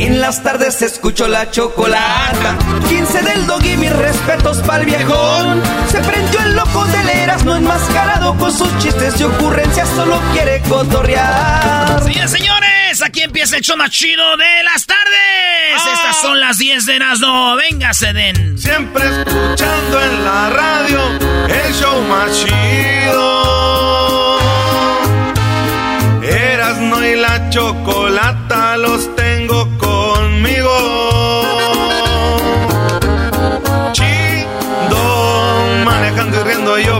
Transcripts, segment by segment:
En las tardes escucho la chocolata. 15 del dog y mis respetos pa'l viejón. Se prendió el loco de leras, no enmascarado con sus chistes y ocurrencias, solo quiere cotorrear. Señores, señores, aquí empieza el show más chido de las tardes. Estas son las 10 de Erasmo. Véngase, den. Siempre escuchando en la radio el show más chido.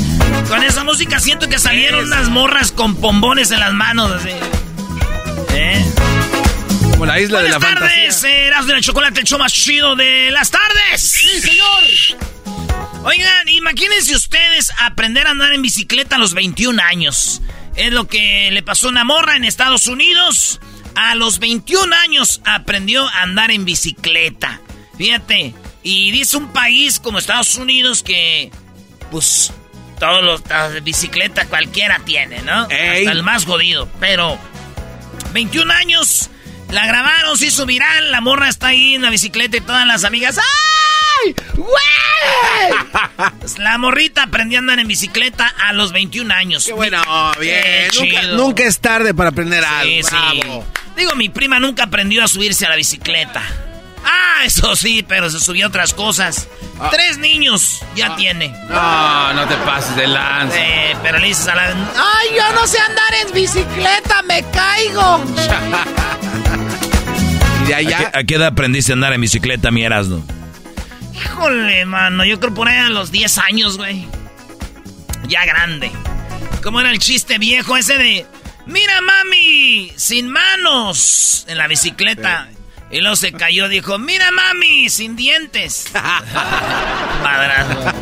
Con esa música siento que salieron unas morras con pombones en las manos, así. ¿Eh? Como la isla de la Buenas tardes, fantasía. Eras de la chocolate, el show más chido de las tardes. Sí, señor. Oigan, imagínense ustedes aprender a andar en bicicleta a los 21 años. Es lo que le pasó a una morra en Estados Unidos. A los 21 años aprendió a andar en bicicleta. Fíjate, y dice un país como Estados Unidos que, pues, todos los la bicicleta cualquiera tiene, ¿no? Ey. Hasta el más jodido. Pero 21 años. La grabaron, se hizo viral. La morra está ahí en la bicicleta y todas las amigas. ¡Ay! ¡Güey! la morrita aprendió a andar en bicicleta a los 21 años. Qué bueno, bien. Qué Nunca, es tarde para aprender algo. Sí. Digo, mi prima nunca aprendió a subirse a la bicicleta. Ah, eso sí, pero se subió a otras cosas. Ah. Tres niños ya tiene. No, no te pases de lanza. Eh, pero le dices a la... ¡Ay, yo no sé andar en bicicleta, me caigo! Y de ¿A allá. qué, a qué edad aprendiste a andar en bicicleta, mi Erasmo? Híjole, mano, yo creo por ahí a los 10 años, güey. Ya grande. ¿Cómo era el chiste viejo ese de... Mira, mami, sin manos en la bicicleta. Y luego se cayó, dijo, mira, mami, sin dientes. Madrazo.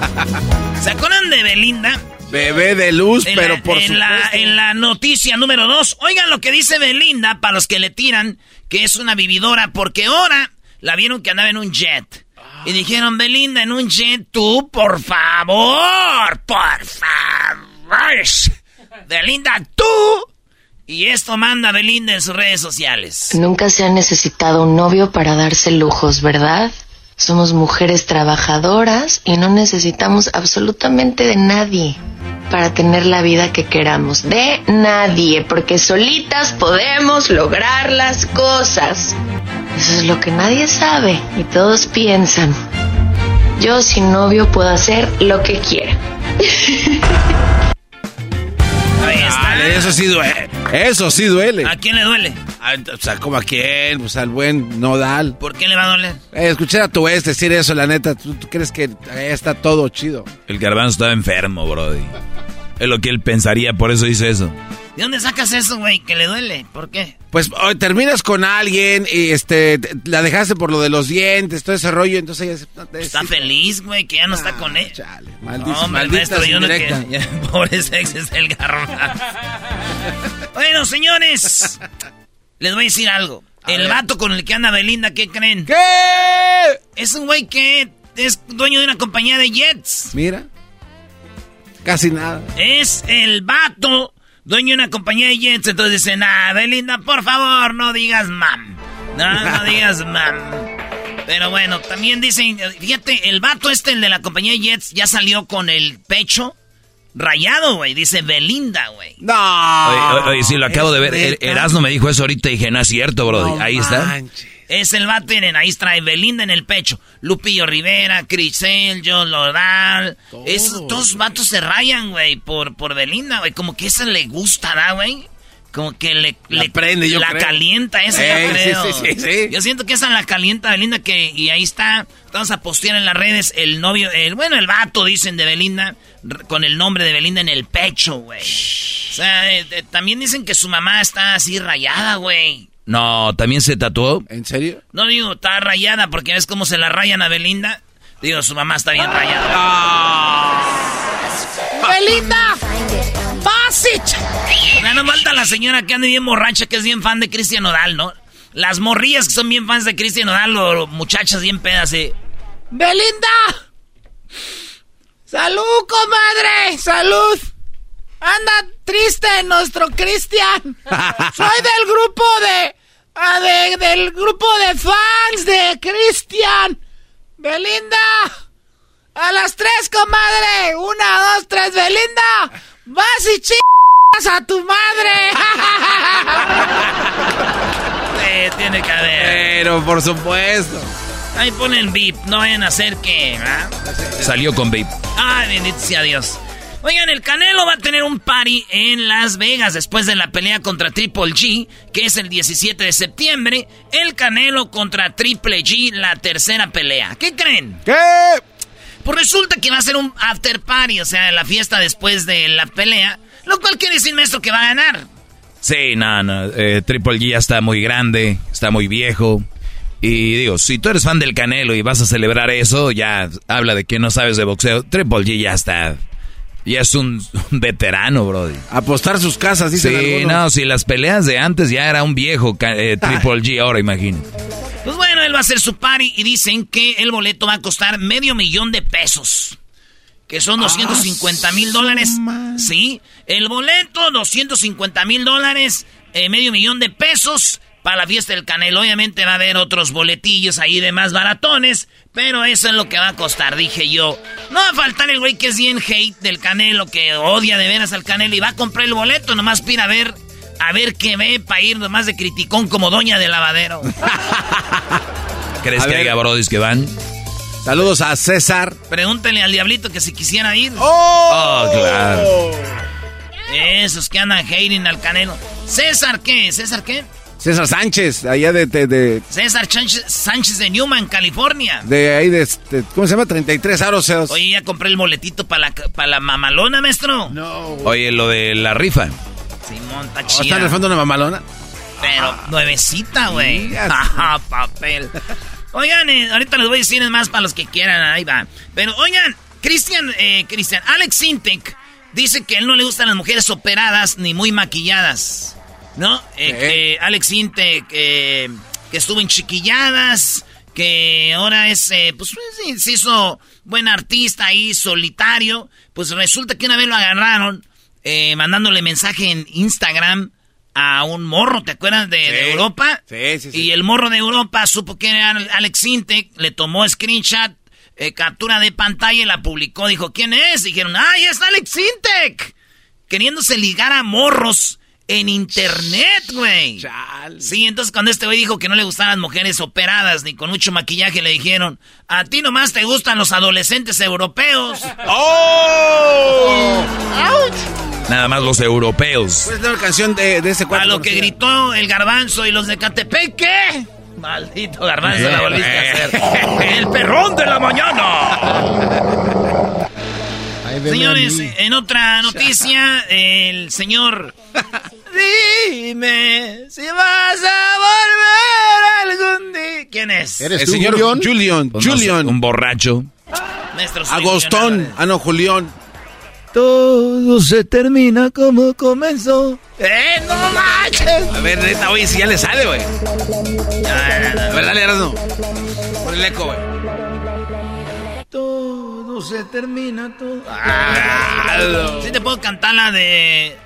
¿Se acuerdan de Belinda? Bebé de luz, En pero la- por en supuesto. la, en la noticia número dos, oigan lo que dice Belinda para los que le tiran, que es una vividora, porque ahora la vieron que andaba en un jet. Y dijeron, Belinda, en un jet, tú, por favor, por favor. Belinda, tú. Y esto manda Belinda en sus redes sociales. Nunca se ha necesitado un novio para darse lujos, ¿verdad? Somos mujeres trabajadoras y no necesitamos absolutamente de nadie para tener la vida que queramos. De nadie, porque solitas podemos lograr las cosas. Eso es lo que nadie sabe y todos piensan. Yo sin novio puedo hacer lo que quiera. Ahí está. Dale, eso sí duele. Eso sí duele. ¿A quién le duele? Ah, o sea, ¿como a quién? Pues al buen Nodal. ¿Por qué le va a doler? Eh, escuchar a tu ex decir eso, la neta, ¿tú, tú crees que está todo chido? El garbanzo estaba enfermo, brody. Es lo que él pensaría, por eso dice eso. ¿De dónde sacas eso, güey? Que le duele. ¿Por qué? Pues oh, terminas con alguien y este te- la dejaste por lo de los dientes, todo ese rollo, entonces ella se- no te- Está feliz, güey, que ya no está Ah, con él. Chale, No, malditas, hombre, malditas maestro, yo no que... ya, Pobre sex es el garbanzo. bueno, señores, les voy a decir algo. el vato con el que anda Belinda, ¿qué creen? ¿Qué? Es un güey que es dueño de una compañía de jets. Mira. Casi nada. Es el vato dueño de una compañía de jets. Entonces dicen, ah, Belinda, por favor, no digas mam. No, no digas mam. Pero bueno, también dicen, fíjate, el vato este, el de la compañía de jets, ya salió con el pecho rayado, güey. Dice Belinda, güey. No. Oye, oye, oye, sí, lo acabo de ver. ¿Es El, neta? Erasmo me dijo eso ahorita y dije, no es cierto, brody. No Ahí está. Es el vato, miren, ahí trae Belinda en el pecho. Lupillo Rivera, Crisel, John Lodal. Esos dos vatos se rayan, güey, por, por Belinda, güey. Como que esa le gusta, ¿da, güey? Como que le, La le prende, yo la creo. calienta esa, Ey, yo creo. sí, sí, sí. Yo siento que esa la calienta Belinda que, y ahí está. Vamos a postear en las redes el novio, el, bueno, el vato, dicen, de Belinda, con el nombre de Belinda en el pecho, güey. O sea, eh, eh, también dicen que su mamá está así rayada, güey. No, también se tatuó. ¿En serio? No digo, está rayada porque ves cómo se la rayan a Belinda. Digo, su mamá está bien rayada. ¡Belinda! ¡Basic! No falta la señora que anda bien borracha, que es bien fan de Cristian Odal, ¿no? Las morrillas que son bien fans de Cristian Odal, o muchachas bien pedas, ¿eh? ¡Belinda! ¡Salud, comadre! ¡Salud! Anda triste nuestro Cristian. Soy del grupo de, ah, de- del grupo de fans de Cristian. Belinda. A las tres, comadre. Una, dos, tres, Belinda. Vas y chingas a tu madre. Eh, tiene que haber. Pero por supuesto. Ahí ponen VIP, no vayan a hacer que. ¿ah? Salió con Babe. Ay, bendito sea Dios. Oigan, el Canelo va a tener un party en Las Vegas después de la pelea contra Triple G, que es el 17 de septiembre. El Canelo contra Triple G, la tercera pelea. ¿Qué creen? ¿Qué? Pues resulta que va a ser un after party, o sea, la fiesta después de la pelea. Lo cual quiere decir, maestro, que va a ganar. Sí, no, no. eh, Triple G ya está muy grande, está muy viejo. Y digo, si tú eres fan del Canelo y vas a celebrar eso, ya habla de que no sabes de boxeo. Triple G ya está. Ya es un, un veterano, brody. Apostar sus casas, dicen Sí, algunos. no, si las peleas de antes ya era un viejo eh, Triple G, ahora imagínate. Pues bueno, él va a hacer su party y dicen que el boleto va a costar medio millón de pesos. Que son 250 mil dólares. Sí, el boleto, 250 mil dólares, eh, medio millón de pesos para la fiesta del Canelo. Obviamente va a haber otros boletillos ahí de más baratones, pero eso es lo que va a costar, dije yo. No va a faltar el güey que es bien hate del Canelo, que odia de veras al Canelo y va a comprar el boleto, nomás pira a ver, a ver qué ve para ir nomás de criticón como doña de lavadero. ¿Crees A que ver. haya brodis que van? Saludos a César. Pregúntale al diablito que si quisiera ir. Oh, claro. Esos que andan hating al Canelo. ¿César qué? ¿César qué? César Sánchez, allá de, de, de, César Sánchez, Sánchez de Newman, California. de ahí de, este, ¿cómo se llama? 33 aros. Oye, ya compré el boletito para la, pa' la mamalona, maestro. No. Oye, lo de la rifa. Simón, está ¿O está chida. rifando una mamalona? Pero nuevecita, güey. Ajá, papel. Oigan, eh, ahorita les voy a decir más para los que quieran, ahí va. Pero oigan, Cristian, eh, Cristian, Alex Sintek dice que a él no le gustan las mujeres operadas ni muy maquilladas. ¿No? Eh, que Alex Sintek, eh, que estuvo en chiquilladas, que ahora es, eh, pues se hizo buen artista ahí, solitario. Pues resulta que una vez lo agarraron eh, mandándole mensaje en Instagram a un morro, ¿te acuerdas de. Europa? Sí, sí, sí. Y el morro de Europa supo que era Alex Sintek, le tomó screenshot, eh, captura de pantalla y la publicó. Dijo, ¿quién es? Dijeron, ¡ay, es Alex Sintek! Queriéndose ligar a morros en internet, güey. Chal. Sí, entonces cuando este güey dijo que no le gustaban las mujeres operadas ni con mucho maquillaje, le dijeron, a ti nomás te gustan los adolescentes europeos. ¡Oh! Nada más los europeos. ¿Cuál es la canción de, de ese cuadro? A lo que gritó el garbanzo y los de Catepec, ¿qué? Maldito garbanzo, la volviste a hacer. ¡El perrón de la mañana! Señores, en otra noticia, el señor... Dime si vas a volver algún día. ¿Quién es? ¿Eres el señor Julián? Julián. Pues Julián. Un borracho. Agostón. Ah, no, Julián. Todo se termina como comenzó. ¡Eh, no manches! A ver, neta, oye, si ya le sale, güey. A ver, dale, no. Pon el eco, güey. Todo se termina, todo. Ah, sí te puedo cantar la de...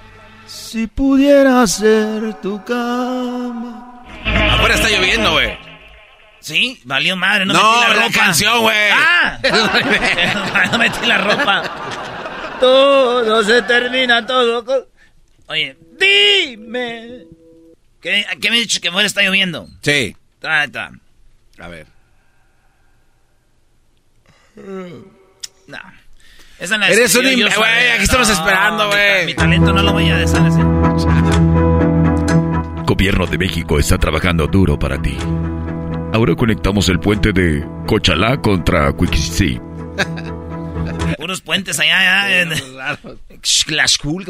Si pudiera ser tu cama. Afuera está lloviendo, güey. Sí, valió madre, no, no metí la, ropa. canción, güey. Ah, no metí la ropa. Todo se termina, todo. Oye, dime. ¿Qué, ¿Qué me has dicho que afuera está lloviendo? Sí. Está, está. A ver. No. Esa la Eres un güey, aquí estamos esperando, mi ta- güey. Mi, talento no lo voy a deshacer. Gobierno de México está trabajando duro para ti. Ahora conectamos el puente de Cochalá contra Cuixi. Puros puentes allá, allá en la school.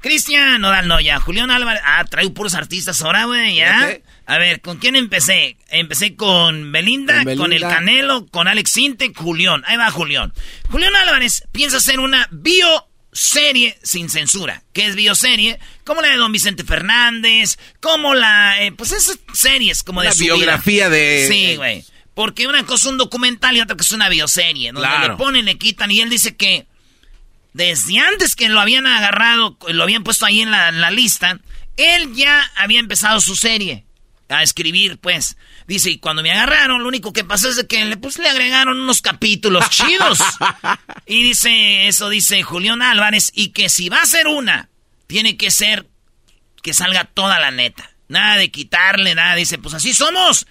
Cristian Nodal, no, ya. Julián Álvarez. Ah, traigo puros artistas ahora, güey, ya. A ver, ¿con quién empecé? Empecé con Belinda, Con el Canelo, con Alex Sinte, Julián. Ahí va Julián. Julián Álvarez piensa hacer una bioserie sin censura. ¿Qué es bioserie? Como la de Don Vicente Fernández, como la... eh, pues esas series como de su vida. biografía de- Sí, güey. Porque una cosa es un documental y otra cosa es una bioserie. Donde Claro. le ponen, le quitan. Y él dice que desde antes que lo habían agarrado, lo habían puesto ahí en la, en la lista, él ya había empezado su serie a escribir, pues. Dice, y cuando me agarraron, lo único que pasó es que le, pues, le agregaron unos capítulos chidos. y dice, eso dice Julián Álvarez, y que si va a ser una, tiene que ser que salga toda la neta. Nada de quitarle, nada. Dice, pues así somos.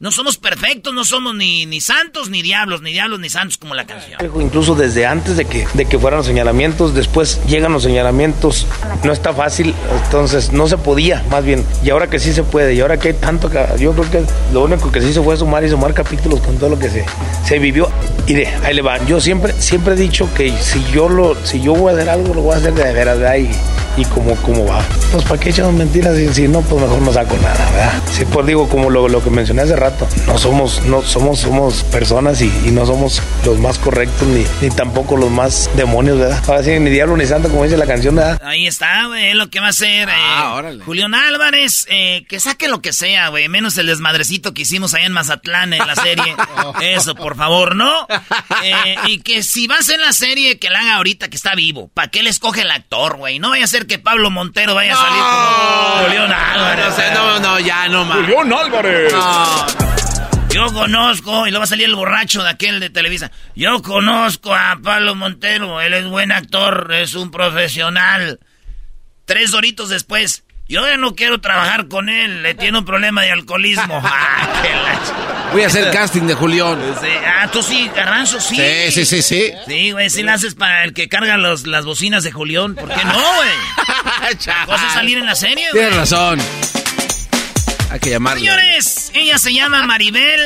No somos perfectos, no somos ni, ni santos ni diablos, ni diablos ni santos como la canción. Incluso desde antes de que, de que fueran los señalamientos, después llegan los señalamientos, no está fácil, entonces no se podía, más bien, y ahora que sí se puede, y ahora que hay tanto, yo creo que lo único que se hizo fue sumar y sumar capítulos con todo lo que se, se vivió. De ahí le va, yo siempre, siempre he dicho que si yo lo, si yo voy a hacer algo, lo voy a hacer de veras, ¿verdad? Y, y como, como va. Pues para qué echamos mentiras si, si no, pues mejor no saco nada, ¿verdad? Sí, pues digo, como lo, lo que mencioné hace rato, no somos, no somos, somos personas y, y no somos los más correctos ni, ni tampoco los más demonios, ¿verdad? Ahora sí, ni diablo ni santo, como dice la canción, ¿verdad? Ahí está, güey, lo que va a hacer eh, órale. Julián Álvarez, eh, que saque lo que sea, güey, menos el desmadrecito que hicimos allá en Mazatlán en la serie. Eso, por favor, ¿no? Eh, y que si va a hacer la serie, que la haga ahorita que está vivo. ¿Para qué le escoge el actor, güey? No vaya a ser que Pablo Montero vaya a salir como Julián Álvarez. No, no, no, ya, no más. Álvarez. Yo conozco, y luego va a salir el borracho de aquel de Televisa. Yo conozco a Pablo Montero, él es buen actor, es un profesional. Tres horitos después, yo ya no quiero trabajar con él, le tiene un problema de alcoholismo. Ah, Voy a hacer casting de Julián. Sí, Ah, tú sí, Garranzo, sí. Sí, sí, sí, sí. Sí, güey, sí la haces para el que carga los, las bocinas de Julián. ¿Por qué no, güey? Cosa salir en la serie, güey. Tienes razón. Hay que llamarle. Señores, ella se llama Maribel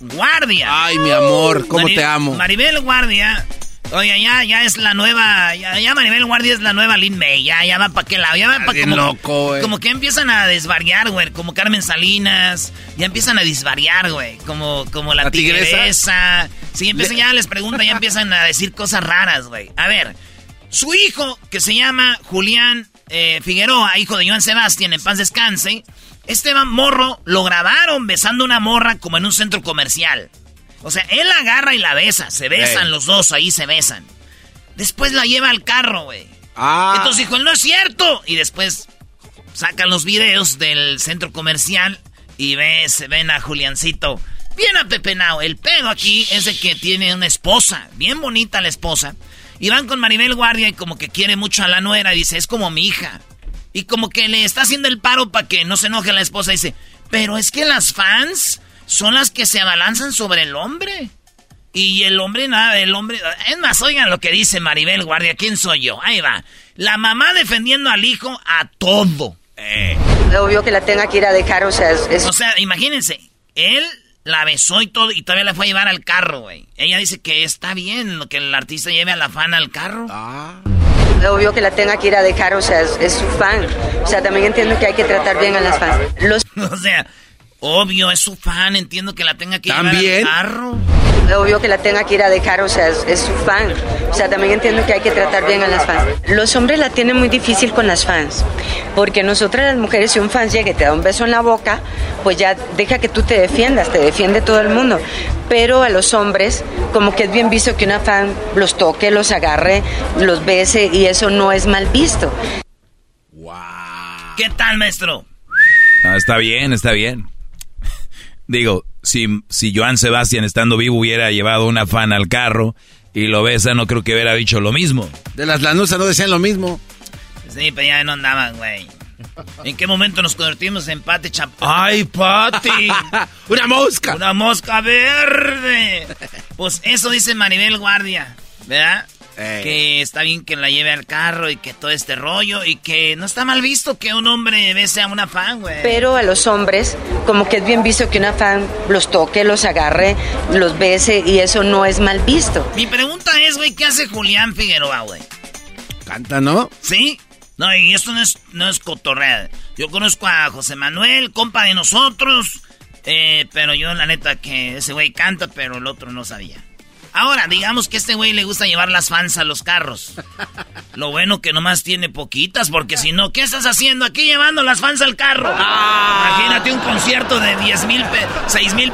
Guardia. Ay, mi amor, cómo Mari- te amo. Maribel Guardia. Oye, ya, ya es la nueva. Ya, ya Maribel Guardia es la nueva Lin May. Ya, ya va para qué lado. Ya va para bien como, loco, güey. como que empiezan a desvariar, güey. Como Carmen Salinas. Ya empiezan a desvariar, güey. Como, como la, ¿La tigresa? tigresa. Sí, empiezan, ya les preguntan, ya empiezan a decir cosas raras, güey. A ver, su hijo, que se llama Julián eh, Figueroa, hijo de Joan Sebastián, en paz descanse. Este morro lo grabaron besando una morra como en un centro comercial. O sea, él la agarra y la besa. Se besan los dos, ahí se besan. Después la lleva al carro, güey. Ah, Entonces dijo, no es cierto. Y después sacan los videos del centro comercial y ve, se ven a Juliancito bien apepenado. El pedo aquí es de que tiene una esposa, bien bonita la esposa. Y van con Maribel Guardia y como que quiere mucho a la nuera. Y dice, es como mi hija. Y como que le está haciendo el paro para que no se enoje la esposa. Dice, pero es que las fans son las que se abalanzan sobre el hombre. Y el hombre, nada, el hombre... Es más, oigan lo que dice Maribel Guardia. ¿Quién soy yo? Ahí va. La mamá defendiendo al hijo a todo. Eh. Obvio que la tenga que ir a dejar, o sea, es... O sea, imagínense. Él la besó y todo, y todavía la fue a llevar al carro, güey. Ella dice que está bien que el artista lleve a la fan al carro. Ah. Obvio que la tenga que ir a dejar, o sea, es, su fan. O sea, también entiendo que hay que tratar bien a las fans. Los... o sea, obvio, es su fan, entiendo que la tenga que llevar al carro obvio que la tenga que ir a dejar, o sea, es, su fan. O sea, también entiendo que hay que tratar bien a las fans. Los hombres la tienen muy difícil con las fans, porque nosotras las mujeres, si un fan llega y te da un beso en la boca, pues ya deja que tú te defiendas, te defiende todo el mundo. Pero a los hombres, como que es bien visto que una fan los toque, los agarre, los bese, y eso no es mal visto. Wow. ¿Qué tal, maestro? Ah, está bien, está bien. Digo, si, si Joan Sebastián estando vivo hubiera llevado una fan al carro y lo besa, no creo que hubiera dicho lo mismo. De las lanuzas no decían lo mismo. Sí, pero ya no andaban, güey. ¿En qué momento nos convertimos en Pati Chap... ¡Ay, Pati! ¡Una mosca! ¡Una mosca verde! Pues eso dice Maribel Guardia, ¿verdad? Que está bien que la lleve al carro y que todo este rollo y que no está mal visto que un hombre bese a una fan, güey. Pero a los hombres, como que es bien visto que una fan los toque, los agarre, los bese y eso no es mal visto. Mi pregunta es, güey, ¿qué hace Julián Figueroa, güey? Canta, ¿no? ¿Sí? No, y esto no es, no es cotorrea. Yo conozco a José Manuel, compa de nosotros, eh, pero yo la neta que ese güey canta, pero el otro no sabía. Ahora, digamos que este güey le gusta llevar las fans a los carros. Lo bueno que nomás tiene poquitas, porque si no, ¿qué estás haciendo aquí llevando las fans al carro? Imagínate un concierto de 10 mil, 6 mil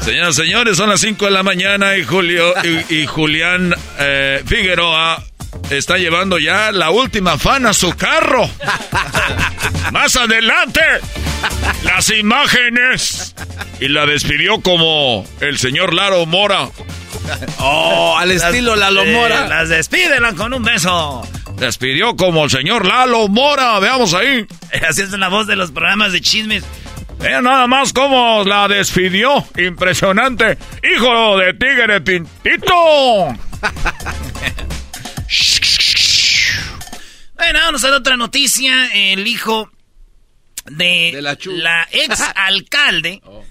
Señoras y señores, son las 5 de la mañana y, Julio, y, Julián eh, Figueroa está llevando ya la última fan a su carro. Más adelante, las imágenes. Y la despidió como el señor Laro Mora. Oh, al estilo Lalo Mora. las despídela con un beso. Despidió como el señor Lalo Mora. Veamos ahí. Así es la voz de los programas de chismes. Vean nada más cómo la despidió. Impresionante. Hijo de tigre pintito. bueno, vamos a ver otra noticia. El hijo de, la, ex alcalde oh.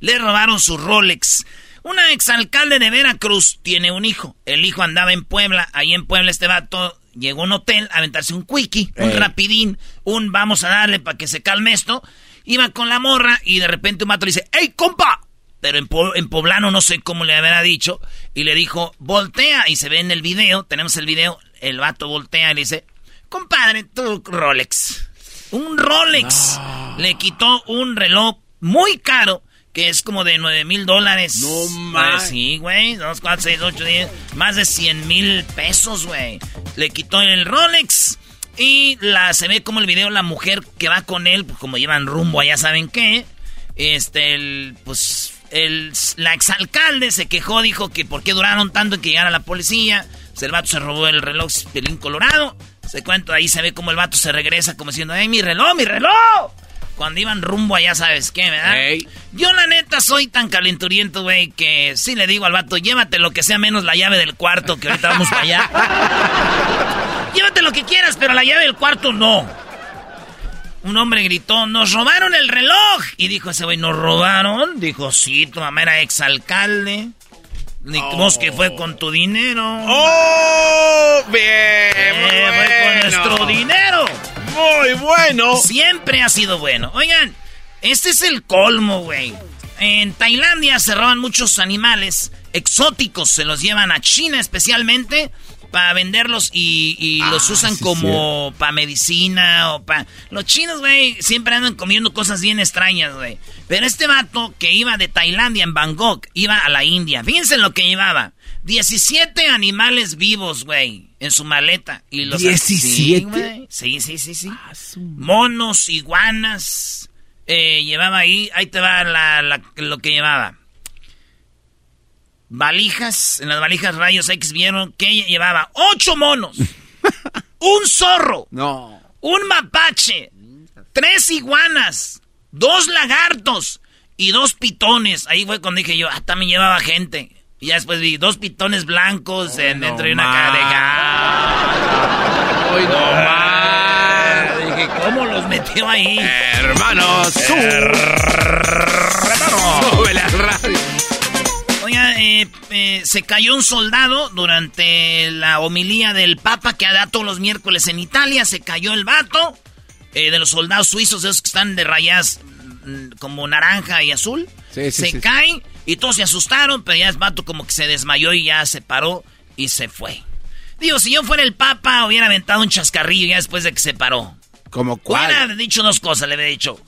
le robaron su Rolex. Una exalcalde de Veracruz tiene un hijo. El hijo andaba en Puebla. Ahí en Puebla este vato llegó a un hotel a aventarse un quickie, un rapidín, un vamos a darle para que se calme esto. Iba con la morra y de repente un vato le dice, ¡Ey, compa! Pero en, en poblano no sé cómo le habrá dicho. Y le dijo, voltea. Y se ve en el video, tenemos el video, el vato voltea y le dice, compadre, tu Rolex. Un Rolex. Le quitó un reloj muy caro que es como de 9 mil dólares. No más. sí, güey. 2, 4, 6, 8, 10. Más de 100 mil pesos, güey. Le quitó el Rolex. Y la, se ve como el video, la mujer que va con él, pues como llevan rumbo allá saben qué. Este, el, pues, el, la exalcalde se quejó, dijo que por qué duraron tanto en que llegara la policía. Pues el vato se robó el reloj pelín colorado. Se cuento, ahí se ve como el vato se regresa como diciendo, ¡ay, mi reloj, mi reloj! Cuando iban rumbo allá, ¿sabes qué, verdad? Yo, la neta, soy tan calenturiento, güey, que sí le digo al vato, llévate lo que sea menos la llave del cuarto, que ahorita vamos para allá. llévate lo que quieras, pero la llave del cuarto no. Un hombre gritó, nos robaron el reloj. Y dijo ese güey, ¿nos robaron? Dijo, sí, tu mamá era exalcalde. Ni oh. que fue con tu dinero. ¡Oh! Bien, eh, Fue con nuestro dinero. Muy bueno. Siempre ha sido bueno. Oigan, este es el colmo, güey. En Tailandia se roban muchos animales exóticos, se los llevan a China especialmente para venderlos y, los ah, usan como para medicina o para... Los chinos, güey, siempre andan comiendo cosas bien extrañas, güey. Pero este vato que iba de Tailandia en Bangkok, iba a la India. Fíjense lo que llevaba. 17 animales vivos, güey, en su maleta. Y los ¿17? Sí, sí, sí, sí. Ah, Monos, iguanas. Eh, llevaba ahí, ahí te va lo que llevaba. Valijas, en las valijas rayos X vieron que llevaba ocho monos, un zorro, no. un mapache, tres iguanas, dos lagartos y dos pitones. Ahí fue cuando dije yo, ah, también llevaba gente. Y ya después vi dos pitones blancos dentro de una cara de gas. ¡Ay, no más! Dije, ¿cómo los metió ahí? Hermanos, Oiga, eh, eh, se cayó un soldado durante la homilía del Papa que da todos los miércoles en Italia. Se cayó el vato eh, de los soldados suizos, esos que están de rayas mm, como naranja y azul. se cae y todos se asustaron, pero ya el vato como que se desmayó y ya se paró y se fue. Digo, si yo fuera el Papa, hubiera aventado un chascarrillo ya después de que se paró. ¿Como cuál? Hubiera dicho dos cosas, le hubiera dicho.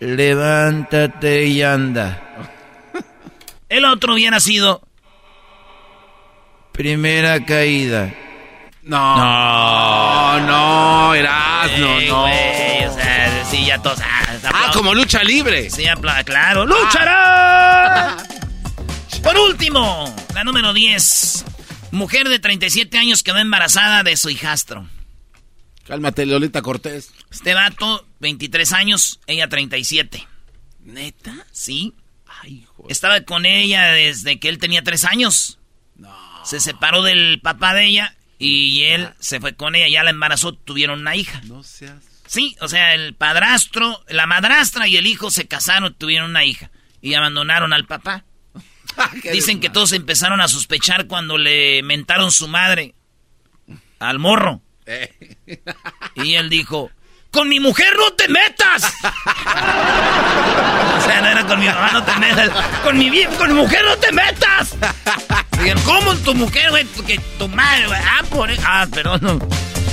Levántate y anda. El otro hubiera sido. Primera caída. No, no, no, Eras, no, no. o sea, sí, ya todos. Ah, ah como lucha libre. Sí, claro. ¡Luchará! Por último, la número 10. Mujer de 37 años quedó embarazada de su hijastro. Cálmate, Lolita Cortés. Este vato, 23 años, ella 37. ¿Neta? Sí. Estaba con ella desde que él tenía 3 años. No. Se separó del papá de ella y él se fue con ella, ya la embarazó, tuvieron una hija. No seas. Sí, o sea, el padrastro, la madrastra y el hijo se casaron, tuvieron una hija y abandonaron al papá. Dicen que todos empezaron a sospechar cuando le mentaron su madre al morro. Eh. Y él dijo, con mi mujer no te metas. o sea, no era con mi mamá no te metas. Con mi, con mi mujer no te metas. ¿cómo tu mujer, güey? Que tu madre, güey. Ah, por e-". Ah, pero no.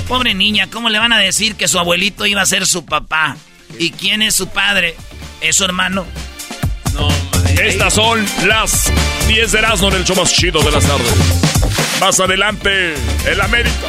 Pobre niña, ¿cómo le van a decir que su abuelito iba a ser su papá? ¿Y quién es su padre? ¿Es su hermano? No, madre. Estas son las 10 de Erasmo en el show más chido de las tardes. Más adelante, el América.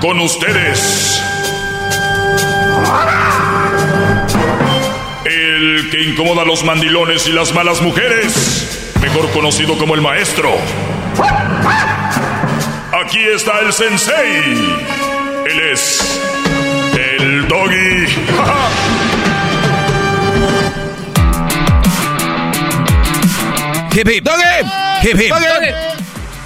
Con ustedes. El que incomoda a los mandilones y las malas mujeres. Mejor conocido como el maestro. Aquí está el sensei. Él es el doggy. Hip hip. Doggy. Hip hip.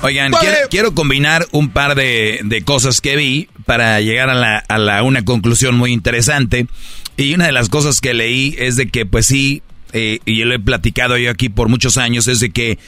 Oigan, quiero, combinar un par de, cosas que vi para llegar a, la, a la, una conclusión muy interesante. Y una de las cosas que leí es de que, pues sí, eh, y yo lo he platicado yo aquí por muchos años, es de que,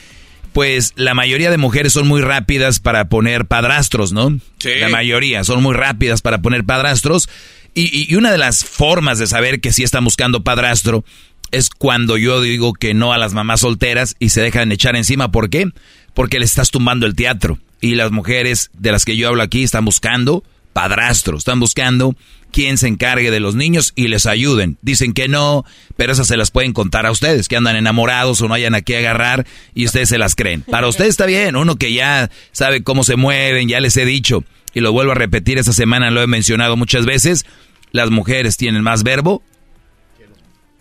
pues la mayoría de mujeres son muy rápidas para poner padrastros, ¿no? Sí. La mayoría son muy rápidas para poner padrastros. Y, y una de las formas de saber que sí están buscando padrastro es cuando yo digo que no a las mamás solteras y se dejan echar encima. ¿Por qué? Porque le estás tumbando el teatro. Y las mujeres de las que yo hablo aquí están buscando padrastros, están buscando quien se encargue de los niños y les ayuden. Dicen que no, pero esas se las pueden contar a ustedes, que andan enamorados o no hayan a qué agarrar y ustedes se las creen. Para ustedes está bien, uno que ya sabe cómo se mueven, ya les he dicho, y lo vuelvo a repetir esta semana, lo he mencionado muchas veces, las mujeres tienen más verbo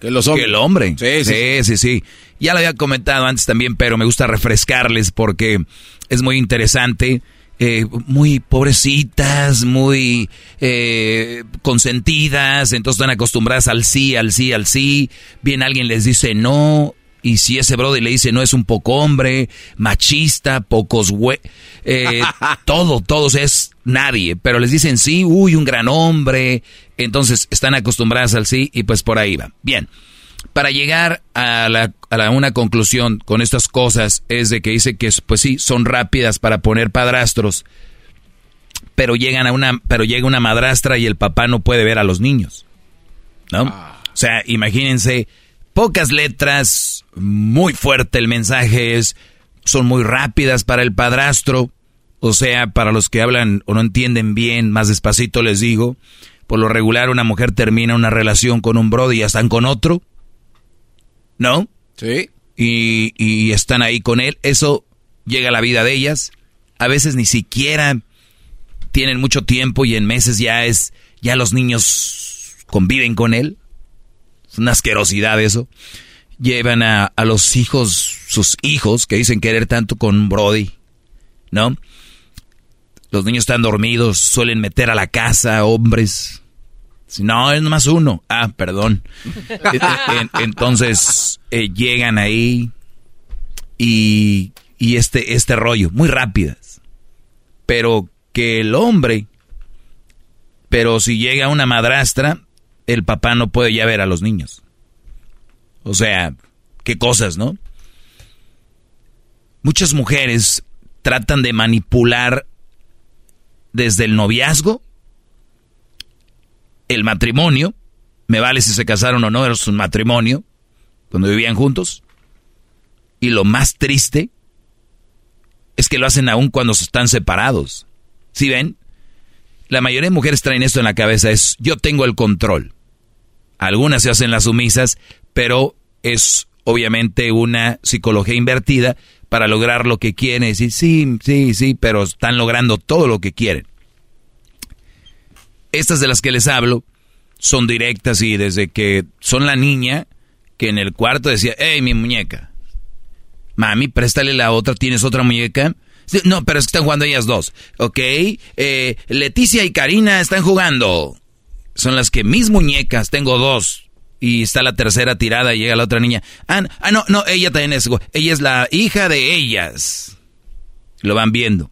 que los hombres. Que el hombre. Sí sí. sí, sí, Ya lo había comentado antes también, pero me gusta refrescarles porque es muy interesante eh, muy pobrecitas, muy eh, consentidas, entonces están acostumbradas al sí, al sí, al sí. Bien alguien les dice no, y si ese brother le dice no es un poco hombre, machista, pocos. Eh, todo, todos es nadie, pero les dicen sí, uy, un gran hombre, entonces están acostumbradas al sí y pues por ahí va. Bien, para llegar a, la, a una conclusión con estas cosas es de que dice que pues sí, son rápidas para poner padrastros, pero llegan a una, pero llega una madrastra y el papá no puede ver a los niños, ¿no? O sea, imagínense, pocas letras, muy fuerte el mensaje es, son muy rápidas para el padrastro, o sea, para los que hablan o no entienden bien, más despacito les digo, por lo regular una mujer termina una relación con un brody y ya están con otro, ¿no? Sí. Y, y están ahí con él, eso llega a la vida de ellas, a veces ni siquiera tienen mucho tiempo y en meses ya es, ya los niños conviven con él, es una asquerosidad eso llevan a, a, los hijos, sus hijos, que dicen querer tanto con Brody, ¿no? Los niños están dormidos, suelen meter a la casa hombres. No, es nomás uno. Ah, perdón. Entonces eh, llegan ahí y, y este, este rollo, muy rápidas. Pero que el hombre, pero si llega una madrastra, el papá no puede ya ver a los niños. O sea, qué cosas, ¿no? Muchas mujeres tratan de manipular desde el noviazgo, el matrimonio, me vale si se casaron o no, era su matrimonio, cuando vivían juntos, y lo más triste es que lo hacen aún cuando están separados. ¿Sí ven? La mayoría de mujeres traen esto en la cabeza, es yo tengo el control. Algunas se hacen las sumisas, pero es obviamente una psicología invertida para lograr lo que quieren. Decir, sí, sí, sí, pero están logrando todo lo que quieren. Estas de las que les hablo son directas y desde que son la niña que en el cuarto decía, hey, mi muñeca. Mami, préstale la otra, ¿tienes otra muñeca? No, pero es que están jugando ellas dos. Ok, eh, Leticia y Karina están jugando. Son las que mis muñecas, tengo dos y está la tercera tirada y llega la otra niña. Ah, ah, no, no, ella también es. Ella es la hija de ellas. Lo van viendo.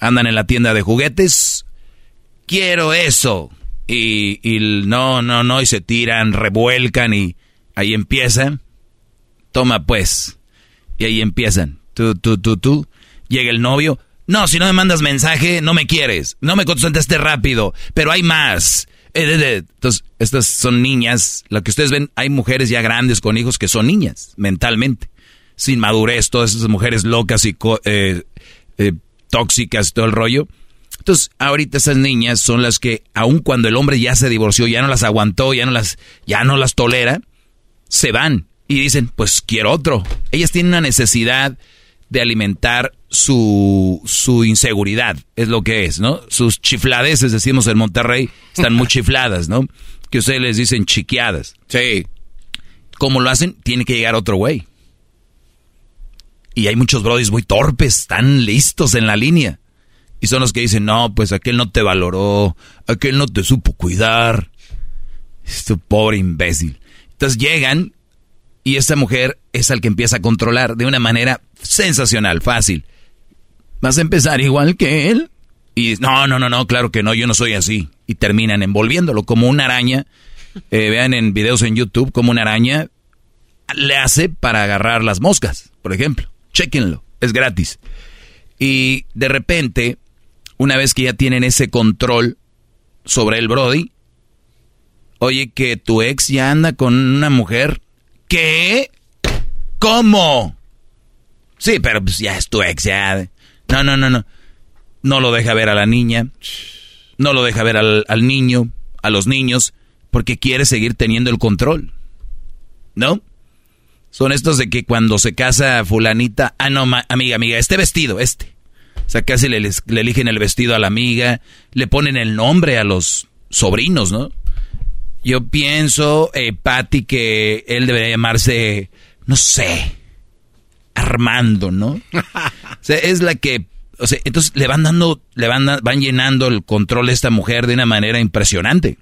Andan en la tienda de juguetes. Quiero eso. Y, y no, no, no, y se tiran, revuelcan y ahí empiezan. Toma pues. Y ahí empiezan. Tú, tú, tú, tú. Llega el novio. No, si no me mandas mensaje, no me quieres. No me contestaste rápido. Pero hay más. Eh, entonces, estas son niñas, lo que ustedes ven, hay mujeres ya grandes con hijos que son niñas, mentalmente, sin madurez, todas esas mujeres locas y eh, eh, tóxicas, todo el rollo. Entonces, ahorita esas niñas son las que, aun cuando el hombre ya se divorció, ya no las aguantó, ya no las, ya no las tolera, se van y dicen, pues quiero otro. Ellas tienen una necesidad de alimentar su, su inseguridad, es lo que es, ¿no? Sus chifladeces, decimos en Monterrey, están muy chifladas, ¿no? Que ustedes les dicen chiqueadas. Sí. ¿Cómo lo hacen? Tiene que llegar otro güey. Y hay muchos brodis muy torpes, están listos en la línea. Son los que dicen, no, pues aquel no te valoró, aquel no te supo cuidar. Este pobre imbécil. Entonces llegan y esta mujer es al que empieza a controlar de una manera sensacional, fácil. ¿Vas a empezar igual que él? Y no, no, no, no, claro que no, yo no soy así. Y terminan envolviéndolo como una araña. Eh, vean en videos en YouTube como una araña le hace para agarrar las moscas, por ejemplo. Chequenlo, es gratis. Y de repente, una vez que ya tienen ese control sobre el Brody, oye que tu ex ya anda con una mujer. ¿Qué? ¿Cómo? Sí, pero pues ya es tu ex, ya. No, no, no, no. No lo deja ver a la niña. No lo deja ver al, niño, a los niños, porque quiere seguir teniendo el control. ¿No? Son estos de que cuando se casa fulanita, ah, no, amiga, amiga, este vestido, este. O sea, casi le, eligen el vestido a la amiga, le ponen el nombre a los sobrinos, ¿no? Yo pienso, eh, Patty, que él debería llamarse, no sé, Armando, ¿no? o sea, es la que O sea, entonces le van dando, le van, van llenando el control de esta mujer de una manera impresionante.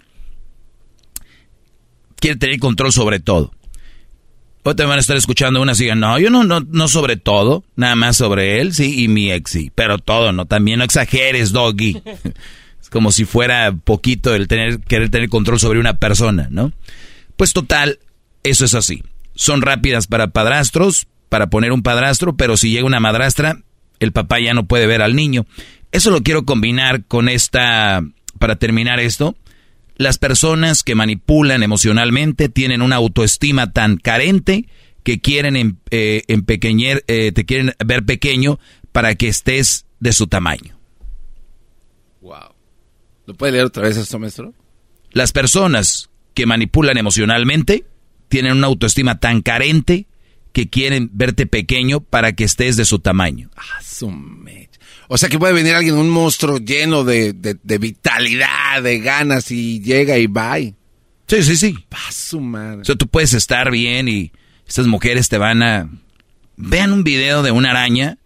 Quiere tener control sobre todo. O te van a estar escuchando una y no, yo no, no, no sobre todo, nada más sobre él, sí, y mi ex, sí, pero todo, no, también no exageres, doggy. es como si fuera poquito el tener, querer tener control sobre una persona, ¿no? Pues total, eso es así. Son rápidas para padrastros, para poner un padrastro, pero si llega una madrastra, el papá ya no puede ver al niño. Eso lo quiero combinar con esta, para terminar esto, las personas que manipulan emocionalmente tienen una autoestima tan carente que quieren em, eh, empequeñer, eh, te quieren ver pequeño para que estés de su tamaño. Wow. ¿Lo puede leer otra vez esto, maestro? Las personas que manipulan emocionalmente tienen una autoestima tan carente que quieren verte pequeño para que estés de su tamaño. Ah, o sea que puede venir alguien, un monstruo lleno de, vitalidad, de ganas y llega y va. Sí, sí, sí. Paso, madre. O sea, tú puedes estar bien y estas mujeres te van a... Vean un video de una araña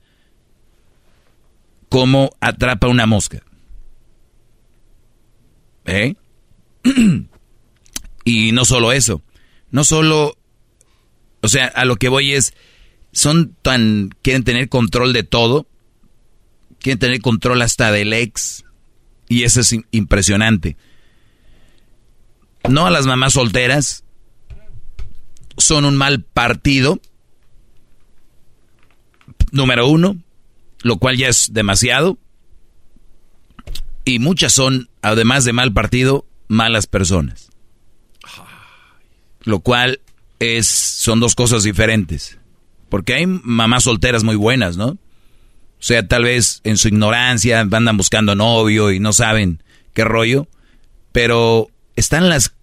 cómo atrapa una mosca. ¿Eh? y no solo eso. No solo... O sea, a lo que voy es... Son tan... Quieren tener control de todo quieren tener control hasta del ex. Y eso es impresionante. No a las mamás solteras. Son un mal partido. Número uno. Lo cual ya es demasiado. Y muchas son, además de mal partido, malas personas. Lo cual es, son dos cosas diferentes. Porque hay mamás solteras muy buenas, ¿no? O sea, tal vez en su ignorancia andan buscando novio y no saben qué rollo. Pero están las,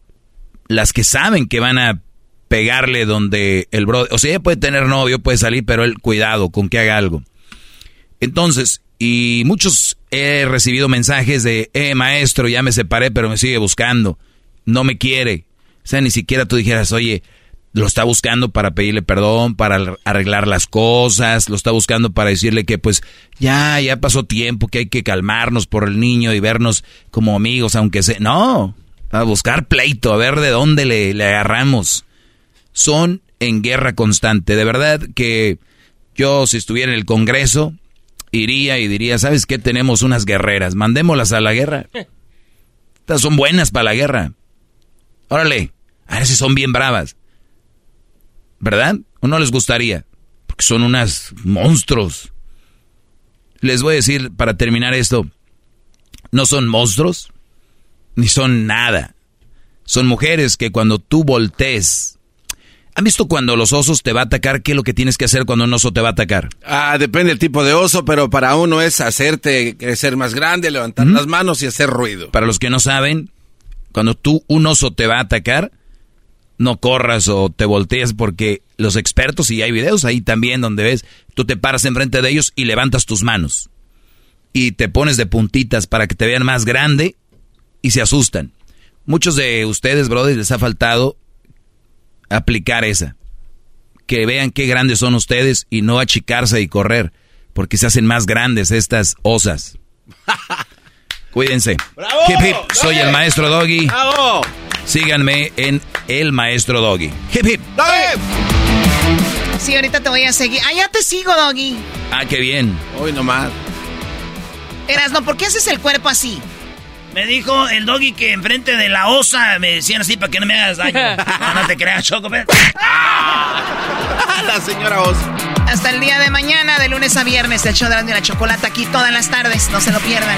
las que saben que van a pegarle donde el bro... O sea, ella puede tener novio, puede salir, pero él, cuidado con que haga algo. Entonces, y muchos he recibido mensajes de, eh, maestro, ya me separé, pero me sigue buscando. No me quiere. O sea, ni siquiera tú dijeras, oye, lo está buscando para pedirle perdón, para arreglar las cosas, lo está buscando para decirle que pues ya, ya pasó tiempo, que hay que calmarnos por el niño y vernos como amigos, aunque sea... No, a buscar pleito, a ver de dónde le, le agarramos. Son en guerra constante, de verdad que yo si estuviera en el Congreso, iría y diría, ¿sabes qué? Tenemos unas guerreras, mandémoslas a la guerra. Estas son buenas para la guerra. Órale, a ver si son bien bravas. ¿Verdad? ¿O no les gustaría? Porque son unas monstruos. Les voy a decir, para terminar esto, no son monstruos, ni son nada. Son mujeres que cuando tú voltees... ¿Han visto cuando los osos te va a atacar? ¿Qué es lo que tienes que hacer cuando un oso te va a atacar? Ah, depende del tipo de oso, pero para uno es hacerte crecer más grande, levantar las manos y hacer ruido. Para los que no saben, cuando tú, un oso te va a atacar, no corras o te voltees porque los expertos, y hay videos ahí también donde ves, tú te paras enfrente de ellos y levantas tus manos. Y te pones de puntitas para que te vean más grande y se asustan. Muchos de ustedes, brothers, les ha faltado aplicar esa. Que vean qué grandes son ustedes y no achicarse y correr, porque se hacen más grandes estas osas. Cuídense. Soy el maestro Doggy. ¡Bravo! Síganme en El Maestro Doggy. Hip hip. ¡Doggy! Sí, ahorita te voy a seguir. Ah, ya te sigo, Doggy. Ah, qué bien. Hoy nomás. Eras, no, ¿por qué haces el cuerpo así? Me dijo el doggy que enfrente de la osa me decían así para que no me hagas daño. no, no te creas, Choco. Ah, la señora osa. Hasta el día de mañana, de lunes a viernes, el show de la chocolate aquí todas las tardes. No se lo pierdan.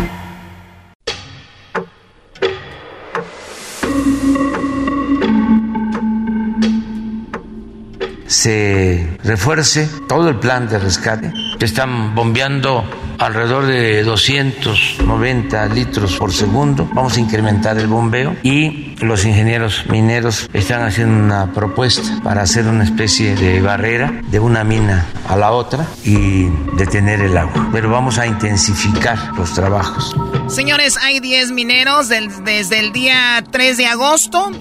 Se refuerce todo el plan de rescate. Están bombeando alrededor de 290 litros por segundo. Vamos a incrementar el bombeo y los ingenieros mineros están haciendo una propuesta para hacer una especie de barrera de una mina a la otra y detener el agua. Pero vamos a intensificar los trabajos. Señores, hay 10 mineros desde el día 3 de agosto.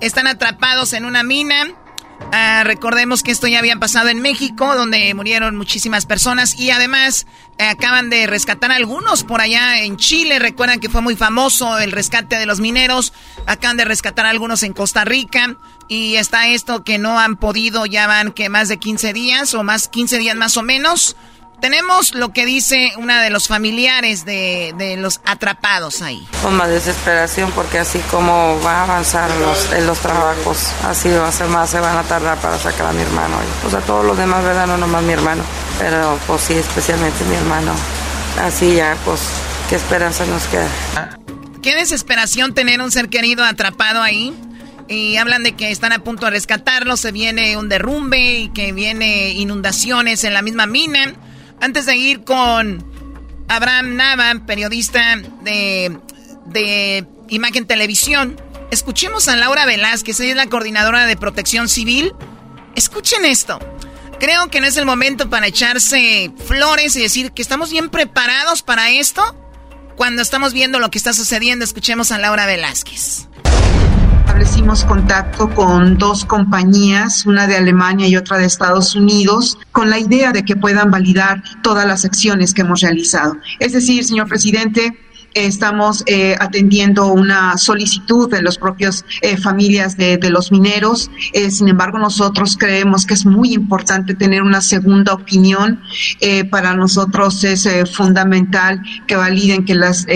Están atrapados en una mina. Ah, recordemos que esto ya había pasado en México, donde murieron muchísimas personas y además eh, acaban de rescatar a algunos por allá en Chile. Recuerdan que fue muy famoso el rescate de los mineros. Acaban de rescatar a algunos en Costa Rica. Y está esto que no han podido, ya van que más de 15 días o más 15 días más o menos. Tenemos lo que dice una de los familiares de, de los atrapados ahí. Con más desesperación porque así como va a avanzar los, en los trabajos, así va a ser más, se van a tardar para sacar a mi hermano. O sea, todos los demás, ¿verdad? No nomás mi hermano, pero pues sí, especialmente mi hermano. Así ya, pues, ¿qué esperanza nos queda? Qué desesperación tener un ser querido atrapado ahí. Y hablan de que están a punto de rescatarlo, se viene un derrumbe y que viene inundaciones en la misma mina. Antes de ir con Abraham Nava, periodista de, de Imagen Televisión, escuchemos a Laura Velázquez, ella es la coordinadora de protección civil. Escuchen esto. Creo que no es el momento para echarse flores y decir que estamos bien preparados para esto. Cuando estamos viendo lo que está sucediendo, escuchemos a Laura Velázquez establecimos contacto con dos compañías, una de Alemania y otra de Estados Unidos, con la idea de que puedan validar todas las acciones que hemos realizado. Es decir, señor presidente, estamos eh, atendiendo una solicitud de los propios eh, familias de, los mineros. Eh, sin embargo, nosotros creemos que es muy importante tener una segunda opinión. para nosotros es fundamental que validen que las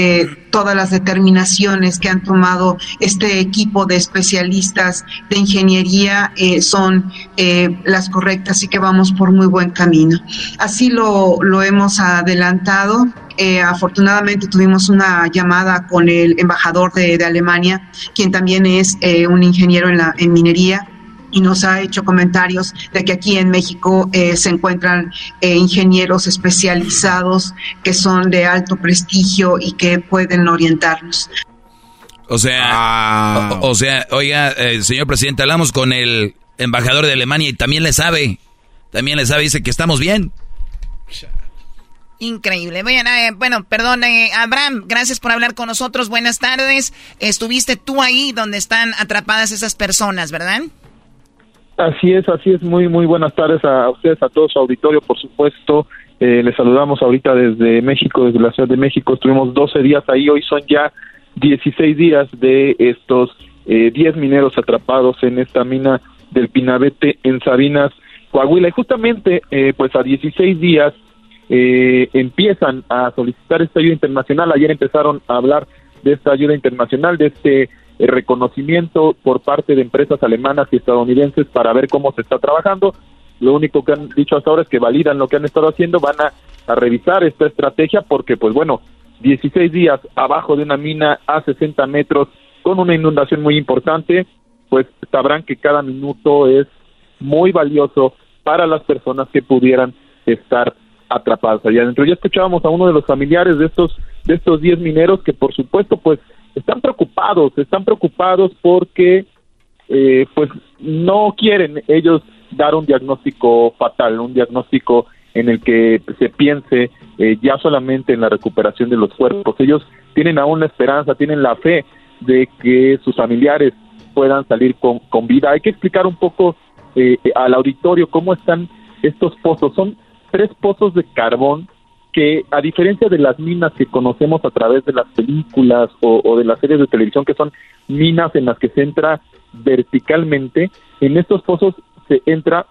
todas las determinaciones que han tomado este equipo de especialistas de ingeniería son las correctas y que vamos por muy buen camino. Así lo, lo hemos adelantado. Eh, afortunadamente tuvimos una llamada con el embajador de, Alemania, quien también es eh, un ingeniero en, la, en minería y nos ha hecho comentarios de que aquí en México eh, se encuentran ingenieros especializados que son de alto prestigio y que pueden orientarnos. O sea, ah. o, sea, oiga, señor presidente, hablamos con el embajador de Alemania y también le sabe, también le sabe, dice que estamos bien. Increíble. Eh, bueno, perdón, eh, Abraham, gracias por hablar con nosotros. Buenas tardes. Estuviste tú ahí donde están atrapadas esas personas, ¿verdad? Así es, así es. Muy, muy buenas tardes a ustedes, a todo su auditorio, por supuesto. Eh, les saludamos ahorita desde México, desde la Ciudad de México. Estuvimos 12 días ahí, hoy son ya 16 días de estos 10 mineros atrapados en esta mina del Pinabete en Sabinas, Coahuila. Y justamente, pues a 16 días eh, empiezan a solicitar esta ayuda internacional. Ayer empezaron a hablar de esta ayuda internacional, de este eh, reconocimiento por parte de empresas alemanas y estadounidenses para ver cómo se está trabajando. Lo único que han dicho hasta ahora es que validan lo que han estado haciendo, van a, revisar esta estrategia porque, pues bueno, 16 días abajo de una mina a 60 metros con una inundación muy importante, pues sabrán que cada minuto es muy valioso para las personas que pudieran estar atrapados allá adentro. Ya escuchábamos a uno de los familiares de estos de estos 10 mineros que por supuesto pues están preocupados, están preocupados porque eh, pues no quieren ellos dar un diagnóstico fatal, un diagnóstico en el que se piense eh, ya solamente en la recuperación de los cuerpos. Ellos tienen aún la esperanza, tienen la fe de que sus familiares puedan salir con, con vida. Hay que explicar un poco eh, al auditorio cómo están estos pozos. Son tres pozos de carbón que a diferencia de las minas que conocemos a través de las películas o, de las series de televisión que son minas en las que se entra verticalmente, en estos pozos se entra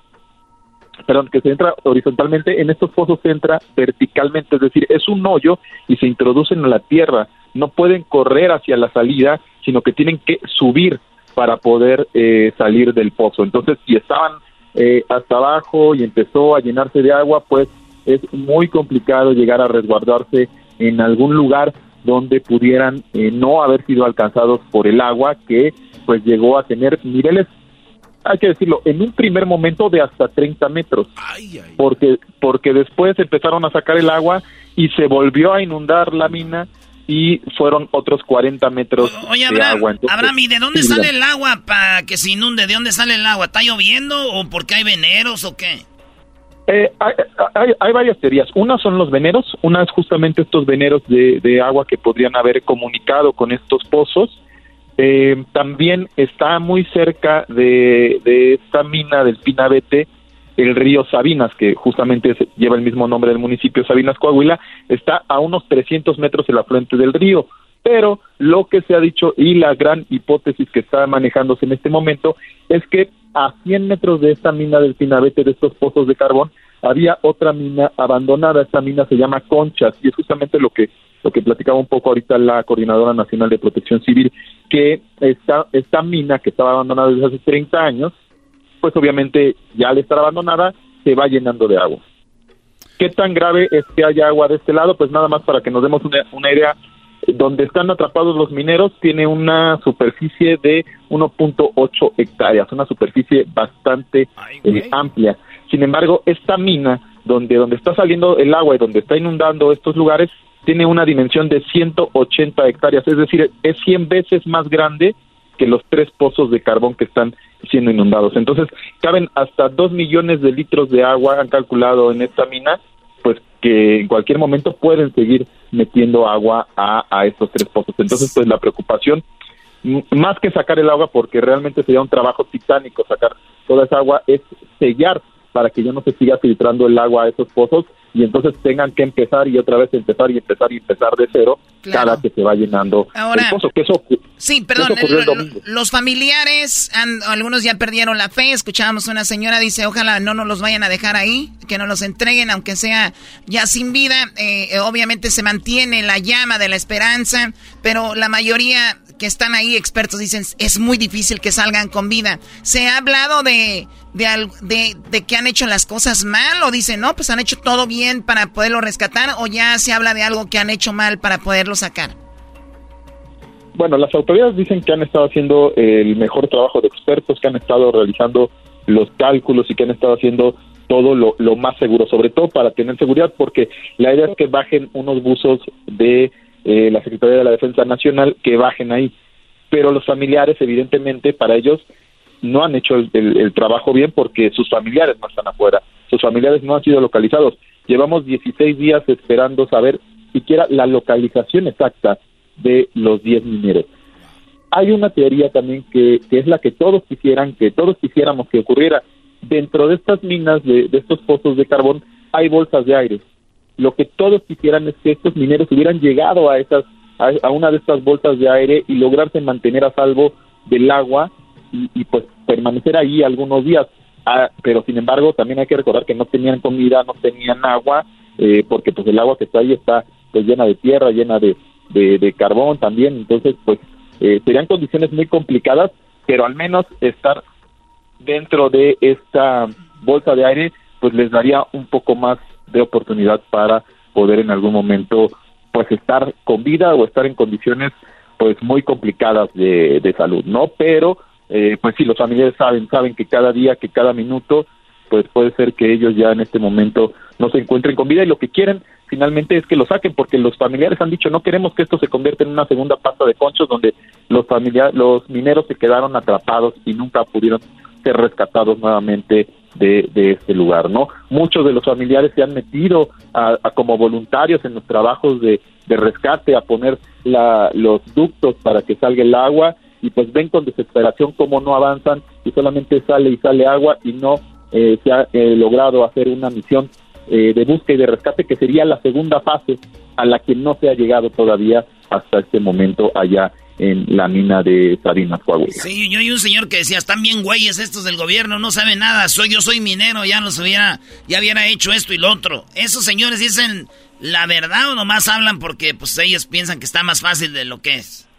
perdón, que se entra horizontalmente, en estos pozos se entra verticalmente, es decir, es un hoyo y se introducen en la tierra, no pueden correr hacia la salida, sino que tienen que subir para poder eh, salir del pozo. Entonces, si estaban eh, hasta abajo y empezó a llenarse de agua, pues es muy complicado llegar a resguardarse en algún lugar donde pudieran eh, no haber sido alcanzados por el agua que pues llegó a tener niveles hay que decirlo, en un primer momento de hasta 30 metros, porque porque después empezaron a sacar el agua y se volvió a inundar la mina y fueron otros 40 metros Oye, de Abraham, agua. Entonces, Abraham, ¿y de dónde sale el agua para que se inunde? ¿De dónde sale el agua? ¿Está lloviendo o porque hay veneros o qué? Eh, hay, hay- hay varias teorías. Una son los veneros, una es justamente estos veneros de, agua que podrían haber comunicado con estos pozos. Eh, también está muy cerca de, esta mina del Pinabete el río Sabinas, que justamente lleva el mismo nombre del municipio Sabinas, Coahuila, está a unos 300 metros el afluente del río. Pero lo que se ha dicho y la gran hipótesis que está manejándose en este momento es que a 100 metros de esta mina del Pinabete, de estos pozos de carbón, había otra mina abandonada. Esta mina se llama Conchas y es justamente lo que lo que platicaba un poco ahorita la Coordinadora Nacional de Protección Civil, que esta, esta mina que estaba abandonada desde hace 30 años, pues obviamente ya al estar abandonada se va llenando de agua. ¿Qué tan grave es que haya agua de este lado? Pues nada más para que nos demos una, una idea, donde están atrapados los mineros tiene una superficie de 1.8 hectáreas, una superficie bastante eh, amplia. Sin embargo, esta mina, donde, donde está saliendo el agua y donde está inundando estos lugares, tiene una dimensión de 180 hectáreas, es decir, es 100 veces más grande que los tres pozos de carbón que están siendo inundados. Entonces, caben hasta 2 millones de litros de agua, han calculado en esta mina, pues que en cualquier momento pueden seguir metiendo agua a, a estos tres pozos. Entonces, pues la preocupación, más que sacar el agua, porque realmente sería un trabajo titánico sacar toda esa agua, es sellar para que ya no se siga filtrando el agua a esos pozos y entonces tengan que empezar y otra vez empezar y empezar y empezar de cero cada que se va llenando Ahora- el pozo. Que eso, Sí, perdón, eso ocurrió el domingo. los familiares, han- algunos ya perdieron la fe. Escuchábamos una señora dice, ojalá no nos los vayan a dejar ahí, que no los entreguen, aunque sea ya sin vida. Eh, obviamente se mantiene la llama de la esperanza, pero la mayoría que están ahí, expertos, dicen, es muy difícil que salgan con vida. ¿Se ha hablado de, de, que han hecho las cosas mal o dicen, no, pues han hecho todo bien para poderlo rescatar o ya se habla de algo que han hecho mal para poderlo sacar? Bueno, las autoridades dicen que han estado haciendo el mejor trabajo de expertos, que han estado realizando los cálculos y que han estado haciendo todo lo más seguro, sobre todo para tener seguridad, porque la idea es que bajen unos buzos de eh, la Secretaría de la Defensa Nacional, que bajen ahí. Pero los familiares, evidentemente, para ellos no han hecho el, el- trabajo bien porque sus familiares no están afuera, sus familiares no han sido localizados. Llevamos 16 días esperando saber siquiera la localización exacta de los 10 mineros. Hay una teoría también que, es la que todos quisieran, que todos quisiéramos que ocurriera. Dentro de estas minas, de estos pozos de carbón, hay bolsas de aire. Lo que todos quisieran es que estos mineros hubieran llegado a esas a, una de estas bolsas de aire y lograrse mantener a salvo del agua y, pues permanecer ahí algunos días. Ah, pero sin embargo también hay que recordar que no tenían comida, no tenían agua, eh, porque pues el agua que está ahí está pues llena de tierra, llena de, de, de carbón también, entonces pues eh, serían condiciones muy complicadas, pero al menos estar dentro de esta bolsa de aire pues les daría un poco más de oportunidad para poder en algún momento pues estar con vida o estar en condiciones pues muy complicadas de, de salud, ¿no? Pero eh, pues sí, los familiares saben, saben que cada día, que cada minuto, pues puede ser que ellos ya en este momento no se encuentren con vida y lo que quieren finalmente es que lo saquen porque los familiares han dicho no queremos que esto se convierta en una segunda pasta de conchos donde los familiares, los mineros se quedaron atrapados y nunca pudieron ser rescatados nuevamente de, este lugar, ¿no? Muchos de los familiares se han metido a, como voluntarios en los trabajos de, de rescate a poner la, los ductos para que salga el agua y pues ven con desesperación cómo no avanzan y solamente sale y sale agua y no eh, se ha eh, logrado hacer una misión eh, de búsqueda y de rescate que sería la segunda fase a la que no se ha llegado todavía hasta este momento allá en la mina de Sabinas, Coahuila. Sí, yo hay un señor que decía, están bien güeyes estos del gobierno, no saben nada, soy yo soy minero, ya nos hubiera, ya hubiera hecho esto y lo otro. Esos señores dicen la verdad o nomás hablan porque pues ellos piensan que está más fácil de lo que es.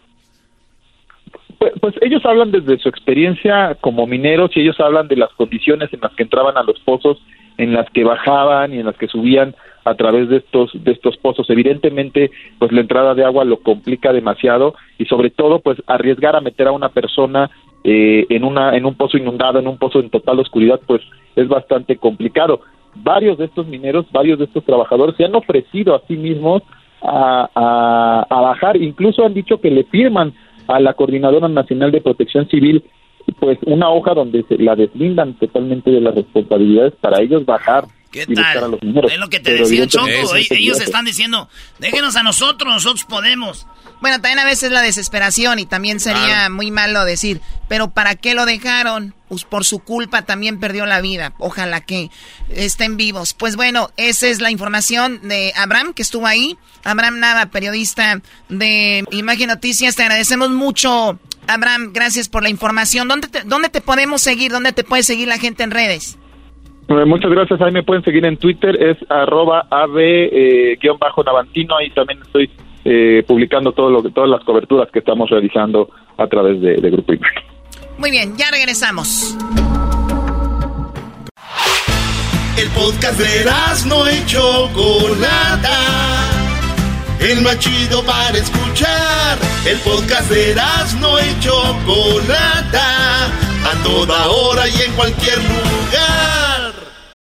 Pues, pues ellos hablan desde su experiencia como mineros y ellos hablan de las condiciones en las que entraban a los pozos, en las que bajaban y en las que subían a través de estos de estos pozos. Evidentemente, pues la entrada de agua lo complica demasiado y sobre todo pues arriesgar a meter a una persona eh, en, una, en un pozo inundado, en un pozo en total oscuridad, pues es bastante complicado. Varios de estos mineros, varios de estos trabajadores se han ofrecido a sí mismos a, a, bajar, incluso han dicho que le firman a la Coordinadora Nacional de Protección Civil pues una hoja donde se la deslindan totalmente de las responsabilidades para ellos bajar ¿Qué tal? Es lo que te decía Choco. Ellos están diciendo, déjenos a nosotros, nosotros podemos. Bueno, también a veces la desesperación y también sería muy malo decir, pero ¿para qué lo dejaron? Pues por su culpa también perdió la vida. Ojalá que estén vivos. Pues bueno, esa es la información de Abraham que estuvo ahí. Abraham Nava, periodista de Imagen Noticias. Te agradecemos mucho, Abraham. Gracias por la información. ¿Dónde te, dónde te podemos seguir? ¿Dónde te puede seguir la gente en redes? Eh, muchas gracias. Ahí me pueden seguir en Twitter. Es arroba ab-navantino. Ahí también estoy eh, publicando todo lo, todas las coberturas que estamos realizando a través de, Grupo Imagen. Muy bien, ya regresamos. El podcast de no hecho Chocolata. El más chido para escuchar. El podcast de no hecho Chocolata. A toda hora y en cualquier lugar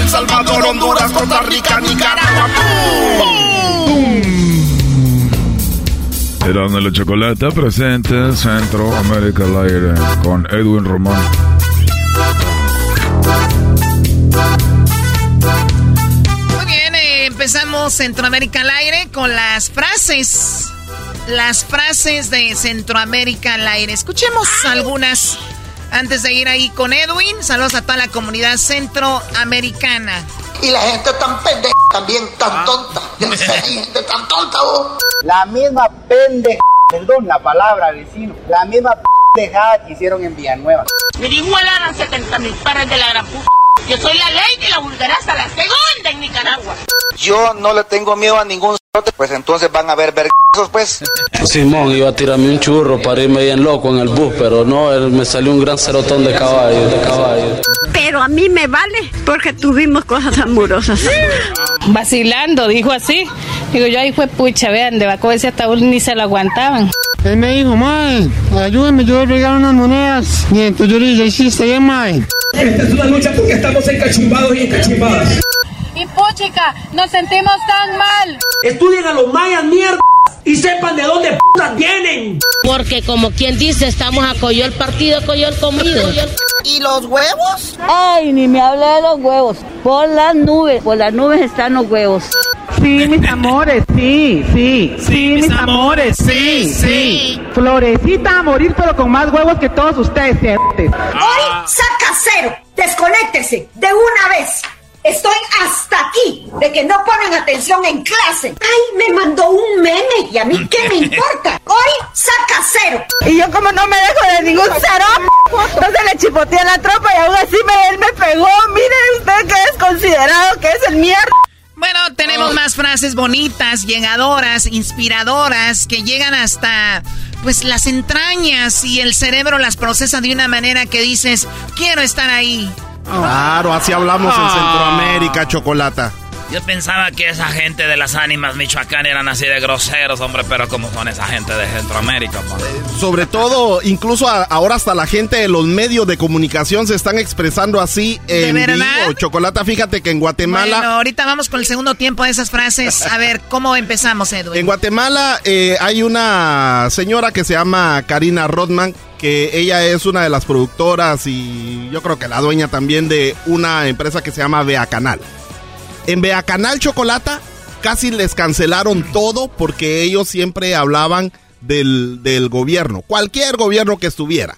El Salvador, Honduras, Costa Rica, Nicaragua. Eran de la chocolate presente Centroamérica al aire con Edwin Román. Muy bien, eh, empezamos Centroamérica al aire con las frases. Las frases de Centroamérica al aire. Escuchemos algunas antes de ir ahí con Edwin, saludos a toda la comunidad centroamericana. Y la gente tan pendeja también, tan ah. tonta. gente tan tonta vos. La misma pendeja, perdón la palabra vecino, la misma pendejada que hicieron en Villanueva. Me dijo eran 70 mil pares de la gran puta. Yo soy la ley de la vulgaraza, la segunda en Nicaragua. Yo no le tengo miedo a ningún pues entonces van a ver vergüenzos, pues. Simón iba a tirarme un churro para irme bien loco en el bus, pero no, él me salió un gran cerotón de caballo, de caballo. Pero a mí me vale porque tuvimos cosas amorosas. Vacilando, dijo así. Digo, yo ahí fue pucha, vean, de Baco ese ataúd ni se lo aguantaban. Él me dijo, mae, ayúdame, yo voy a regalar unas monedas. Y entonces yo le dije, sí, está bien, mae. Esta es una lucha porque estamos encachumbados y encachumbadas. Y pochica, nos sentimos tan mal. Estudien a los mayas, mierda. Y sepan de dónde putas vienen. Porque como quien dice, estamos a el partido, el comido. ¿Y los huevos? Ay, ni me hable de los huevos. Por las nubes, por las nubes están los huevos. Sí, mis amores, sí, sí, sí, mis amores, sí, sí. Florecita a morir, pero con más huevos que todos ustedes, Hoy saca cero, desconéctese de una vez. Estoy hasta aquí de que no ponen atención en clase. Ay, me mandó un meme y a mí qué me importa. Hoy saca cero. Y yo como no me dejo de ningún cero, entonces le chipoteé a la tropa y aún así me, él me pegó. Mire usted que es considerado que es el mierda. Bueno, tenemos más frases bonitas, llegadoras, inspiradoras, que llegan hasta pues las entrañas y el cerebro las procesa de una manera que dices, quiero estar ahí. Claro, así hablamos en ah. Centroamérica, Chocolata. Yo pensaba que esa gente de las ánimas Michoacán eran así de groseros, hombre, pero como son esa gente de Centroamérica, Sobre todo, incluso ahora hasta la gente de los medios de comunicación se están expresando así en ¿De verdad? Chocolata, fíjate que en Guatemala... Bueno, ahorita vamos con el segundo tiempo de esas frases. A ver, ¿cómo empezamos, Edwin? En Guatemala eh, hay una señora que se llama Karina Rodman, que ella es una de las productoras y yo creo que la dueña también de una empresa que se llama Bea Canal. En Bea Canal Chocolata casi les cancelaron todo porque ellos siempre hablaban del, del gobierno, cualquier gobierno que estuviera.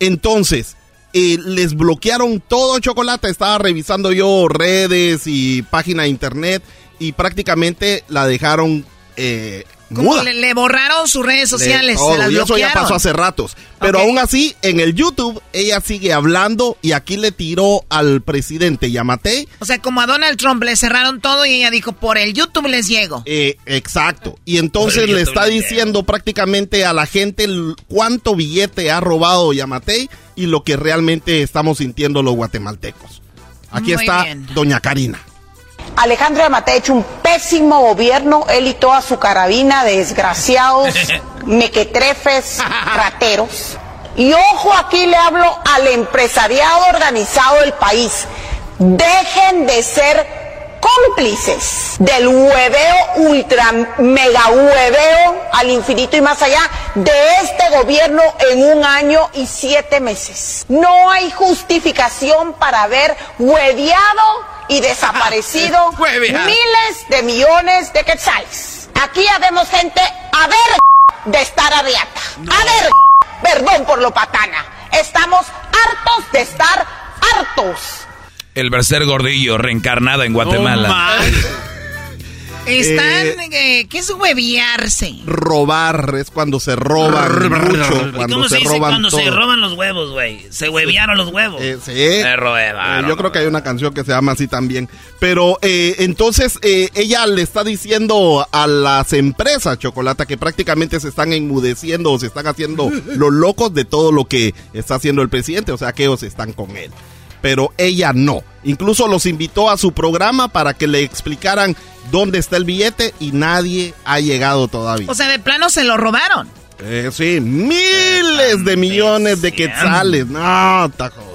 Entonces, eh, les bloquearon todo chocolate. Estaba revisando yo redes y página de internet y prácticamente la dejaron eh, ¿Cómo muda. le, le borraron sus redes sociales? Todo, se las y eso ya pasó hace ratos. Pero Ok. aún así, en el YouTube, ella sigue hablando y aquí le tiró al presidente Yamate. O sea, como a Donald Trump le cerraron todo y ella dijo, por el YouTube les llego. Eh, exacto. Y entonces le está le diciendo prácticamente a la gente cuánto billete ha robado Yamate y lo que realmente estamos sintiendo los guatemaltecos. Aquí Muy está bien. doña Karina. Alejandro Yamate ha hecho un pésimo gobierno, él y toda su carabina de desgraciados, mequetrefes, rateros. Y ojo, aquí le hablo al empresariado organizado del país. Dejen de ser cómplices del hueveo, ultra mega hueveo al infinito y más allá de este gobierno en un año y siete meses. No hay justificación para haber hueveado y desaparecido miles de millones de quetzales. Aquí habemos gente a ver de estar arriata. A ver, perdón por lo patana. Estamos hartos de estar hartos. El Berser Gordillo, reencarnado en Guatemala. Están, eh, ¿qué es hueviarse? Robar es cuando se roban mucho, ¿Y cuando cómo se se dice roban cuando se roban los huevos, güey? Se huevearon los huevos. sí. Se robaron. Eh, yo creo que hay una canción que se llama así también. Pero eh, entonces eh, ella le está diciendo a las empresas, Chocolata, que prácticamente se están enmudeciendo o se están haciendo los locos de todo lo que está haciendo el presidente. O sea, que ellos están con él. Pero ella no. Incluso los invitó a su programa para que le explicaran dónde está el billete y nadie ha llegado todavía. O sea, de plano se lo robaron. Eh, sí, miles de millones de quetzales. No, jodido.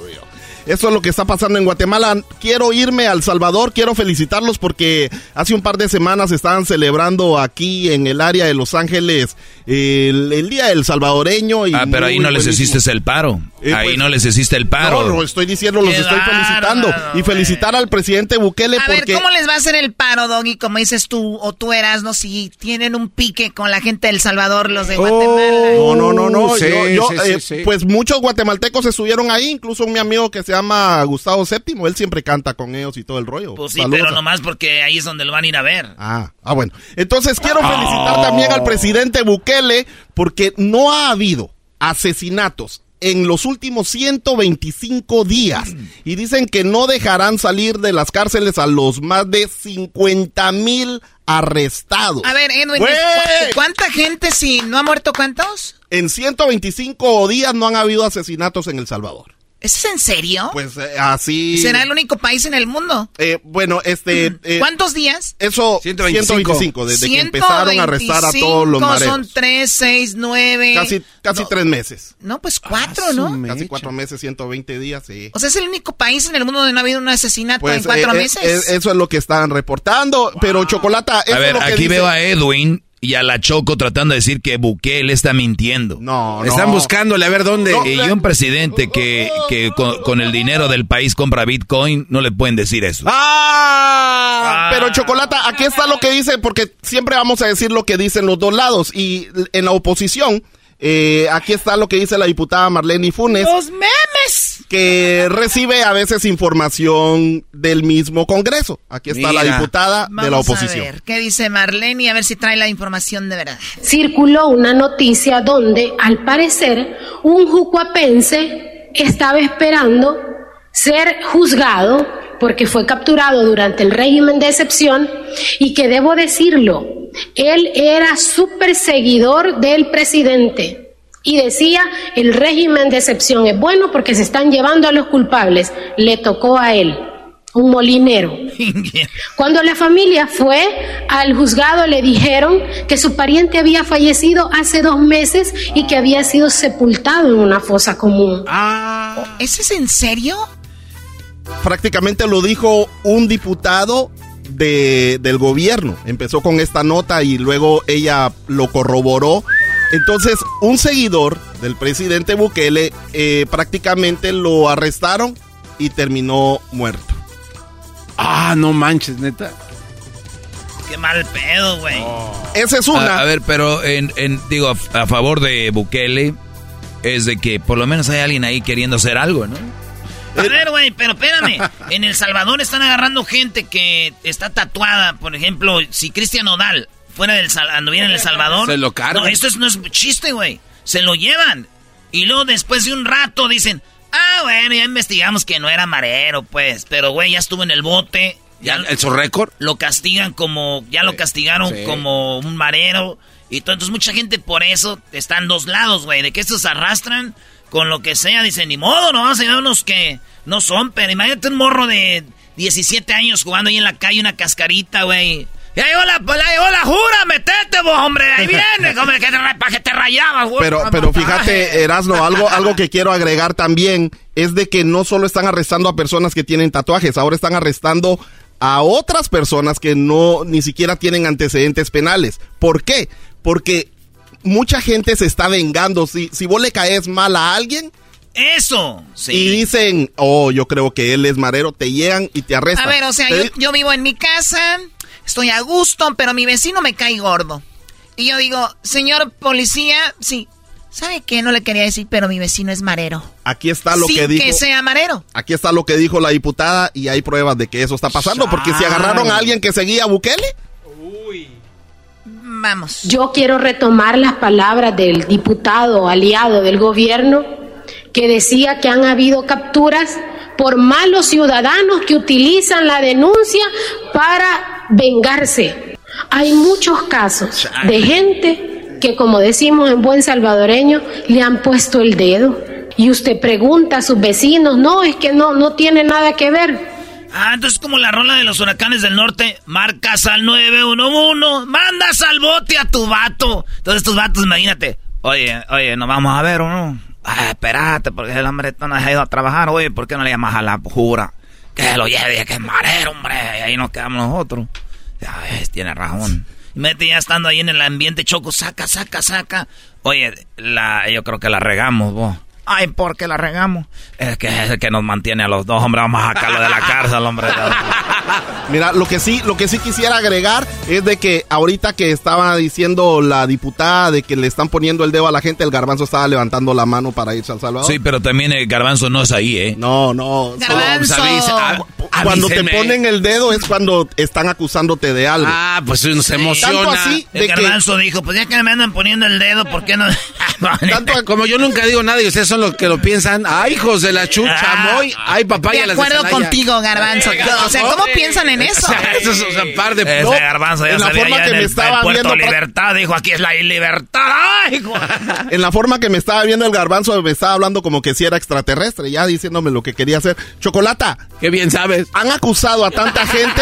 Eso es lo que está pasando en Guatemala. Quiero irme al Salvador, quiero felicitarlos porque hace un par de semanas estaban celebrando aquí en el área de Los Ángeles el, el Día del Salvadoreño. Y Ah, pero ahí no les buenísimo. hiciste el paro. Eh, ahí pues, no les hiciste el paro. No, lo estoy diciendo, los Qué estoy felicitando. bárbaro, Y felicitar al presidente Bukele A ver. ¿cómo les va a hacer el paro, Doggy? Como dices tú o tú eras, no si tienen un pique con la gente del Salvador, los de Guatemala. No, no, no, no. Sí, yo, yo, sí, eh, sí. Pues muchos guatemaltecos estuvieron ahí, incluso un mi amigo que se llama Gustavo VII, él siempre canta con ellos y todo el rollo. Pues sí, Saludos pero a- nomás porque ahí es donde lo van a ir a ver. Ah, ah, bueno. Entonces quiero Oh. felicitar también al presidente Bukele porque no ha habido asesinatos en los últimos 125 días y dicen que no dejarán salir de las cárceles a los más de 50 mil arrestados. A ver, Edwin, Güey. ¿cu- ¿cuánta gente si no ha muerto cuántos? En 125 días no han habido asesinatos en El Salvador. ¿Eso es en serio? Pues eh, así. ¿Será el único país en el mundo? Eh, bueno, este. eh, ¿Cuántos días? Eso, 125. 125, desde que empezaron a arrestar a todos los 125 mareros. Son tres, seis, nueve. Casi, casi tres meses. No, pues cuatro, ¿no? Casi cuatro meses, 120 días, sí. O sea, es el único país en el mundo donde no ha habido un asesinato Pues en cuatro eh, meses. eh, eso es lo que están reportando. Pero Chocolata, A ver, es lo que aquí dice- veo a Edwin y a la Choco tratando de decir que Bukele está mintiendo. No, Están buscándole a ver dónde. Y un presidente que, que con, con el dinero del país compra Bitcoin, no le pueden decir eso. ¡Ah! Pero Chocolata, aquí está lo que dice, porque siempre vamos a decir lo que dicen los dos lados. Y en la oposición, eh, aquí está lo que dice la diputada Marlene Funes. ¡Los memes! Que recibe a veces información del mismo Congreso. Aquí está la diputada de la Vamos oposición. a ver, ¿qué dice Marlene? Y a ver si trae la información de verdad. circuló una noticia donde, al parecer, un jucuapense estaba esperando ser juzgado porque fue capturado durante el régimen de excepción y que debo decirlo, él era súper seguidor del presidente y decía el régimen de excepción es bueno porque se están llevando a los culpables, le tocó a él. un molinero. Cuando la familia fue al juzgado le dijeron que su pariente había fallecido hace dos meses y que había sido sepultado en una fosa común. Ah. ¿Ese es en serio? Prácticamente lo dijo un diputado de, del gobierno. Empezó con esta nota y luego ella lo corroboró. Entonces, un seguidor del presidente Bukele eh, prácticamente lo arrestaron y terminó muerto. Ah, no manches, neta. Qué mal pedo, güey. Esa es una. A, ver, pero en, digo, a, a, favor de Bukele es de que por lo menos hay alguien ahí queriendo hacer algo, ¿no? A ver, güey, pero espérame. En El Salvador están agarrando gente que está tatuada. Por ejemplo, si Cristian Odal fuera del anduviera en El Salvador. Se lo cargan. No, esto es, no es chiste, güey. Se lo llevan. Y luego después de un rato dicen, ah, bueno, ya investigamos que no era marero, pues. Pero, güey, ya estuvo en el bote. Ya ¿El su récord? Lo castigan como, ya lo castigaron como un marero. Y todo, entonces mucha gente por eso está en dos lados, güey. De que estos arrastran con lo que sea. Dicen, ni modo, no vamos a llevar unos que no son, pero imagínate un morro de 17 años jugando ahí en la calle una cascarita, güey. Ya llegó la, ya llegó la jura, metete vos, hombre, ahí viene, como que te, para que te rayabas, güey. Pero, pero fíjate, Erasno, algo, algo que quiero agregar también es de que no solo están arrestando a personas que tienen tatuajes, ahora están arrestando a otras personas que no ni siquiera tienen antecedentes penales. ¿Por qué? Porque mucha gente se está vengando. Si, si vos le caes mal a alguien, eso, sí. Y dicen, oh, yo creo que él es marero, te llegan y te arrestan. A ver, o sea, yo, yo, vivo en mi casa, estoy a gusto, pero mi vecino me cae gordo. Y yo digo, señor policía, sí, ¿sabe qué? No le quería decir, pero mi vecino es marero. Aquí está lo que dijo. que sea marero. Aquí está lo que dijo la diputada y hay pruebas de que eso está pasando, porque si agarraron a alguien que seguía a Bukele. Uy. Vamos. Yo quiero retomar las palabras del diputado aliado del gobierno que decía que han habido capturas por malos ciudadanos que utilizan la denuncia para vengarse. Hay muchos casos de gente que, como decimos en buen salvadoreño, le han puesto el dedo. Y usted pregunta a sus vecinos, no, es que no, no tiene nada que ver. Ah, entonces como la rola de los huracanes del norte, marcas al 911, mandas al bote a tu vato. Entonces tus vatos, imagínate, oye, oye, nos vamos a ver o no. Ah, espérate, porque el hombre no ha ido a trabajar, oye, ¿por qué no le llamas a la jura? Que lo lleve, que es marero, hombre, y ahí nos quedamos nosotros. Ya ves, tiene razón. Mete ya estando ahí en el ambiente choco, saca, saca, saca. Oye, la, yo creo que la regamos, vos. Ay, ¿por qué la regamos? Es que es el que nos mantiene a los dos, hombre. Vamos a sacarlo de la cárcel, hombre. Mira, lo que sí, lo que sí quisiera agregar es de que ahorita que estaba diciendo la diputada de que le están poniendo el dedo a la gente, el garbanzo estaba levantando la mano para irse al Salvador. Sí, pero también el garbanzo no es ahí, ¿eh? No, no. Garbanzo. cuando te ponen el dedo es cuando están acusándote de algo. Ah, pues uno se emociona. Tanto así el garbanzo dijo, pues ya que me andan poniendo el dedo, ¿por qué no? Tanto, como yo nunca digo nada y ustedes son los que lo piensan. Ay, hijos de la chucha, Ah. muy. Ay, papá, De acuerdo contigo, garbanzo. O sea, ¿cómo piensan en eso? O sea, eso es un par de... Ese garbanzo ya en la forma que en me el, estaba el Puerto viendo, Libertad, dijo, aquí es la libertad. Ay, hijo. En la forma que me estaba viendo el garbanzo, me estaba hablando como que si era extraterrestre, ya diciéndome lo que quería hacer. Chocolata. Qué bien sabes. Han acusado a tanta gente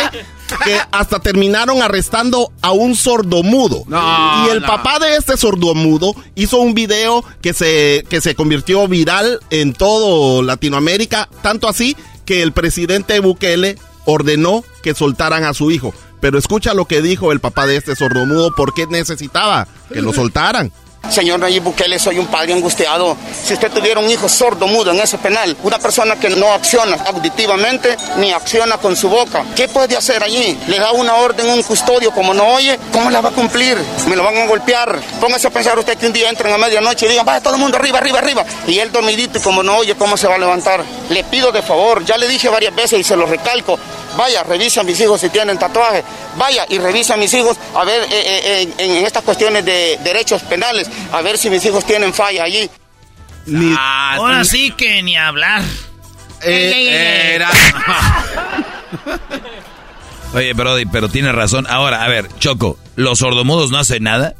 que hasta terminaron arrestando a un sordomudo. No, y el no. papá de este sordomudo hizo un video que se, que se convirtió viral en todo Latinoamérica, tanto así que el presidente Bukele ordenó que soltaran a su hijo. Pero escucha lo que dijo el papá de este sordomudo, por qué necesitaba que lo soltaran. Señor Nayib Bukele, soy un padre angustiado. Si usted tuviera un hijo sordo, mudo en ese penal, una persona que no acciona auditivamente ni acciona con su boca, ¿qué puede hacer allí? Le da una orden, un custodio, como no oye, ¿cómo la va a cumplir? Me lo van a golpear. Póngase a pensar usted que un día entran a medianoche y digan, vaya todo el mundo arriba, arriba, arriba. Y él dormidito y como no oye, ¿cómo se va a levantar? Le pido de favor, ya le dije varias veces y se lo recalco, vaya, revisa a mis hijos si tienen tatuajes, vaya y revisa a mis hijos a ver eh, eh, en, en estas cuestiones de derechos penales, a ver si mis hijos tienen falla allí. Ah, ahora sí que ni hablar. Eh. Era... Oye, Brody, pero tiene razón. Ahora, a ver, Choco, ¿los sordomudos no hacen nada?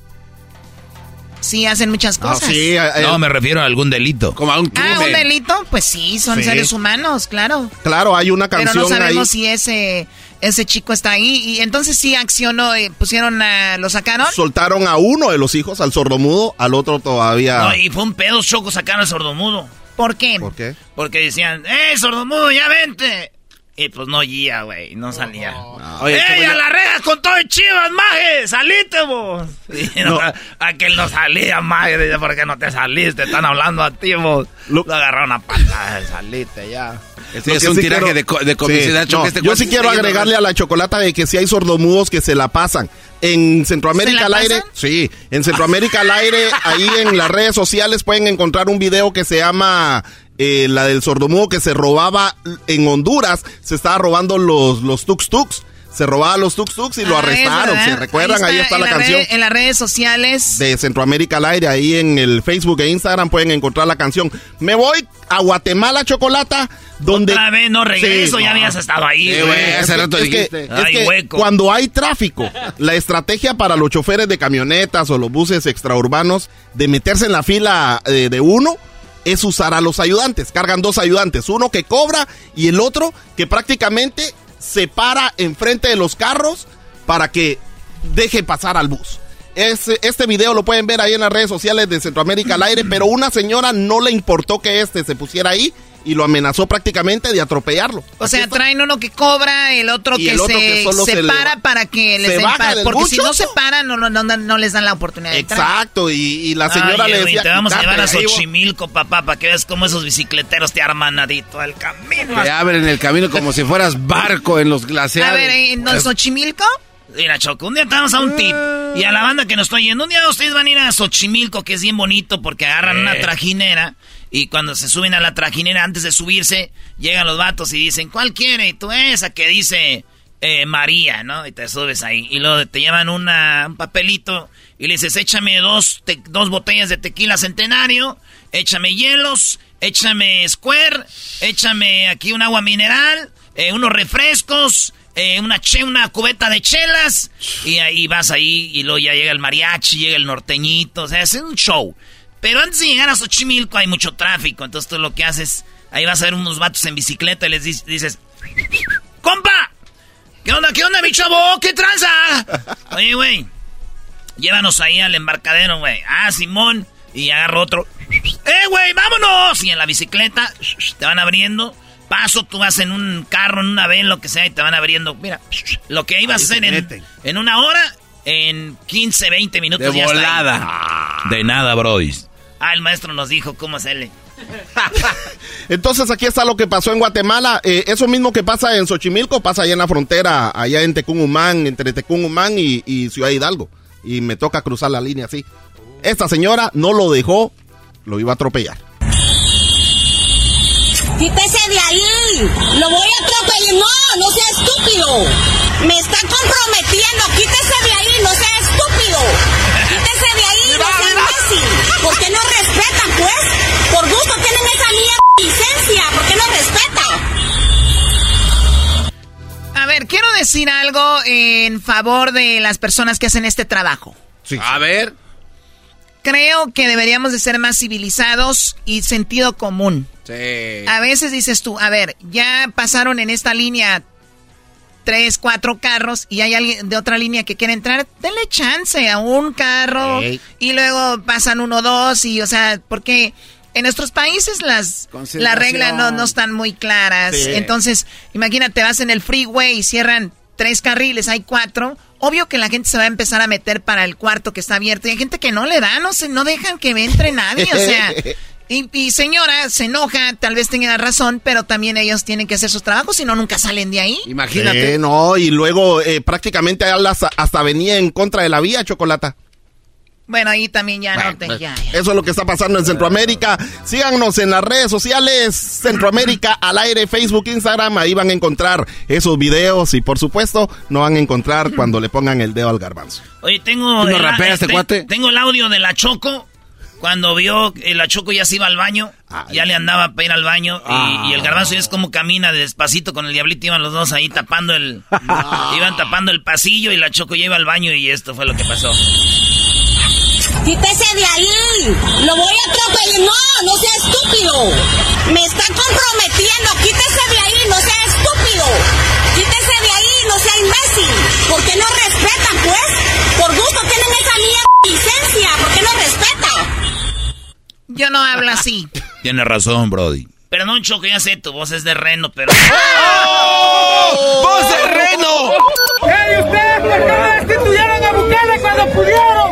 Sí, hacen muchas Ah, cosas. sí, eh, No, me refiero a algún delito. Como a un Ah, un delito, pues sí, son Sí. seres humanos, claro. Claro, hay una Pero canción no sabemos ahí. si ese ese chico está ahí y entonces sí accionó, eh, pusieron, a lo sacaron. Soltaron a uno de los hijos, al sordomudo, al otro todavía. No, y fue un pedo choco sacar al sordomudo. ¿Por qué? ¿Por qué? Porque decían, ¡eh, sordomudo, ya vente! Y pues no guía, güey, no salía. Oye, ¡Ey, a la reja con todo el chivas, maje! ¡Salite, vos! Y no, Aquel no salía, maje, dice, ¿por qué no te saliste? Están hablando a ti, vos. Lo, agarraron a patada, salite ya. Lo es un sí tiraje quiero- de, co- de comicidad. Sí, no, este yo sí quiero agregarle a la chocolata de que si hay sordomudos que se la pasan. En Centroamérica ¿Se la al aire, pasan? sí, en Centroamérica al aire, ahí en las redes sociales pueden encontrar un video que se llama eh, la del sordomudo que se robaba en Honduras, se estaba robando los, los tuk tuks, se robaba los tuk tuks y lo Ah, es arrestaron. ¿se recuerdan? Ahí está, la red- canción en las redes sociales. de Centroamérica al aire, ahí en el Facebook e Instagram pueden encontrar la canción. Me voy a Guatemala, Chocolata, donde... Otra vez no regreso, Sí, ya no. habías estado ahí, Sí, güey. güey, hace Es que- rato es que- dijiste. es Ay, que hueco. cuando hay tráfico, la estrategia para los choferes de camionetas o los buses extraurbanos de meterse en la fila eh, de uno es usar a los ayudantes. Cargan dos ayudantes, uno que cobra y el otro que prácticamente se para enfrente de los carros para que deje pasar al bus. Es- este video lo pueden ver ahí en las redes sociales de Centroamérica al aire, pero una señora no le importó que este se pusiera ahí y lo amenazó prácticamente de atropellarlo. O sea, traen uno que cobra, el otro Y que el otro se, que solo se se para que les se den baja pa- del Porque si no se paran, no, no, no, no les dan la oportunidad de entrar. Exacto, y, y la señora Ay, le decía... te vamos a "Quítate llevar a de ahí, vos". Xochimilco, papá, para que veas cómo esos bicicleteros te arman nadito el camino. Te abren el camino como si fueras barco en los glaciares. A ver, ¿en Pues, Xochimilco? Mira, Choco, un día te vamos a un tip. Y a la banda que nos está yendo, un día ustedes van a ir a Xochimilco, que es bien bonito, porque agarran una trajinera. Y cuando se suben a la trajinera, antes de subirse, llegan los vatos y dicen, ¿cuál quiere? Y tú, esa que dice eh, María, ¿no? Y te subes ahí. Y luego te llevan una, un papelito y le dices, échame dos, te- dos botellas de tequila centenario, échame hielos, échame square, échame aquí un agua mineral, eh, unos refrescos, eh, una, che, una cubeta de chelas, y ahí vas ahí, y luego ya llega el mariachi, llega el norteñito, o sea, es un show. Pero antes de llegar a Xochimilco hay mucho tráfico, entonces tú lo que haces, ahí vas a ver unos vatos en bicicleta y les di- dices, ¡Compa! ¿Qué onda, qué onda, mi chavo? ¿Qué tranza? Oye, güey, llévanos ahí al embarcadero, güey. Ah, Simón, y agarro otro. ¡Eh, güey, vámonos! Y en la bicicleta te van abriendo. Paso, tú vas en un carro, en una ven, lo que sea, y te van abriendo. Mira, lo que ibas a hacer en, en una hora, en 15, 20 minutos De ya está ahí. volada. De nada, Brody. Ah, el maestro nos dijo cómo hacerle. Entonces aquí está lo que pasó en Guatemala. Eh, eso mismo que pasa en Xochimilco pasa allá en la frontera, allá en Tecumumán, entre Tecumumán y, y Ciudad Hidalgo. Y me toca cruzar la línea así. Esta señora no lo dejó, lo iba a atropellar. Quítese de ahí. Lo voy a atropellar. No, no sea estúpido. Me está comprometiendo. Quítese de ahí, no sea estúpido. Quítese de ahí, no sea imbécil. ¿Por qué no respetan, pues? Por gusto tienen esa mierda licencia. ¿Por qué no respeta? A ver, quiero decir algo en favor de las personas que hacen este trabajo. A ver. Creo que deberíamos de ser más civilizados y sentido común. Sí. A veces dices tú, a ver, ya pasaron en esta línea tres, cuatro carros y hay alguien de otra línea que quiere entrar, denle chance a un carro y luego pasan uno, dos y, o sea, porque en nuestros países las, las reglas no, no están muy claras. Sí. Entonces, imagínate, vas en el freeway y cierran tres carriles, hay cuatro. Obvio que la gente se va a empezar a meter para el cuarto que está abierto y hay gente que no le da, no se, no dejan que entre nadie, o sea. Y, y señora se enoja, tal vez tenga razón, pero también ellos tienen que hacer sus trabajos, si no, nunca salen de ahí. Eh, no, y luego eh, prácticamente hasta, hasta venía en contra de la vía, Chocolata. Bueno, ahí también ya no te... Pues, ya, Eso es lo que está pasando en Centroamérica. Síganos en las redes sociales, Centroamérica al aire, Facebook, Instagram. Ahí van a encontrar esos videos y por supuesto no van a encontrar cuando le pongan el dedo al garbanzo. Oye, tengo. ¿Tú no el- rapeas, este te- cuate? Tengo el audio de la Choco. Cuando vio que la Choco ya se iba al baño, ya le andaba para ir al baño. y- Ah. Y, el garbanzo ya es como camina despacito con el diablito. Iban los dos ahí tapando el. Iban tapando el pasillo y la Choco ya iba al baño y esto fue lo que pasó. Quítese de ahí. Lo voy a atropellar. No, no sea estúpido. Me está comprometiendo. Quítese de ahí, no sea estúpido. Quítese de ahí, no sea imbécil. ¿Por qué no respetan, pues? Por gusto tienen esa mierda licencia. ¿Por qué no respeta? Yo no hablo así. Tiene razón, Brody. Pero no, Choco, ya sé, tu voz es de reno, pero... ¡Oh! ¡Voz de reno! ¡Ey, ustedes por qué no destituyeron a Bukele cuando pudieron!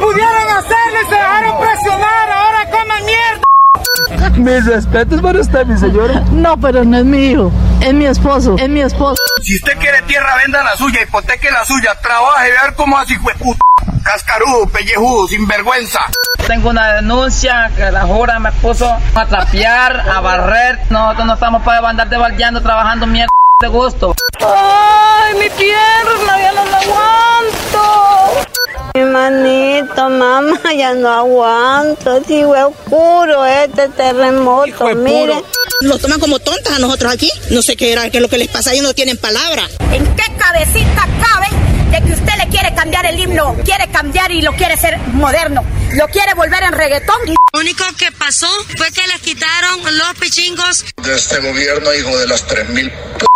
¡Pudieron hacerlo y se dejaron presionar! ¡Ahora coman mierda! Mis respetos para usted, mi señora. No, pero no es mi hijo. Es mi esposo. Es mi esposo. Si usted quiere tierra, venda la suya, hipoteque la suya, trabaje, ver cómo así fue puta. Cascarudo, pellejudo, sinvergüenza. Tengo una denuncia que la jura me puso a trapear, a barrer. Nosotros no estamos para andar devaldeando, trabajando mierda de gusto. ¡Ay, mi pierna! ¡Ya no la aguanto! Mi manito, mamá, ya no aguanto. Si fue oscuro este terremoto, mire. Nos toman como tontas a nosotros aquí. No sé qué era, qué es lo que les pasa, ellos no tienen palabra. ¿En qué cabecita cabe de que usted le quiere cambiar el himno? Quiere cambiar y lo quiere ser moderno. Lo quiere volver en reggaetón. Lo único que pasó fue que les quitaron los pichingos. De este gobierno, hijo de las 3.000 p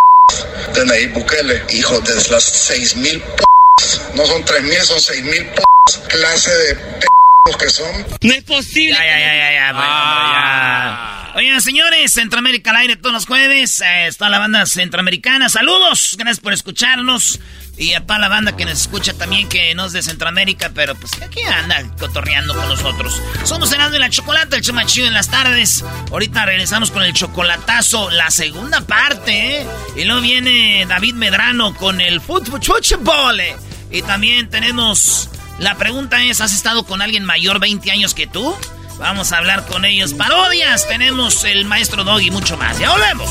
de Nayib Bukele, hijo de las 6.000 p no son 3.000, son 6.000 p clase de p que son. No es posible. Ya, ya, ya, ya, ya. Oigan, señores, Centroamérica al aire todos los jueves. Eh, está la banda centroamericana. Saludos, gracias por escucharnos. Y a toda la banda que nos escucha también, que no es de Centroamérica, pero pues aquí anda cotorreando con nosotros. Somos Cenando y la Chocolate, el chuma chido en las tardes. Ahorita regresamos con el chocolatazo, la segunda parte, ¿eh? Y luego viene David Medrano con el fútbol. eh. Y también tenemos... La pregunta es, ¿has estado con alguien mayor 20 años que tú? Vamos a hablar con ellos. Parodias, tenemos el maestro Dog y mucho más. Ya volvemos.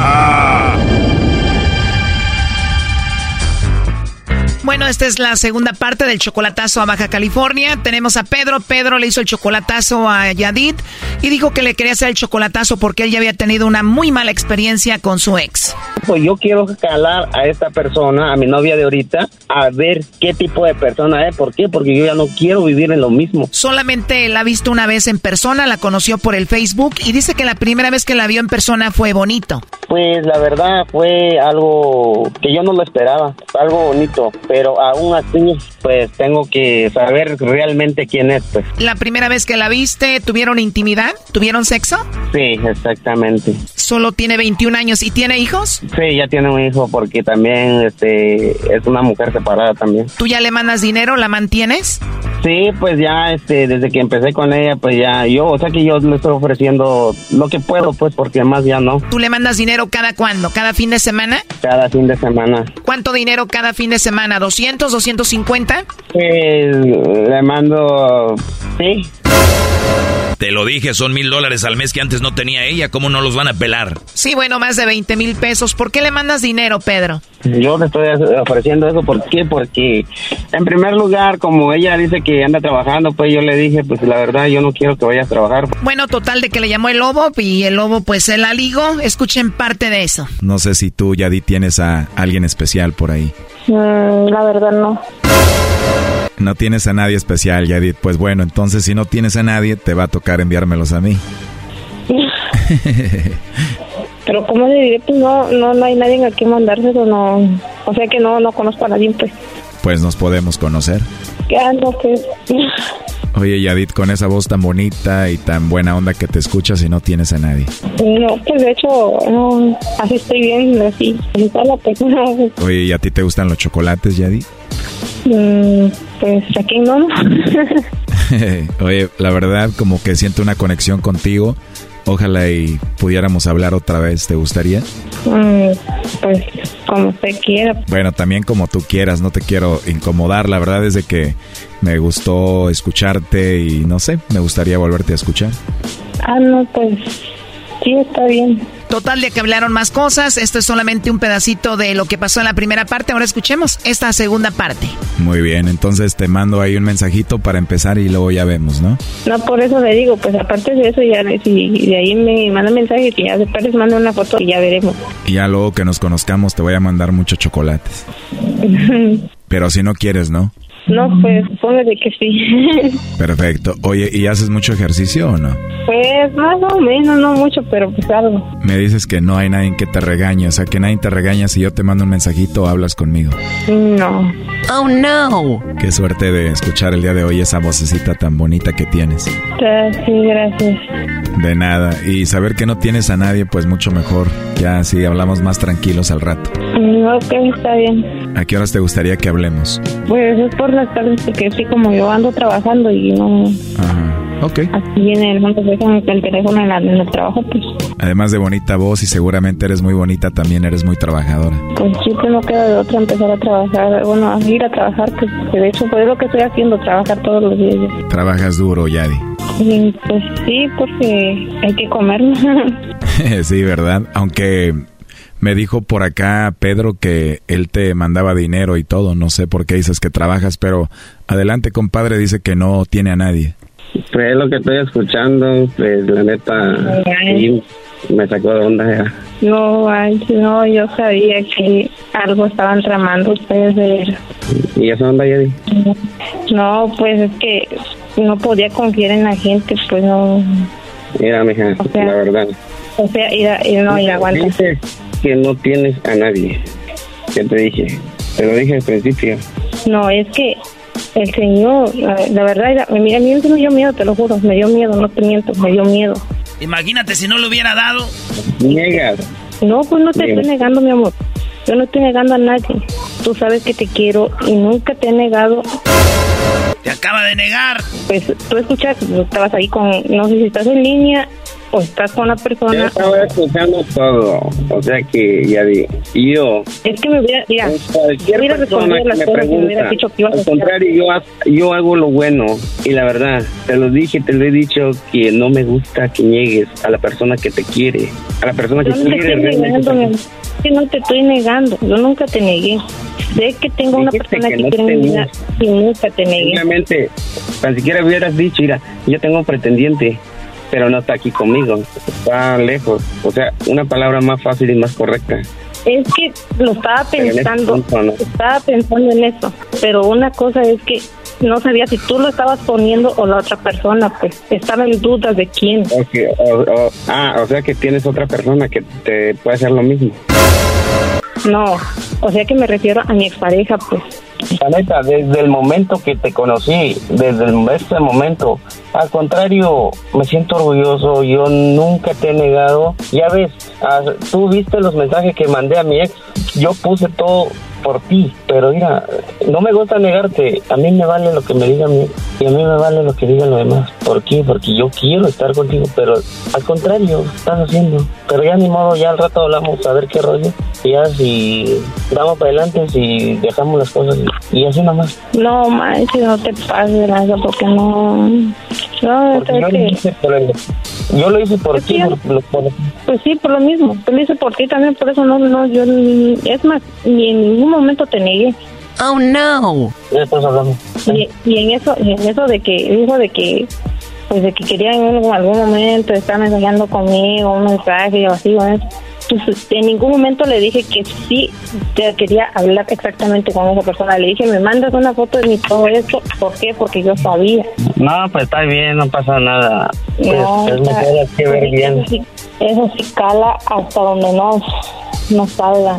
Bueno, esta es la segunda parte del chocolatazo a Baja California. Tenemos a Pedro. Pedro le hizo el chocolatazo a Yadid y dijo que le quería hacer el chocolatazo porque él ya había tenido una muy mala experiencia con su ex. Pues yo quiero calar a esta persona, a mi novia de ahorita, a ver qué tipo de persona es. ¿Por qué? Porque yo ya no quiero vivir en lo mismo. Solamente la ha visto una vez en persona, la conoció por el Facebook y dice que la primera vez que la vio en persona fue bonito. Pues la verdad fue algo que yo no lo esperaba, algo bonito, pero aún así pues tengo que saber realmente quién es. Pues. La primera vez que la viste, ¿tuvieron intimidad? ¿Tuvieron sexo? Sí, exactamente. Solo tiene 21 años y tiene hijos. Sí, ya tiene un hijo porque también este es una mujer separada también. ¿Tú ya le mandas dinero? ¿La mantienes? Sí, pues ya este desde que empecé con ella pues ya yo, o sea que yo le estoy ofreciendo lo que puedo pues porque más ya no. ¿Tú le mandas dinero cada cuándo? ¿Cada fin de semana? Cada fin de semana. ¿Cuánto dinero cada fin de semana? ¿200, 250? Pues le mando sí. Te lo dije, son mil dólares al mes que antes no tenía ella. ¿Cómo no los van a pelar? Sí, bueno, más de 20 mil pesos. ¿Por qué le mandas dinero, Pedro? Yo le estoy ofreciendo eso, ¿por qué? Porque en primer lugar, como ella dice que anda trabajando, pues yo le dije, pues la verdad yo no quiero que vayas a trabajar. Bueno, total de que le llamó el lobo y el lobo pues se la ligó. Escuchen parte de eso. No sé si tú, Yadi, tienes a alguien especial por ahí. Mm, la verdad no. No tienes a nadie especial, Yadit. Pues bueno, entonces si no tienes a nadie, te va a tocar enviármelos a mí. Pero como le diré, pues no, no, no hay nadie a quien mandárselo, no. O sea que no, no conozco a nadie, pues. Pues nos podemos conocer. ¿Qué ando, pues? Oye, Yadit, con esa voz tan bonita y tan buena onda que te escuchas y no tienes a nadie. No, pues de hecho, no, así estoy bien, así. Está la persona. Oye, ¿y a ti te gustan los chocolates, Yadit? Mm, pues aquí no. Oye, la verdad, como que siento una conexión contigo. Ojalá y pudiéramos hablar otra vez, ¿te gustaría? Mm, pues como usted quiera. Bueno, también como tú quieras, no te quiero incomodar. La verdad es de que me gustó escucharte y no sé, me gustaría volverte a escuchar. Ah, no, pues sí, está bien. Total de que hablaron más cosas. Esto es solamente un pedacito de lo que pasó en la primera parte. Ahora escuchemos esta segunda parte. Muy bien, entonces te mando ahí un mensajito para empezar y luego ya vemos, ¿no? No, por eso le digo, pues aparte de eso, ya si de ahí me manda mensaje y ya después les mando una foto y ya veremos. Y ya luego que nos conozcamos te voy a mandar muchos chocolates. Pero si no quieres, ¿no? No, pues de que sí. Perfecto. Oye, ¿y haces mucho ejercicio o no? Pues más o menos, no mucho, pero pues algo. Me dices que no hay nadie que te regañe, o sea, que nadie te regaña si yo te mando un mensajito o hablas conmigo. No. Oh, no. Qué suerte de escuchar el día de hoy esa vocecita tan bonita que tienes. Sí, gracias. De nada. Y saber que no tienes a nadie, pues mucho mejor. Ya así hablamos más tranquilos al rato. Mm, ok, está bien. ¿A qué horas te gustaría que hablemos? Pues es por las tardes, porque sí, como yo ando trabajando y no... Ajá. Ok. Aquí viene el el teléfono en, el trabajo, pues. Además de bonita voz y seguramente eres muy bonita, también eres muy trabajadora. Pues sí, pues no queda de otra empezar a trabajar, bueno, a ir a trabajar, pues de hecho pues es lo que estoy haciendo, trabajar todos los días. Trabajas duro, Yadi. pues sí, porque hay que comer. sí, ¿verdad? Aunque me dijo por acá Pedro que él te mandaba dinero y todo. No sé por qué dices que trabajas, pero adelante, compadre, dice que no tiene a nadie. Pues es lo que estoy escuchando, pues la neta, sí, me sacó de onda ya. No, ay, no, yo sabía que algo estaban tramando ustedes de él. ¿Y eso onda, Yadi? No, pues es que no podía confiar en la gente, pues no. Mira, mija, la verdad. O sea, y, y no, y aguanta. Que no tienes a nadie. ¿Qué te dije? Te lo dije al principio. No, es que el Señor, la, verdad, a mí, a mí me dio miedo, te lo juro, me dio miedo, no te miento, me dio miedo. Imagínate si no lo hubiera dado. Niegas. No, pues no te estoy negando, mi amor. Yo no estoy negando a nadie. Tú sabes que te quiero y nunca te he negado. Te acaba de negar. Pues tú escuchas, estabas ahí con, no sé si estás en línea o estás con una persona. Yo estaba escuchando todo, o sea que ya di, yo. Es que me hubiera, mira, cualquier hubiera persona que me pregunta, dicho que al contrario, yo, yo hago lo bueno y la verdad, te lo dije, te lo he dicho que no me gusta que niegues a la persona que te quiere, a la persona que quiere. Negando, que no te estoy negando, yo nunca te negué. Sé que tengo una persona que, quiere mi vida y nunca te negué. Obviamente, tan siquiera hubieras dicho, mira, yo tengo un pretendiente pero no está aquí conmigo, está lejos. O sea, una palabra más fácil y más correcta. Es que lo estaba pensando, estaba pensando en eso, pero una cosa es que no sabía si tú lo estabas poniendo o la otra persona, pues estaba en dudas de quién. ah, o sea que tienes otra persona que te puede hacer lo mismo. No, o sea que me refiero a mi expareja, pues. La neta, desde el momento que te conocí, desde ese momento, al contrario, me siento orgulloso, yo nunca te he negado. Ya ves, ah, tú viste los mensajes que mandé a mi ex, yo puse todo por ti, pero mira, no me gusta negarte, a mí me vale lo que me digan y a mí me vale lo que digan los demás. ¿Por qué? Porque yo quiero estar contigo, pero al contrario, estás haciendo. Pero ya ni modo, ya al rato hablamos a ver qué rollo. Y ya si damos para adelante, si dejamos las cosas y así nomás. No, manches, no te pases nada, porque no... No, porque yo, lo hice por yo lo hice por ti. Pues sí, por lo mismo. Yo lo hice por ti también, por eso no, no, yo... Es más, ni en ningún momento te negué. Oh no. Y, y, en eso, en eso de que dijo de que pues de que quería en algún momento estar mensajando conmigo, un mensaje o así, pues, en ningún momento le dije que sí te quería hablar exactamente con esa persona. Le dije, me mandas una foto de mi todo esto. ¿Por qué? Porque yo sabía. No, pues está bien, no pasa nada. Pues, No, es mejor así ver bien. Eso sí, eso sí cala hasta donde no, no salga.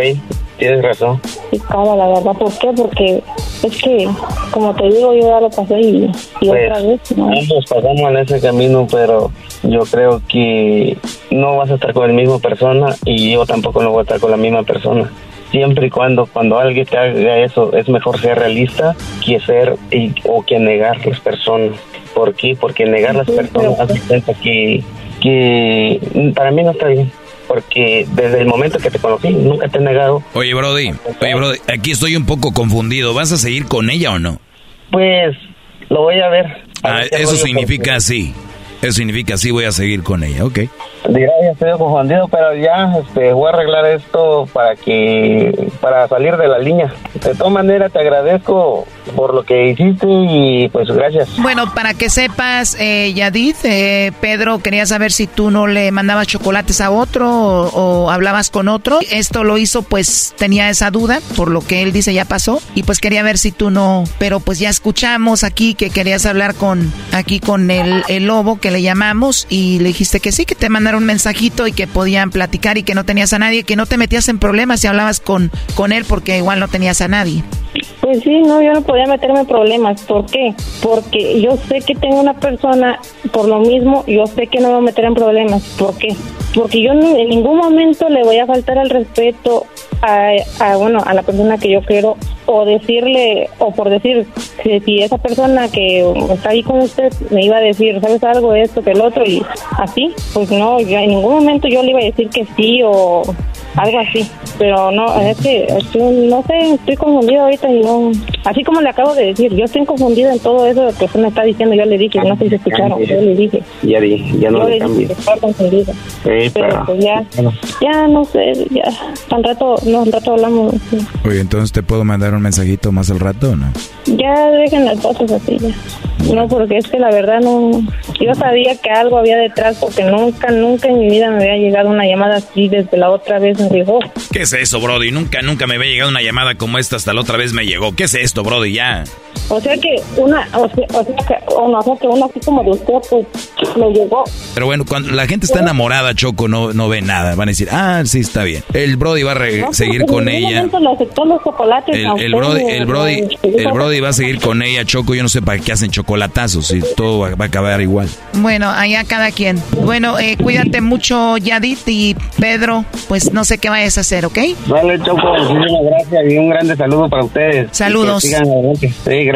Sí, tienes razón. Sí cala, la verdad. ¿Por qué? Porque es que, como te digo, yo ya lo pasé y, y Pues, otra vez. ¿no? ambos pasamos en ese camino, pero yo creo que no vas a estar con la misma persona y yo tampoco no voy a estar con la misma persona. Siempre y cuando cuando alguien te haga eso, es mejor ser realista que ser y- o que negar las personas. ¿Por qué? Porque negar las personas hace cuenta que, que para mí no está bien. Porque desde el momento que te conocí, nunca te he negado. Oye, Brody, oye, Brody, aquí estoy un poco confundido. ¿Vas a seguir con ella o no? Pues lo voy a ver. A Ah, ver eso significa sí. Eso significa sí voy a seguir con ella, ok. Dirá, ya estoy confundido, pero ya este, voy a arreglar esto para que para salir de la línea. De todas maneras, te agradezco por lo que hiciste y pues gracias. Bueno, para que sepas, eh, Yadid, eh, Pedro quería saber si tú no le mandabas chocolates a otro o, hablabas con otro. Esto lo hizo, pues tenía esa duda, por lo que él dice ya pasó. Y pues quería ver si tú no. Pero pues ya escuchamos aquí que querías hablar con aquí con el, el lobo que le llamamos y le dijiste que sí, que te mandaron un mensajito y que podían platicar y que no tenías a nadie, que no te metías en problemas si hablabas con, con él porque igual no tenías a nadie. Pues sí, no, yo no podía meterme en problemas. ¿Por qué? Porque yo sé que tengo una persona, por lo mismo, yo sé que no me voy a meter en problemas. ¿Por qué? Porque yo en ningún momento le voy a faltar el respeto a, a, bueno, a la persona que yo quiero o decirle, o por decir, si, esa persona que está ahí con usted me iba a decir, ¿sabes algo? Esto, que el otro, y así, pues no, yo en ningún momento yo le iba a decir que sí o algo así. Pero no, es que, estoy- no sé, estoy confundida ahorita y no. Así como le acabo de decir, yo estoy confundida en todo eso que usted me está diciendo. Yo le dije, no sé si se escucharon, yo le dije. Ya di, ya no yo le estaba confundida. Sí, Pero pero... pues ya, ya no sé, ya. Al rato, no, al rato hablamos. sí. Oye, entonces te puedo mandar un mensajito más al rato o no? Ya dejen las cosas así, ya. No, porque es que la verdad no. Yo sabía que algo había detrás, porque nunca, nunca en mi vida me había llegado una llamada así desde la otra vez ¿Qué es eso, Brody? Nunca, nunca me había llegado una llamada como esta, hasta la otra vez me llegó. ¿Qué es esto, Brody? Ya. O sea que una, o sea, o sea que, o no, o sea que una así como de usted, pues, me llegó. Pero bueno, cuando la gente está enamorada, Choco, no, no ve nada. Van a decir, ah, sí, está bien. El Brody va a re- No, seguir con ella. los chocolates El, Brody, el Brody, el Brody va a seguir con ella, Choco. Yo no sé para qué hacen chocolatazos y todo va, va a acabar igual. Bueno, allá cada quien. Bueno, eh, cuídate mucho, Yadit y Pedro. Pues no sé qué vayas a hacer, ¿ok? Vale, Choco, muchísimas gracias y un grande saludo para ustedes. Saludos. Sí, gracias.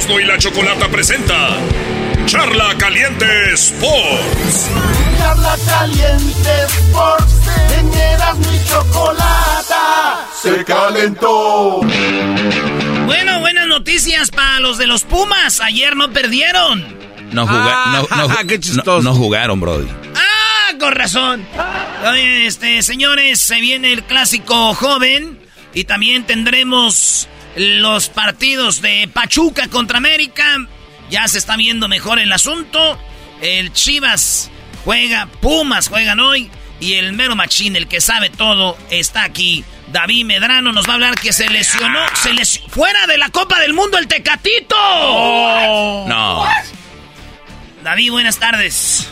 Y la chocolata presenta Charla Caliente Sports. Charla caliente Sports. En mi Chocolata. Se calentó. Bueno, buenas noticias para los de los Pumas. Ayer no perdieron. No, juga- Ah, no, no, qué no- chistoso. no jugaron, Brody. Ah, con razón. Oye, este, señores, se viene el clásico joven y también tendremos los partidos de Pachuca contra América. Ya se está viendo mejor el asunto. El Chivas juega, Pumas juegan hoy Y el mero machín, el que sabe todo, está aquí. David Medrano nos va a hablar que se lesionó, se lesionó fuera de la Copa del Mundo el Tecatito. No. David, buenas tardes.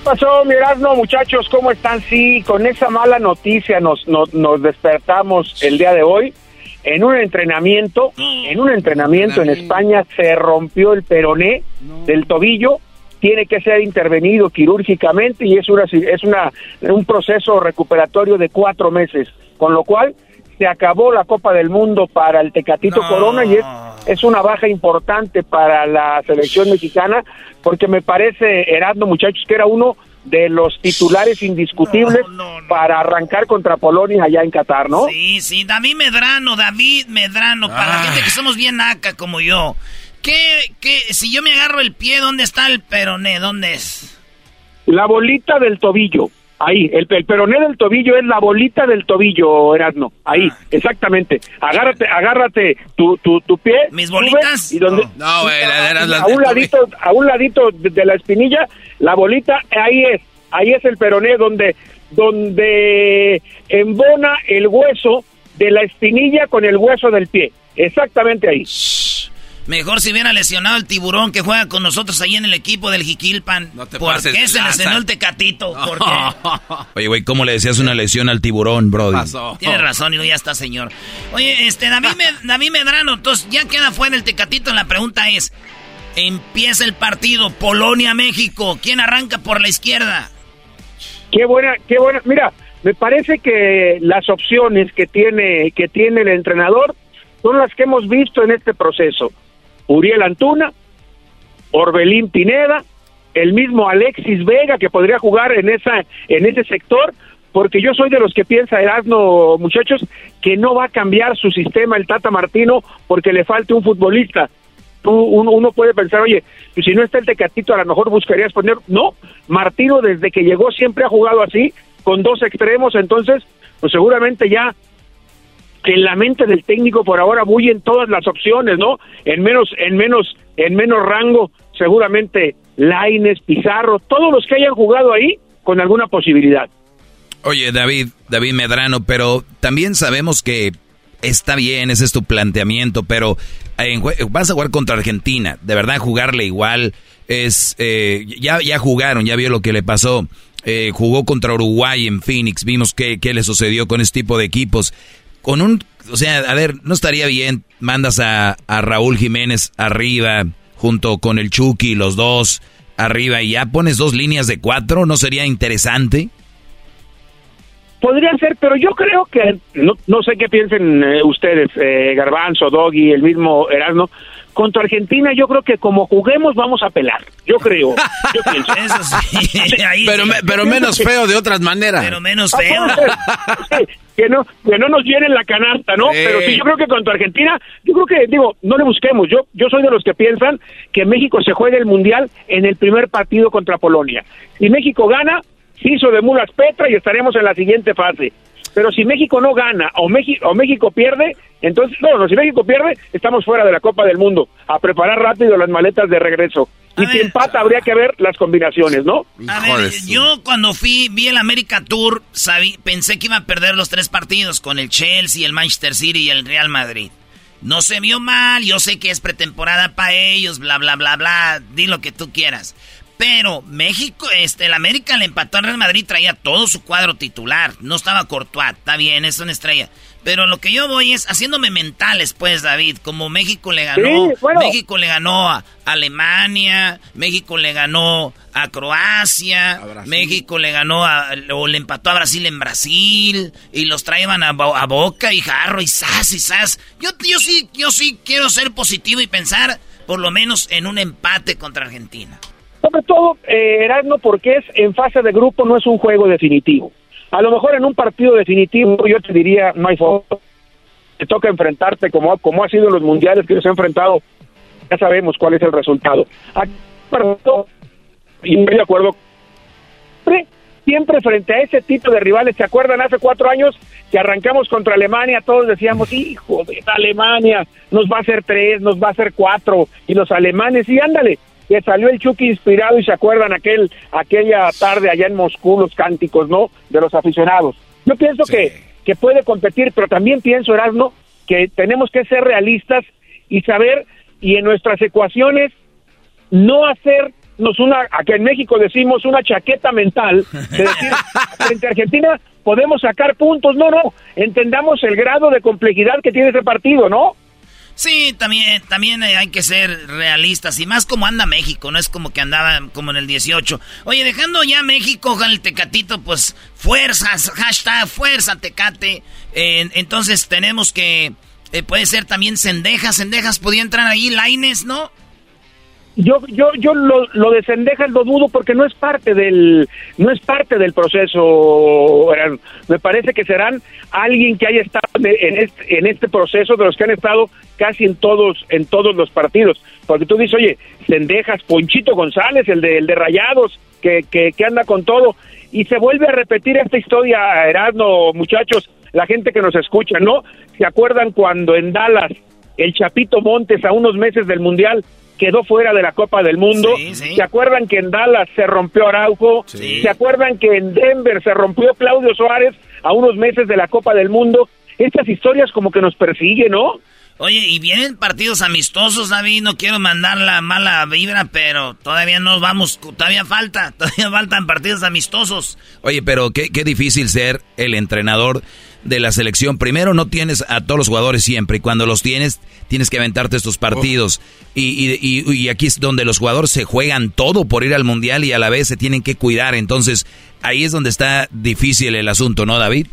¿Qué pasó, mi Erasmo, muchachos? ¿Cómo están? Sí, con esa mala noticia nos, nos, nos despertamos el día de hoy. En un entrenamiento, en un entrenamiento en España se rompió el peroné del tobillo. Tiene que ser intervenido quirúrgicamente y es una es una un proceso recuperatorio de cuatro meses con lo cual se acabó la Copa del Mundo para el Tecatito Corona y es, es una baja importante para la selección mexicana porque me parece, Erasmo, muchachos, que era uno de los titulares indiscutibles para arrancar contra Polonia allá en Qatar, ¿no? Sí, sí, David Medrano, David Medrano, para la gente que somos bien acá como yo. ¿Qué, qué, si yo me agarro el pie, ¿dónde está el peroné? ¿Dónde es? La bolita del tobillo. Ahí, el, el, peroné del tobillo es la bolita del tobillo, Erasmo. Ahí, ah. exactamente. Agárrate, agárrate tu, tu, tu pie. ¿Mis bolitas? Y donde, no, güey, a, un ladito, a un ladito de, la espinilla, la bolita, ahí es. Ahí es el peroné donde, donde embona el hueso de la espinilla con el hueso del pie. Exactamente ahí. Mejor si hubiera lesionado el tiburón que juega con nosotros ahí en el equipo del Jiquilpan. No ¿Por qué se lesionó el tecatito? ¿Por qué? Oye, güey, ¿cómo le decías una lesión al tiburón, Brody? Tiene razón, y ya está, señor. Oye, este, David, David Medrano, entonces ya queda fuera el tecatito. La pregunta es, empieza el partido Polonia-México. ¿Quién arranca por la izquierda? Qué buena, qué buena. Mira, me parece que las opciones que tiene, que tiene el entrenador son las que hemos visto en este proceso. Uriel Antuna, Orbelín Pineda, el mismo Alexis Vega que podría jugar en esa en ese sector, porque yo soy de los que piensa Erasmo, muchachos, que no va a cambiar su sistema el Tata Martino porque le falte un futbolista. Tú, uno, puede pensar, oye, pues si no está el Tecatito, a lo mejor buscarías poner. No, Martino desde que llegó siempre ha jugado así, con dos extremos, entonces, pues seguramente ya en la mente del técnico por ahora en todas las opciones, ¿no? En menos, en menos, en menos rango, seguramente Laines, Pizarro, todos los que hayan jugado ahí con alguna posibilidad. Oye, David, David Medrano, pero también sabemos que está bien, ese es tu planteamiento, pero vas a jugar contra Argentina, de verdad jugarle igual es, eh, ya, ya jugaron, ya vio lo que le pasó. Eh, jugó contra Uruguay en Phoenix, vimos qué, qué le sucedió con este tipo de equipos con un, o sea, a ver, no estaría bien, mandas a, a Raúl Jiménez arriba, junto con el Chucky, los dos arriba, y ya pones dos líneas de cuatro, ¿no sería interesante? Podría ser, pero yo creo que, no, no sé qué piensen eh, ustedes, eh, Garbanzo, Doggy, el mismo Erasmo, contra Argentina yo creo que como juguemos vamos a pelar. Yo creo. Yo pienso. Eso sí. pero, pero menos feo de otras maneras. Pero menos feo. que no que no nos llenen la canasta, ¿no? Pero sí, yo creo que contra Argentina, yo creo que, digo, no le busquemos. Yo, yo soy de los que piensan que México se juegue el Mundial en el primer partido contra Polonia. Si México gana, se hizo de mulas Petra y estaremos en la siguiente fase. Pero si México no gana o, México, o México pierde, entonces, no, no, si México pierde, estamos fuera de la Copa del Mundo. A preparar rápido las maletas de regreso. y si empata, habría que ver las combinaciones, ¿no? A ver, yo cuando fui, vi el América Tour, sabí, pensé que iba a perder los tres partidos con el Chelsea, el Manchester City y el Real Madrid. No se vio mal, yo sé que es pretemporada para ellos, bla, bla, bla, bla, di lo que tú quieras. Pero México, este, el América le empató al Real Madrid, traía todo su cuadro titular. No estaba Courtois, está bien, es una estrella. Pero lo que yo voy es haciéndome mentales, pues, David. Como México le ganó, México le ganó a Alemania, México le ganó a Croacia, México le ganó a, o le empató a Brasil en Brasil, y los traían a, Boca y Jarro y Sas y Sas. Yo, yo sí, yo sí quiero ser positivo y pensar por lo menos en un empate contra Argentina. Sobre todo, eh, Erasmo, porque es en fase de grupo, no es un juego definitivo. A lo mejor en un partido definitivo, yo te diría, no hay foto. Te toca enfrentarte como, como ha sido en los mundiales que se ha enfrentado. Ya sabemos cuál es el resultado. Aquí, y estoy de acuerdo, siempre frente a ese tipo de rivales, ¿se acuerdan hace cuatro años que arrancamos contra Alemania? Todos decíamos, hijo de Alemania, nos va a hacer tres, nos va a hacer cuatro, y los alemanes, y ándale, que salió el Chucky inspirado y se acuerdan aquel aquella tarde allá en Moscú los cánticos, ¿no? De los aficionados. Yo pienso que que puede competir, pero también pienso Erasmo que tenemos que ser realistas y saber y en nuestras ecuaciones no hacernos una, aquí en México decimos una chaqueta mental, de decir, frente a Argentina podemos sacar puntos, no, no, entendamos el grado de complejidad que tiene ese partido, ¿no? Sí, también, también hay que ser realistas y más como anda México, no es como que andaba como en el 18. Oye, dejando ya México con el Tecatito, pues fuerzas, hashtag fuerza Tecate. entonces tenemos que, eh, puede ser también Cendejas, Cendejas podía entrar ahí, Laines, ¿no? Yo yo yo lo, lo de lo dudo porque no es parte del no es parte del proceso me parece que serán alguien que haya estado en este, en este proceso de los que han estado casi en todos en todos los partidos. Porque tú dices oye Sendejas Ponchito González el de el de Rayados que, que, que anda con todo. Y se vuelve a repetir esta historia Erasmo muchachos la gente que nos escucha no se acuerdan cuando en Dallas el Chapito Montes a unos meses del Mundial quedó fuera de la Copa del Mundo. ¿Se acuerdan que en Dallas se rompió Araujo? ¿Se acuerdan que en Denver se rompió Claudio Suárez a unos meses de la Copa del Mundo? Estas historias como que nos persiguen, ¿no? Oye, y vienen partidos amistosos, David. No quiero mandar la mala vibra, pero todavía no vamos, todavía falta, todavía faltan partidos amistosos. Oye, pero qué, qué difícil ser el entrenador de la selección. Primero, no tienes a todos los jugadores siempre, y cuando los tienes, tienes que aventarte estos partidos. Y, y, y, aquí es donde los jugadores se juegan todo por ir al mundial y a la vez se tienen que cuidar. Entonces, ahí es donde está difícil el asunto, ¿no, David?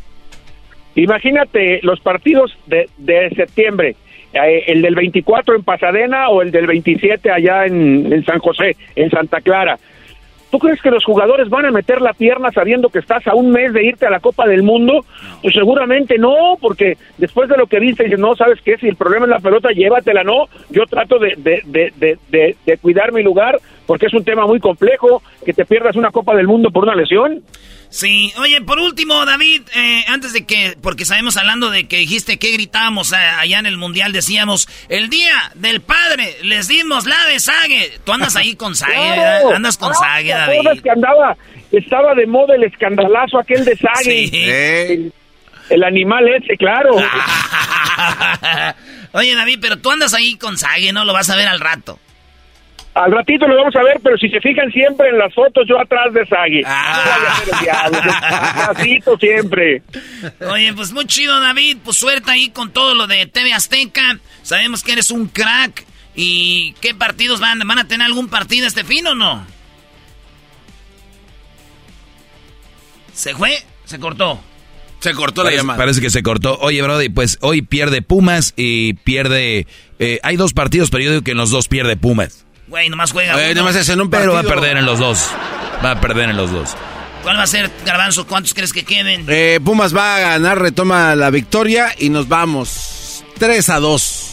Imagínate los partidos de, de septiembre el del 24 en Pasadena o el del 27 allá en, San José, en Santa Clara. ¿Tú crees que los jugadores van a meter la pierna sabiendo que estás a un mes de irte a la Copa del Mundo? Pues seguramente no, porque después de lo que viste, dices, no, ¿sabes qué? Si el problema es la pelota, llévatela, no. Yo trato de, de, de, de cuidar mi lugar, porque es un tema muy complejo, que te pierdas una Copa del Mundo por una lesión. Sí, oye, por último, David, eh, antes de que, porque sabemos hablando de que dijiste que gritábamos allá en el Mundial, decíamos, el día del padre, les dimos la de Sague. Tú andas ahí con Sague, Andas con Sague, David. que andaba, estaba de moda el escandalazo aquel de Sague. El, animal ese, claro. oye, David, pero tú andas ahí con Sague, ¿no? Lo vas a ver al rato. Al ratito lo vamos a ver, pero si se fijan siempre en las fotos, yo atrás de Sagui. Ah. siempre. Oye, pues muy chido, David. Pues suerte ahí con todo lo de TV Azteca. Sabemos que eres un crack. ¿Y qué partidos van? ¿Van a tener algún partido este fin o no? ¿Se fue? ¿Se cortó? Se cortó la llamada. Parece que se cortó. Oye, Brody, pues hoy pierde Pumas y pierde... Eh, hay dos partidos, pero yo digo que en los dos pierde Pumas. Güey, nomás juega. nomás es en un Pero va a perder en los dos. Va a perder en los dos. ¿Cuál va a ser, Garbanzo? ¿Cuántos crees que queden? Eh, Pumas va a ganar, retoma la victoria y nos vamos 3 a 2.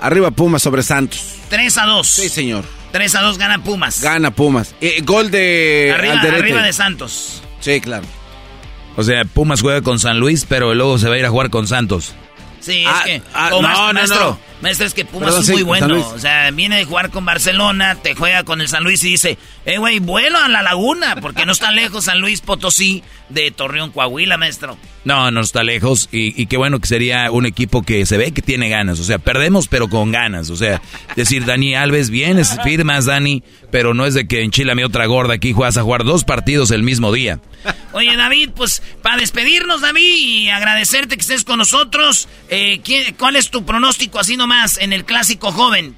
Arriba Pumas sobre Santos. 3 a 2. Sí, señor. 3 a 2 gana Pumas. Gana Pumas. Eh, gol de arriba, arriba de Santos. Sí, claro. O sea, Pumas juega con San Luis, pero luego se va a ir a jugar con Santos. Sí, es ah, que. Ah, no, no, no. Maestro, es que Pumas es muy bueno. O sea, viene de jugar con Barcelona, te juega con el San Luis y dice, eh, güey, vuelo a la laguna, porque no está lejos San Luis Potosí de Torreón, Coahuila, maestro. No, no está lejos y, qué bueno que sería un equipo que se ve que tiene ganas. O sea, perdemos pero con ganas. O sea, decir, Dani Alves, vienes, firmas, Dani, pero no es de que enchilame otra gorda aquí juegas a jugar dos partidos el mismo día. Oye, David, pues para despedirnos, David, y agradecerte que estés con nosotros, eh, ¿cuál es tu pronóstico así nomás en el clásico joven?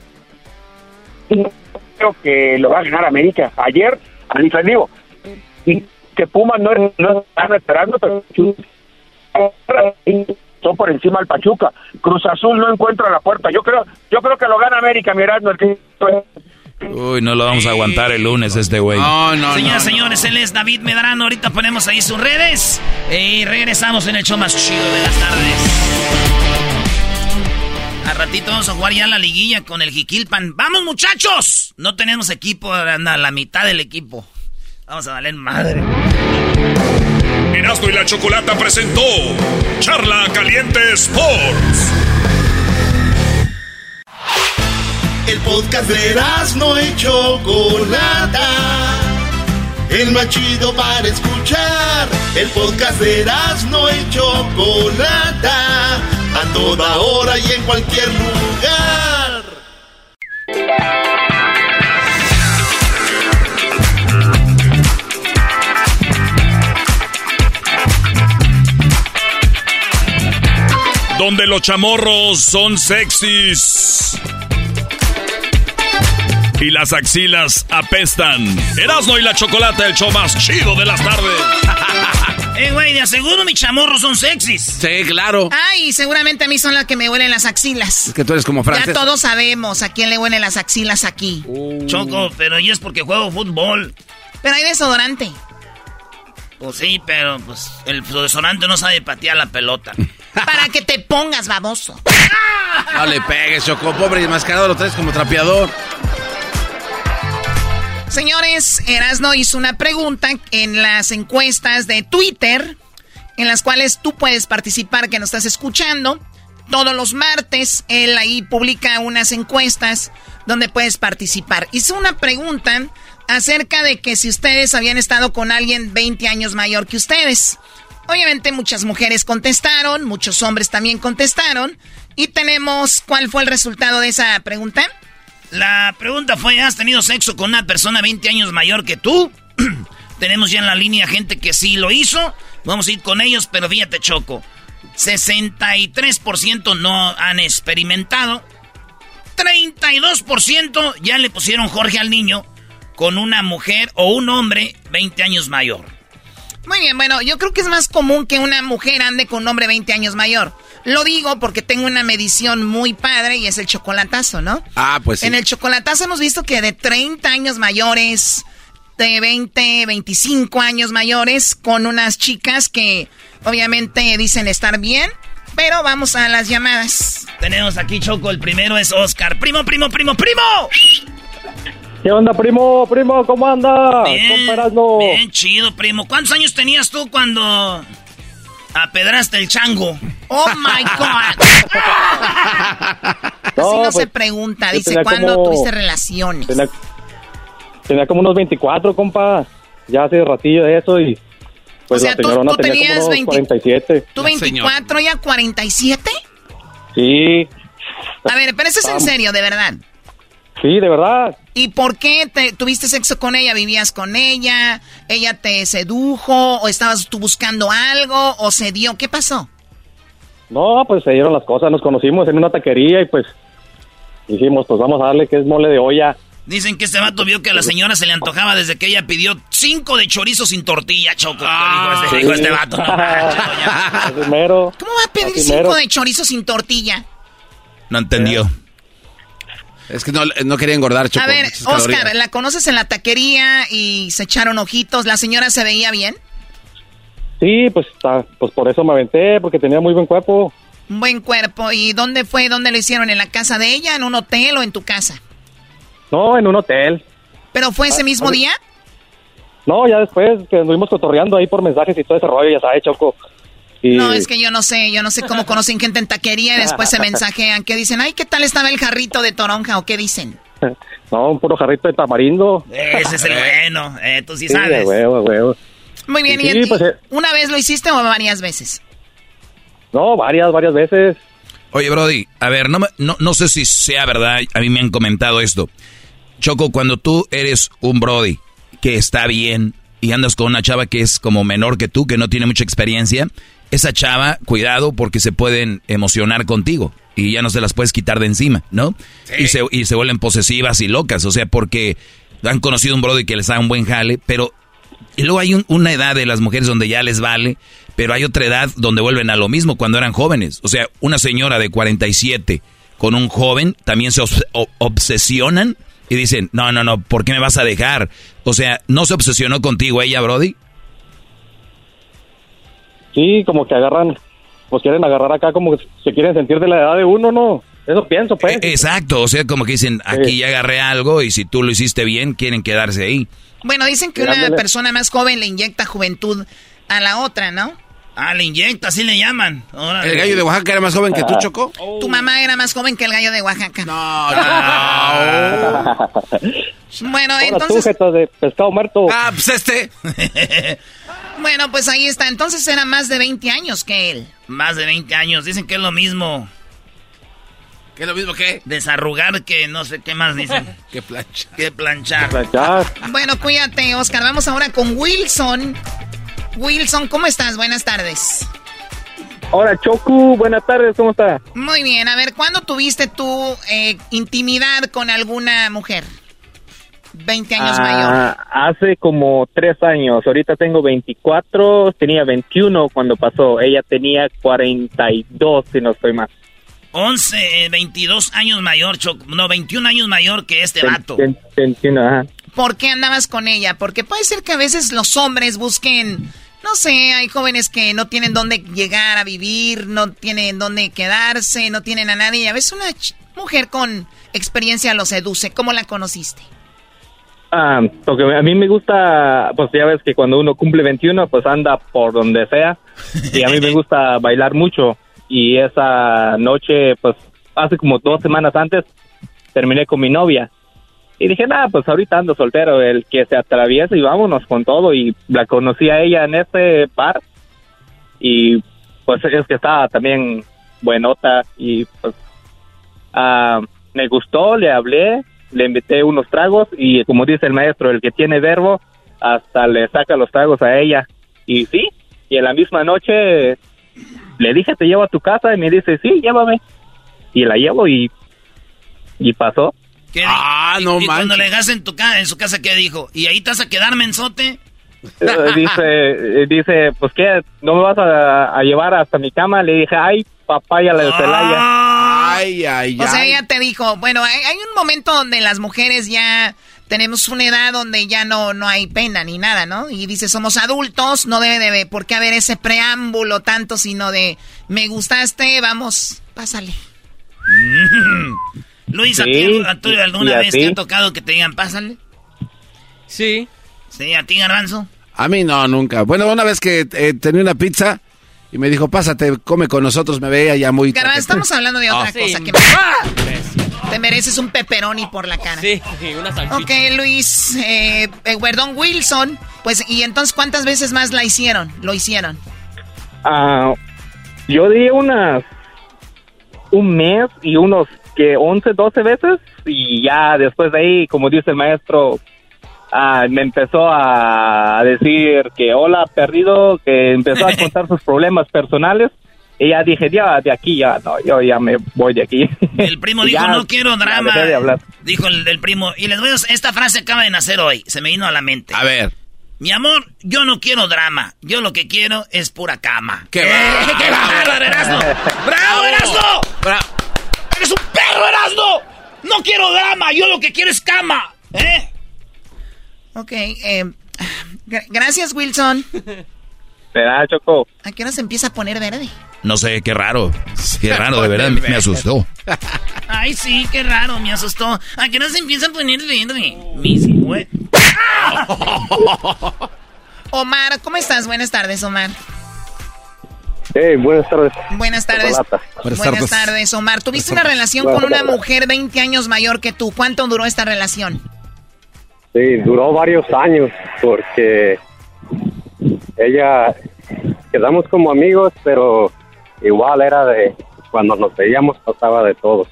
Creo que lo va a ganar América. Ayer, al digo, que Puma no, no están esperando, pero son por encima del Pachuca. Cruz Azul no encuentra la puerta. Yo creo, yo creo que lo gana América, mirando el que Uy, no lo vamos a aguantar el lunes este güey. No, no, Señoras, señores, él es David Medrano. Ahorita ponemos ahí sus redes y regresamos en el show más chido de las tardes. A ratito vamos a jugar ya la liguilla con el Jiquilpan. ¡Vamos, muchachos! No tenemos equipo, anda la mitad del equipo. Vamos a darle madre. Erasmo y la Chocolata presentó Charla Caliente Sports. El podcast de no y Chocolata. El más chido para escuchar. El podcast de no y Chocolata. A toda hora y en cualquier lugar. Donde los chamorros son sexys. Y las axilas apestan. Erasmo y la chocolate, el show más chido de las tardes. eh, güey, de aseguro mis chamorros son sexys. Sí, claro. Ay, seguramente a mí son las que me huelen las axilas. Es que tú eres como francés. Ya todos sabemos a quién le huelen las axilas aquí. Uh. Choco, pero y es porque juego fútbol. Pero hay desodorante. Pues sí, pero pues el desodorante no sabe patear la pelota. Para que te pongas baboso. No le pegues, Choco, pobre y mascarado lo traes como trapeador. Señores, Erasno hizo una pregunta en las encuestas de Twitter, en las cuales tú puedes participar, que nos estás escuchando. Todos los martes, él ahí publica unas encuestas donde puedes participar. Hizo una pregunta acerca de que si ustedes habían estado con alguien 20 años mayor que ustedes. Obviamente muchas mujeres contestaron, muchos hombres también contestaron. Y tenemos, ¿cuál fue el resultado de esa pregunta? La pregunta fue, ¿has tenido sexo con una persona 20 años mayor que tú? tenemos ya en la línea gente que sí lo hizo. Vamos a ir con ellos, pero fíjate, Choco. 63% no han experimentado. 32% ya le pusieron Jorge al niño con una mujer o un hombre 20 años mayor. Muy bien, bueno, yo creo que es más común que una mujer ande con un hombre 20 años mayor. Lo digo porque tengo una medición muy padre y es el chocolatazo, ¿no? Ah, pues sí. En el chocolatazo hemos visto que de 30 años mayores, de 20, 25 años mayores, con unas chicas que obviamente dicen estar bien, pero vamos a las llamadas. Tenemos aquí Choco, el primero es Oscar. Primo, primo, primo, primo. ¿Qué onda, primo? Primo, ¿cómo anda? Bien, bien chido, primo. ¿Cuántos años tenías tú cuando apedraste el chango? ¡Oh, my God! no, Así no se pues, pregunta. Dice, ¿cuándo tuviste relaciones? Tenía, como unos 24, compa. Ya hace ratillo de eso y... Pues o sea, tú, tú tenías como 20, 47. ¿Tú 24 ya 47? Sí. A ver, pero eso es en serio, de verdad. Sí, de verdad. ¿Y por qué te, tuviste sexo con ella? ¿Vivías con ella? ¿Ella te sedujo? ¿O estabas tú buscando algo? ¿O se dio? ¿Qué pasó? No, pues se dieron las cosas. Nos conocimos en una taquería y pues dijimos, pues vamos a darle que es mole de olla. Dicen que este vato vio que a la señora se le antojaba desde que ella pidió cinco de chorizo sin tortilla, Choco. Ah, dijo, este, dijo este vato, no ¿Cómo va a pedir cinco de chorizo sin tortilla? No entendió. Es que no, quería engordar, Choco. A ver, Oscar, ¿la conoces en la taquería y se echaron ojitos? ¿La señora se veía bien? Sí, pues, pues por eso me aventé, porque tenía muy buen cuerpo. Un buen cuerpo. ¿Y dónde fue? ¿Dónde lo hicieron? ¿En la casa de ella? ¿En un hotel o en tu casa? No, en un hotel. ¿Pero fue ese ah, mismo día? No, ya después que estuvimos cotorreando ahí por mensajes y todo ese rollo, ya sabes, Choco. No, es que yo no sé, yo no sé cómo conocen gente en taquería y después se mensajean. ¿Qué dicen? Ay, ¿qué tal estaba el jarrito de toronja o qué dicen? No, un puro jarrito de tamarindo. Ese es el bueno, eh, tú sí, sabes. Huevo, huevo. Muy bien, ¿y, pues, eh. una vez lo hiciste o varias veces? No, varias, varias veces. Oye, Brody, a ver, no, no, no sé si sea verdad, a mí me han comentado esto. Choco, cuando tú eres un Brody que está bien y andas con una chava que es como menor que tú, que no tiene mucha experiencia, esa chava, cuidado porque se pueden emocionar contigo y ya no se las puedes quitar de encima, ¿no? Y, se, y se vuelven posesivas y locas, o sea, porque han conocido un brody que les da un buen jale, pero y luego hay una edad de las mujeres donde ya les vale, pero hay otra edad donde vuelven a lo mismo cuando eran jóvenes. O sea, una señora de 47 con un joven también se obsesionan y dicen, no, no, no, ¿por qué me vas a dejar? O sea, ¿no se obsesionó contigo ella, Brody? Sí, como que agarran, pues quieren agarrar acá como que se quieren sentir de la edad de uno, ¿no? Eso pienso, pues. E, exacto, o sea, como que dicen, aquí ya agarré algo y si tú lo hiciste bien, quieren quedarse ahí. Bueno, dicen que una persona más joven le inyecta juventud a la otra, ¿no? Ah, le inyecta, así le llaman. ¿El gallo de Oaxaca era más joven que tú, Ah. Choco? Tu mamá era más joven que el gallo de Oaxaca. No, Bueno, Ahora tú, entonces... jeta de pescado muerto. Ah, pues este. Bueno, pues ahí está. Entonces era más de 20 años que él. Más de 20 años. Dicen que es lo mismo. ¿Qué es lo mismo que? Desarrugar que no sé qué más dicen. que planchar. Que planchar. Bueno, cuídate, Oscar. Vamos ahora con Wilson. Wilson, ¿cómo estás? Buenas tardes. Hola, Choco. Buenas tardes, ¿cómo está? Muy bien. A ver, ¿cuándo tuviste tú eh, intimidad con alguna mujer? 20 años mayor. Ah, hace como tres años. Ahorita tengo 24. Tenía 21 cuando pasó. Ella tenía 42, si no estoy mal. 11, eh, 22 años mayor, Choco. No, 21 años mayor que este vato. 21, ajá. ¿Por qué andabas con ella? Porque puede ser que a veces los hombres busquen, no sé, hay jóvenes que no tienen dónde llegar a vivir, no tienen dónde quedarse, no tienen a nadie. Y a veces una mujer con experiencia los seduce. ¿Cómo la conociste? Ah, porque a mí me gusta, pues ya ves que cuando uno cumple 21, pues anda por donde sea. Y a mí me gusta bailar mucho. Y esa noche, pues hace como dos semanas antes, terminé con mi novia. Y dije, nada, pues ahorita ando soltero, el que se atraviesa y vámonos con todo. Y la conocí a ella en este bar. Y pues es que estaba también buenota. Y pues ah, me gustó, le hablé, le invité unos tragos. Y como dice el maestro, el que tiene verbo, hasta le saca los tragos a ella. Y sí, y en la misma noche le dije, te llevo a tu casa. Y me dice, sí, llévame. Y la llevo y, y pasó. ¿Qué di- Ah, y- no y cuando le dejaste en, tu ca- en su casa, ¿qué dijo? ¿Y ahí te vas a quedar, mensote? Eh, dice, eh, dice, pues qué, no me vas a, a llevar hasta mi cama. Le dije, ay, papaya la de Celaya. Ay, ay, O sea, ay. ella te dijo, bueno, hay, hay un momento donde las mujeres ya tenemos una edad donde ya no, no hay pena ni nada, ¿no? Y dice, somos adultos, no debe de por qué haber ese preámbulo tanto, sino de, me gustaste, vamos, pásale. Luis, ¿a ti, a tú y- alguna y a vez ti. te ha tocado que te digan, pásale? Sí. Sí, a ti, Garbanzo. A mí no, nunca. Bueno, una vez que eh, tenía una pizza y me dijo, pásate, come con nosotros, me veía ya muy... Garbanzo, estamos hablando de otra Ah. cosa Sí. que te mereces un pepperoni por la cara. Sí, una salchicha. Ok, Luis, eh, eh, perdón, Wilson, pues, y entonces, ¿cuántas veces más la hicieron? Lo hicieron. Ah, yo di unas un mes y unos que 11, 12 veces y ya después de ahí, como dice el maestro, ah, me empezó a decir que hola perdido, que empezó a contar sus problemas personales y ya dije, ya de aquí ya, no, yo ya me voy de aquí. El primo dijo, ya, no quiero drama. de hablar. Dijo el, el primo. Y les voy a... Esta frase acaba de nacer hoy. Se me vino a la mente. A ver. Mi amor, yo no quiero drama. Yo lo que quiero es pura cama. ¡Qué ¡Eh, bárbaro! qué bárbaro, Erasmo! ¡Bravo, Erasmo! ¡Eres un perro, Erasmo! ¡No quiero drama! Yo lo que quiero es cama. ¿Eh? Ok, eh, gra- gracias, Wilson. ¿Verdad, Choco? ¿A qué hora se empieza a poner verde? No sé, qué raro. Qué raro, de verdad, me, me asustó. Ay, sí, qué raro, me asustó. ¿A qué no se empieza a poner verde? Mis hue... Omar, ¿cómo estás? Buenas tardes, Omar. Hey, buenas tardes. Buenas tardes. Buenas, Buenas tardes. tardes. Omar. Tuviste una relación con una mujer 20 años mayor que tú. ¿Cuánto duró esta relación? Sí, duró varios años porque ella quedamos como amigos, pero igual era de cuando nos veíamos pasaba de todo.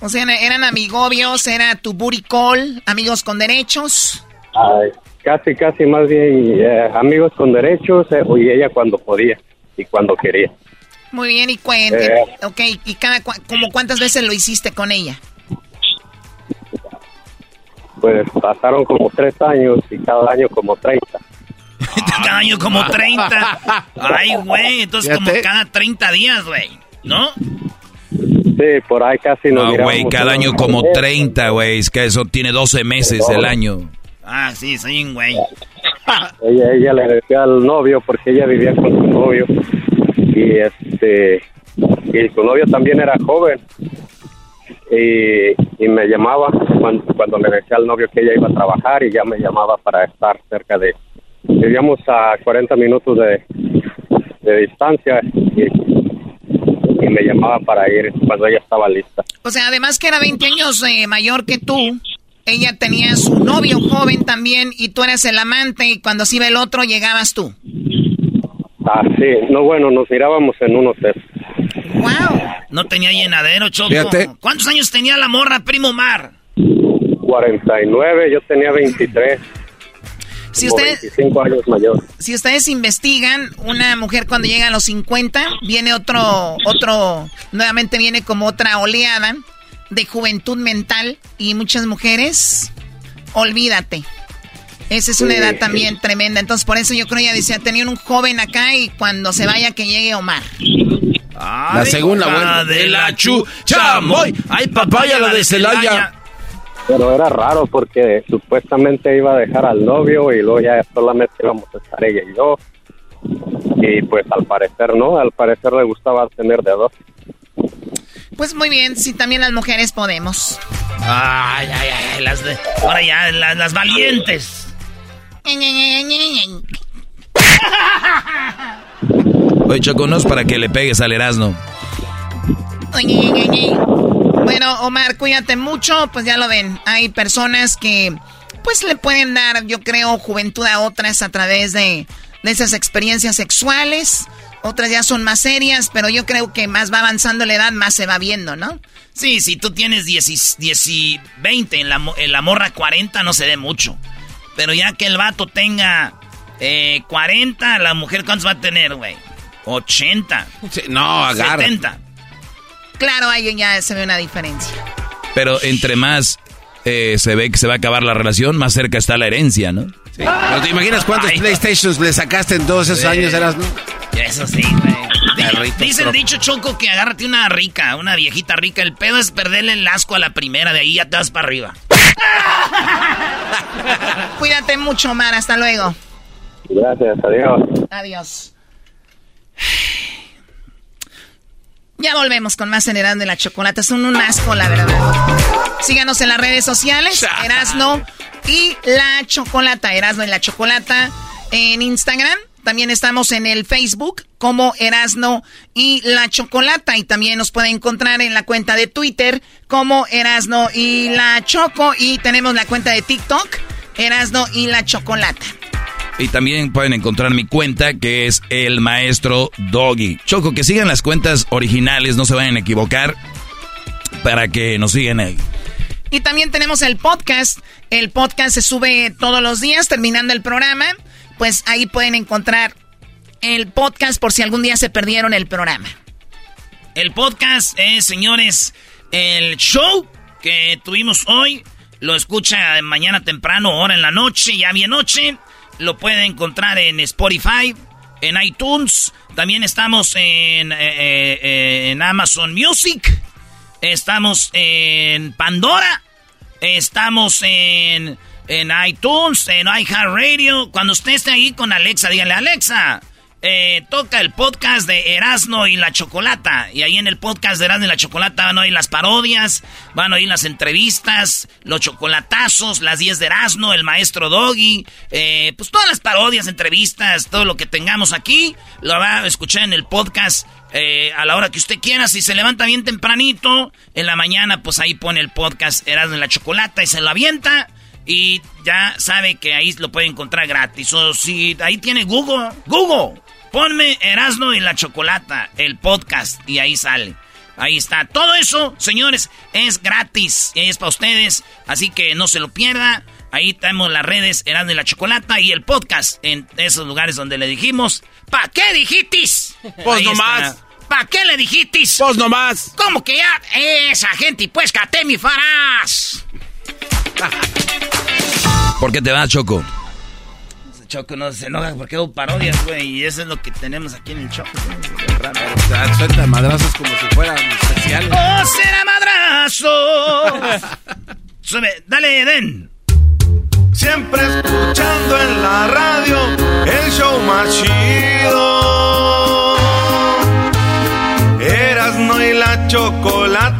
O sea, eran amigobios, era tu call, amigos con derechos. Ay, casi, casi más bien eh, amigos con derechos eh, y ella cuando podía y cuando quería. Muy bien, y cuente. Eh. Ok, ¿y cada cua- como cuántas veces lo hiciste con ella? Pues pasaron como tres años y cada año como 30. Cada año como 30. Ay, güey, entonces como cada 30 días, güey. ¿No? Sí, por ahí casi No, mirábamos güey, cada año como al mes. 30, güey. Es que eso tiene 12 meses el año. Ah, sí, un güey. Ella, ella le decía al novio porque ella vivía con su novio y este y su novio también era joven y, y me llamaba cuando, cuando le decía al novio que ella iba a trabajar y ya me llamaba para estar cerca de vivíamos a 40 minutos de de distancia y, y me llamaba para ir cuando ella estaba lista. O sea, además que era 20 años eh, mayor que tú, ella tenía su novio joven también y tú eras el amante y cuando se iba el otro llegabas tú. Ah, sí, no, bueno, nos mirábamos en unos test. ¡Wow! No tenía llenadero, Choco. Fíjate. ¿Cuántos años tenía la morra, primo Mar? 49, yo tenía 23. Si ustedes- 25 años mayor. Si ustedes investigan, una mujer cuando llega a los 50, viene otro, otro, nuevamente viene como otra oleada de juventud mental y muchas mujeres, olvídate. Esa es una Sí. edad también tremenda. Entonces, por eso yo creo ella decía, tenía un joven acá y cuando se vaya que llegue Omar. La segunda, bueno. de la chu, chamoy. Ay, papaya, la de Celaya. Pero era raro porque supuestamente iba a dejar al novio y luego ya solamente íbamos a estar ella y yo. Y pues al parecer no, al parecer le gustaba tener de dos. Pues muy bien, si también las mujeres podemos. Ay, ay, ay, las de, ahora ya, las, las valientes. Oye, Choco, no es para que le pegues al Erasmo. Bueno, Omar, cuídate mucho, pues ya lo ven. Hay personas que pues le pueden dar, yo creo, juventud a otras a través de, de esas experiencias sexuales. Otras ya son más serias, pero yo creo que más va avanzando la edad, más se va viendo, ¿no? Sí, si tú tienes 10, 10 y 20, en la, en la morra 40 no se ve mucho. Pero ya que el vato tenga eh, 40, la mujer ¿cuántos va a tener, güey? 80. no, agarra. 70. Claro, ahí ya se ve una diferencia. Pero entre más eh, se ve que se va a acabar la relación, más cerca está la herencia, ¿no? Pero te imaginas cuántos PlayStations le sacaste en todos esos Sí. años, eras, ¿no? Eso sí, güey. Dice el dicho Choco que agárrate una rica, una viejita rica. El pedo es perderle el asco a la primera, de ahí ya te vas para arriba. Cuídate mucho, Omar, hasta luego. Gracias, adiós. Adiós. Ya volvemos con más en de la Chocolata. Son un asco, la verdad. Síganos en las redes sociales, Erasno y la Chocolata. Erasno y la Chocolata en Instagram. También estamos en el Facebook como Erasno y la Chocolata. Y también nos pueden encontrar en la cuenta de Twitter como Erasno y la Choco. Y tenemos la cuenta de TikTok, Erasno y la Chocolata. Y también pueden encontrar mi cuenta que es el maestro Doggy. Choco, que sigan las cuentas originales, no se vayan a equivocar para que nos sigan ahí. Y también tenemos el podcast. El podcast se sube todos los días terminando el programa. Pues ahí pueden encontrar el podcast por si algún día se perdieron el programa. El podcast es, señores, el show que tuvimos hoy. Lo escucha mañana temprano, hora en la noche, ya bien noche. Lo puede encontrar en Spotify, en iTunes. También estamos en, eh, eh, en Amazon Music. Estamos en Pandora. Estamos en, en iTunes, en iHeartRadio. Cuando usted esté ahí con Alexa, dígale, Alexa, eh, toca el podcast de Erasno y la Chocolata. Y ahí en el podcast de Erasno y la Chocolata van a oír las parodias, van a oír las entrevistas, los chocolatazos, las 10 de Erasno, el maestro Doggy, eh, pues todas las parodias, entrevistas, todo lo que tengamos aquí, lo va a escuchar en el podcast eh, a la hora que usted quiera. Si se levanta bien tempranito, en la mañana, pues ahí pone el podcast Erasmo y la Chocolata y se lo avienta. Y ya sabe que ahí lo puede encontrar gratis. O si ahí tiene Google, Google, ponme Erasmo y la Chocolata, el podcast, y ahí sale. Ahí está. Todo eso, señores, es gratis. Es para ustedes. Así que no se lo pierda. Ahí tenemos las redes Erasmo y la Chocolata y el podcast en esos lugares donde le dijimos. ¿Pa' qué dijitis? Pues nomás. ¿Pa' qué le dijitis? Pues nomás. ¿Cómo que ya? Esa gente, pues, cate mi farás. ¿Por qué te vas, Choco? Choco no se enoja porque hago parodias, güey. Y eso es lo que tenemos aquí en el Choco. Suelta madrazos como si fueran especiales. ¡Oh, será madrazo! Sube, dale, Den. Siempre escuchando en la radio el show más chido. Erasno y la chocolata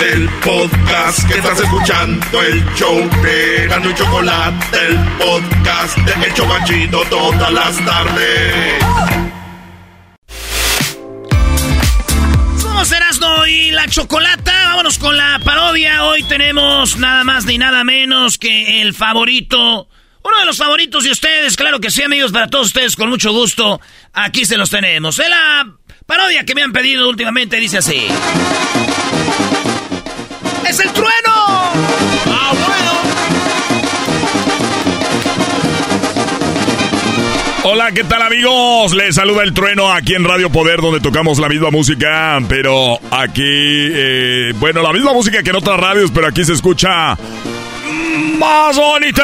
El podcast que estás escuchando, el show de Gano y Chocolate, el podcast de El Chocachito todas las tardes. Somos Erasmo y la Chocolata. Vámonos con la parodia. Hoy tenemos nada más ni nada menos que el favorito. Uno de los favoritos de ustedes, claro que sí, amigos, para todos ustedes, con mucho gusto. Aquí se los tenemos. Es la parodia que me han pedido últimamente, dice así. ¡Es el trueno! ¡Ah, Hola, ¿qué tal amigos? Les saluda el trueno aquí en Radio Poder donde tocamos la misma música, pero aquí, eh, bueno, la misma música que en otras radios, pero aquí se escucha más bonito.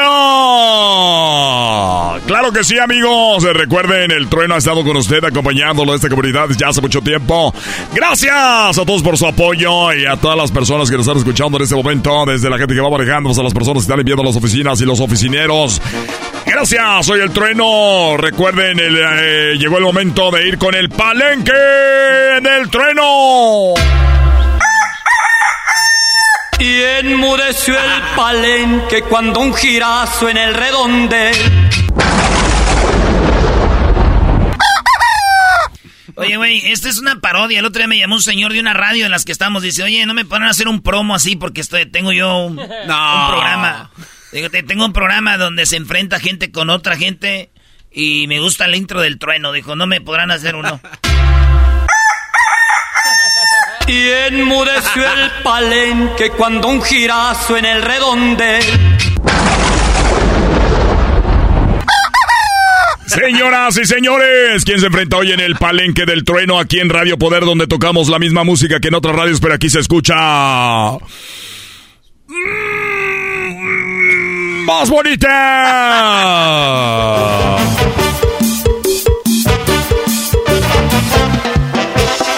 Claro que sí, amigos. Recuerden, el trueno ha estado con usted acompañándolo a esta comunidad ya hace mucho tiempo. Gracias a todos por su apoyo y a todas las personas que nos están escuchando en este momento, desde la gente que va manejando hasta las personas que están limpiando las oficinas y los oficineros. Gracias, soy el trueno. Recuerden, el, eh, llegó el momento de ir con el palenque del trueno. Y enmudeció el palenque cuando un girazo en el redonde. Oye, güey, esta es una parodia. El otro día me llamó un señor de una radio en las que estamos. Dice, oye, no me ponen a hacer un promo así porque estoy, tengo yo un, un programa. Digo, te- tengo un programa donde se enfrenta gente con otra gente y me gusta el intro del trueno. Dijo, no me podrán hacer uno. Y enmudeció el palenque cuando un girazo en el redonde. Señoras y señores, ¿quién se enfrenta hoy en el palenque del trueno aquí en Radio Poder donde tocamos la misma música que en otras radios, pero aquí se escucha Mm, más bonita?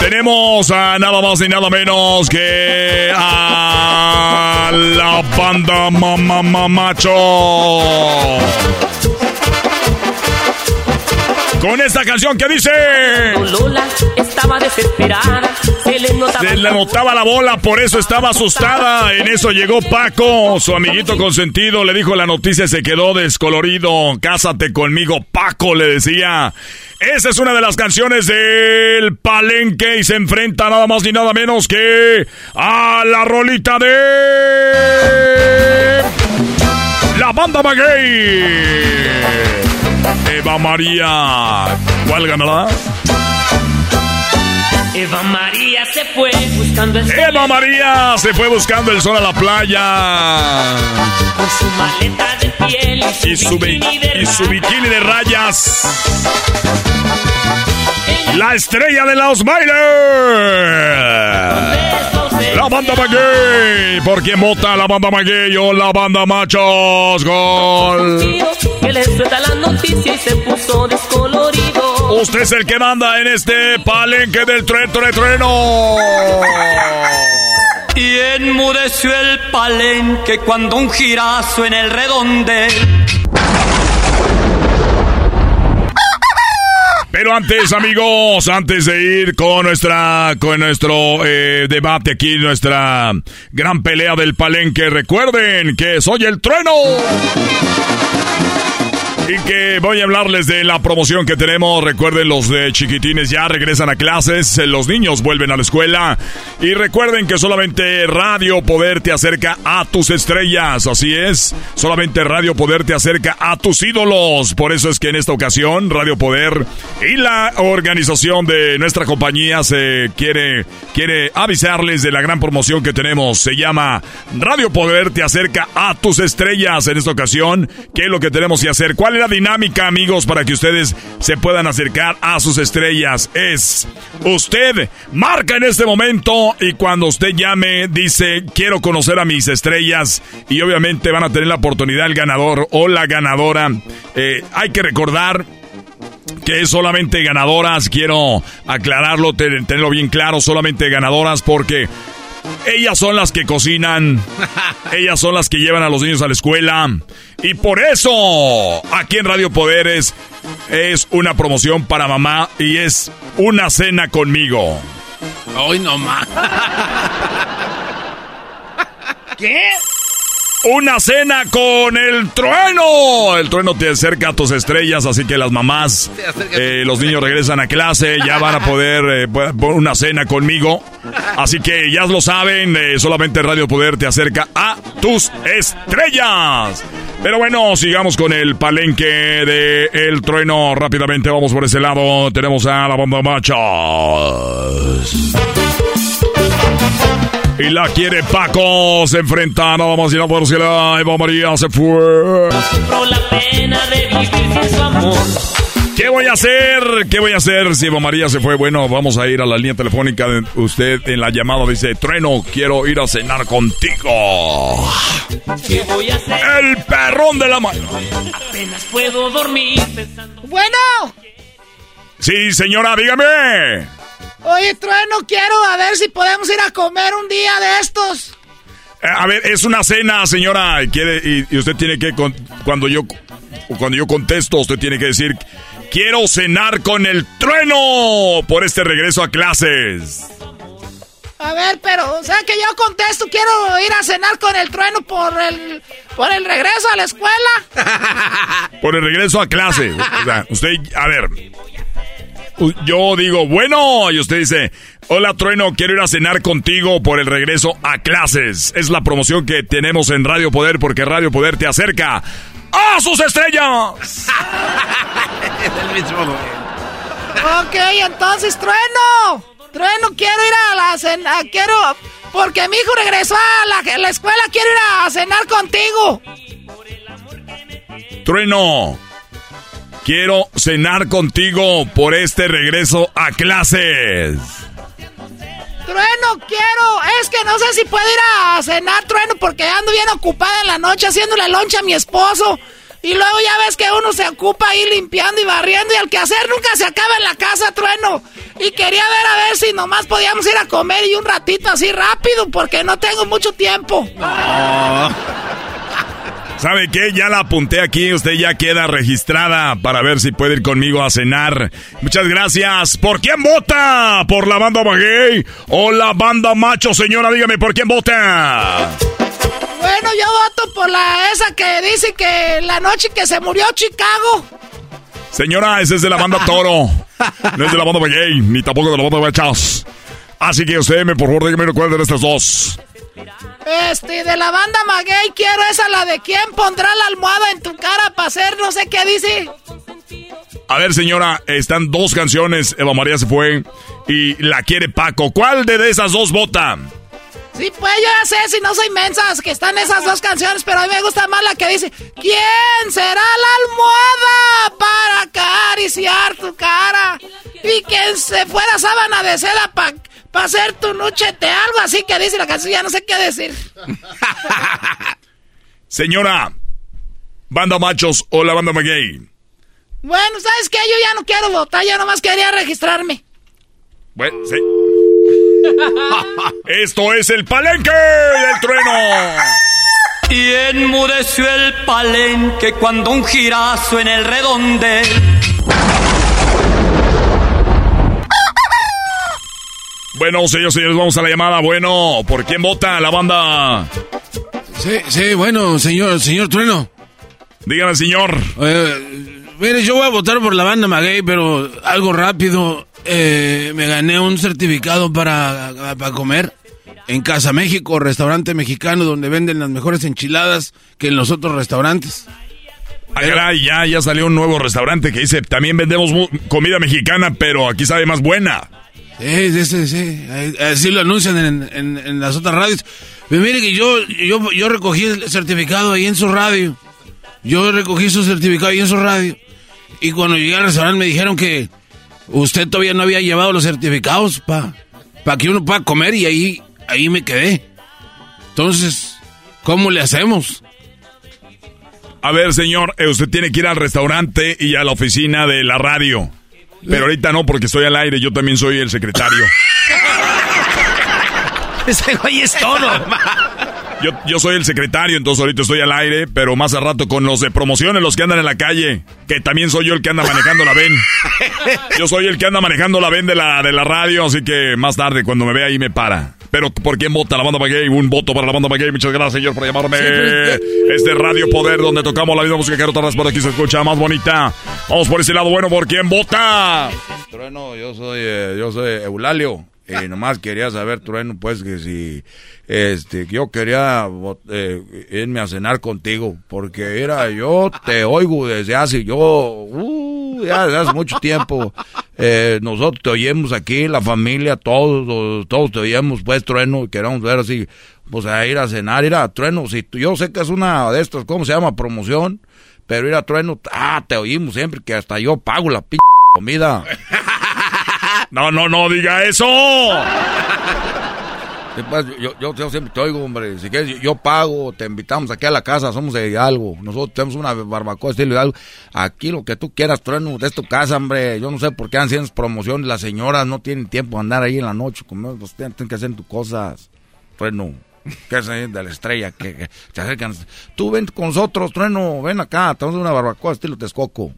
Tenemos a nada más ni nada menos que a la banda Mamá Mamacho. Con esta canción que dice... Lola estaba desesperada. Se le notaba. Se le notaba la bola, por eso estaba asustada. En eso llegó Paco, su amiguito consentido. Le dijo la noticia, se quedó descolorido. Cásate conmigo, Paco, le decía. Esa es una de las canciones del Palenque y se enfrenta nada más ni nada menos que a la rolita de la banda Maguey. Eva María, ¿cuál ganará? Eva María se fue buscando el Eva María se fue buscando el sol a la playa. con su maleta de piel Y su, bi- bikini de y su bikini de rayas. La estrella de los bailes. La banda Maguey. ¿Por quién vota la banda Maguey o la banda Machos? Gol. que le suelta la noticia y se puso descolorido. Usted es el que manda en este palenque del tren, tren, trueno. Y enmudeció el palenque cuando un girazo en el redonde. Pero antes, amigos, antes de ir con nuestra, con nuestro eh, debate aquí, nuestra gran pelea del palenque, recuerden que soy el trueno. Y que voy a hablarles de la promoción que tenemos. Recuerden, los de chiquitines ya regresan a clases, eh, los niños vuelven a la escuela. Y recuerden que solamente Radio Poder te acerca a tus estrellas. Así es, solamente Radio Poder te acerca a tus ídolos. Por eso es que en esta ocasión, Radio Poder y la organización de nuestra compañía se quiere, quiere avisarles de la gran promoción que tenemos. Se llama Radio Poder te acerca a tus estrellas. En esta ocasión, ¿qué es lo que tenemos que hacer? ¿Cuál es manera dinámica, amigos, para que ustedes se puedan acercar a sus estrellas. Es usted marca en este momento y cuando usted llame dice quiero conocer a mis estrellas y obviamente van a tener la oportunidad el ganador o la ganadora. Eh, hay que recordar que es solamente ganadoras, quiero aclararlo, tenerlo bien claro, solamente ganadoras porque ellas son las que cocinan, ellas son las que llevan a los niños a la escuela y por eso aquí en Radio Poderes es una promoción para mamá y es una cena conmigo. Hoy no más. ¿Qué? Una cena con el trueno. El trueno te acerca a tus estrellas, así que las mamás, eh, los niños regresan a clase, ya van a poder eh, una cena conmigo. Así que ya lo saben, eh, solamente Radio Poder te acerca a tus estrellas. Pero bueno, sigamos con el palenque de El Trueno. Rápidamente vamos por ese lado. Tenemos a la banda machos. Y la quiere Paco. Se enfrenta nada más y nada por si la Eva María se fue. la pena de vivir sin su amor. ¿Qué voy a hacer? ¿Qué voy a hacer si Eva María se fue? Bueno, vamos a ir a la línea telefónica. De usted en la llamada dice, Trueno, quiero ir a cenar contigo. ¿Qué voy a hacer? El perrón de la mano. Apenas puedo dormir pensando... Bueno. Sí, señora, dígame. Oye, Trueno, quiero a ver si podemos ir a comer un día de estos. Eh, a ver, es una cena, señora. Quiere, y, usted tiene que, cuando yo, cuando yo contesto, usted tiene que decir, quiero cenar con el trueno por este regreso a clases. A ver, pero, o sea que yo contesto, quiero ir a cenar con el trueno por el, por el regreso a la escuela. por el regreso a clases. O sea, usted, a ver, yo digo, bueno, y usted dice, hola Trueno, quiero ir a cenar contigo por el regreso a clases. Es la promoción que tenemos en Radio Poder porque Radio Poder te acerca a sus estrellas. es el mismo Ok, entonces, Trueno, Trueno, quiero ir a la cena, quiero, porque mi hijo regresó a la, la escuela, quiero ir a cenar contigo. Trueno. Quiero cenar contigo por este regreso a clases. Trueno, quiero. Es que no sé si puedo ir a cenar, Trueno, porque ando bien ocupada en la noche haciendo la loncha a mi esposo. Y luego ya ves que uno se ocupa ahí limpiando y barriendo y al hacer nunca se acaba en la casa, Trueno. Y quería ver a ver si nomás podíamos ir a comer y un ratito así rápido porque no tengo mucho tiempo. ¿Sabe qué? Ya la apunté aquí. Usted ya queda registrada para ver si puede ir conmigo a cenar. Muchas gracias. ¿Por quién vota? ¿Por la banda gay o la banda macho, señora? Dígame, ¿por quién vota? Bueno, yo voto por la esa que dice que la noche que se murió Chicago. Señora, ese es de la banda Toro. No es de la banda gay, ni tampoco de la banda Machos. Así que usted, me, por favor, dígame cuál de estas dos. Este, de la banda Maguey, quiero esa, la de quién pondrá la almohada en tu cara para hacer no sé qué dice. A ver, señora, están dos canciones, Eva María se fue y la quiere Paco. ¿Cuál de esas dos vota? Sí, pues yo ya sé, si no soy mensas, que están esas dos canciones, pero a mí me gusta más la que dice, ¿quién será la almohada para acariciar tu cara? Y quién se fuera sábana de seda para para hacer tu nuchete, algo así que dice la canción, ya no sé qué decir. Señora, banda machos o la banda gay. Bueno, ¿sabes qué? Yo ya no quiero votar, ya nomás quería registrarme. Bueno, sí. Esto es el palenque del trueno. Y enmudeció el palenque cuando un girazo en el redonde Bueno, señores, señores, vamos a la llamada. Bueno, ¿por quién vota la banda? Sí, sí, bueno, señor, señor Trueno. Dígame, señor. Eh, mire, yo voy a votar por la banda Maguey, pero algo rápido. Eh, me gané un certificado para, para comer en Casa México, restaurante mexicano donde venden las mejores enchiladas que en los otros restaurantes. Ah, ya, ya salió un nuevo restaurante que dice, también vendemos comida mexicana, pero aquí sabe más buena. Sí, sí, sí, Así lo anuncian en, las otras radios. Pero mire que yo, yo, yo recogí el certificado ahí en su radio. yo recogí su certificado y en su radio. Y cuando llegué al restaurante me dijeron que usted todavía no había llevado los certificados para pa que uno pueda comer y ahí, ahí me quedé. Entonces, ¿cómo le hacemos? A ver, señor, eh, usted tiene que ir al restaurante y a la oficina de la radio. Pero ahorita no, porque estoy al aire, yo también soy el secretario. Ese güey es todo. Yo, yo soy el secretario, entonces ahorita estoy al aire, pero más a rato con los de promociones, los que andan en la calle, que también soy yo el que anda manejando la ven. Yo soy el que anda manejando la ven de la, de la radio, así que más tarde cuando me vea ahí me para. Pero ¿por quién vota la banda Maguey? Un voto para la banda Maguey. Muchas gracias, señor, por llamarme. Este Radio Poder, donde tocamos la misma música que otras por aquí se escucha más bonita. Vamos por ese lado bueno, ¿por quién vota? Trueno, yo soy, eh, yo soy Eulalio. Y nomás quería saber, Trueno, pues, que si, este, yo quería eh, irme a cenar contigo, porque era, yo te oigo desde hace, yo, uh, ya desde hace mucho tiempo, eh, nosotros te oímos aquí, la familia, todos, todos te oímos, pues, Trueno, queremos ver así, pues, a ir a cenar, ir a Trueno, si yo sé que es una de estas, ¿cómo se llama? Promoción, pero ir a Trueno, ah, te oímos siempre, que hasta yo pago la p comida. No, no, no diga eso. Yo, yo, siempre te oigo, hombre. Si quieres, yo, pago, te invitamos aquí a la casa, somos de algo. Nosotros tenemos una barbacoa estilo de algo. Aquí lo que tú quieras, trueno, de tu casa, hombre. Yo no sé por qué hacen promociones. Las señoras no tienen tiempo de andar ahí en la noche. Como, pues, tienen, que hacer tus cosas. Trueno. ¿Qué es de la estrella? Que, que te acercan. Tú ven con nosotros, trueno. Ven acá, tenemos una barbacoa estilo Texcoco.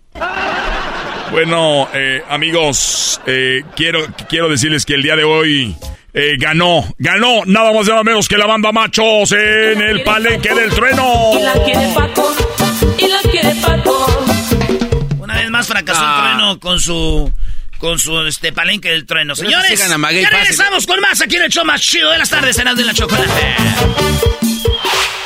Bueno, eh, amigos, eh, quiero, quiero decirles que el día de hoy eh, ganó, ganó nada más y nada menos que la banda Machos en el palenque del trueno. Y la quiere Paco, y la quiere Paco. Una vez más fracasó el trueno con su con su este palenque del trueno. Pero Señores, ya fácil, regresamos con más aquí en el show más chido de las tardes en de la chocolate.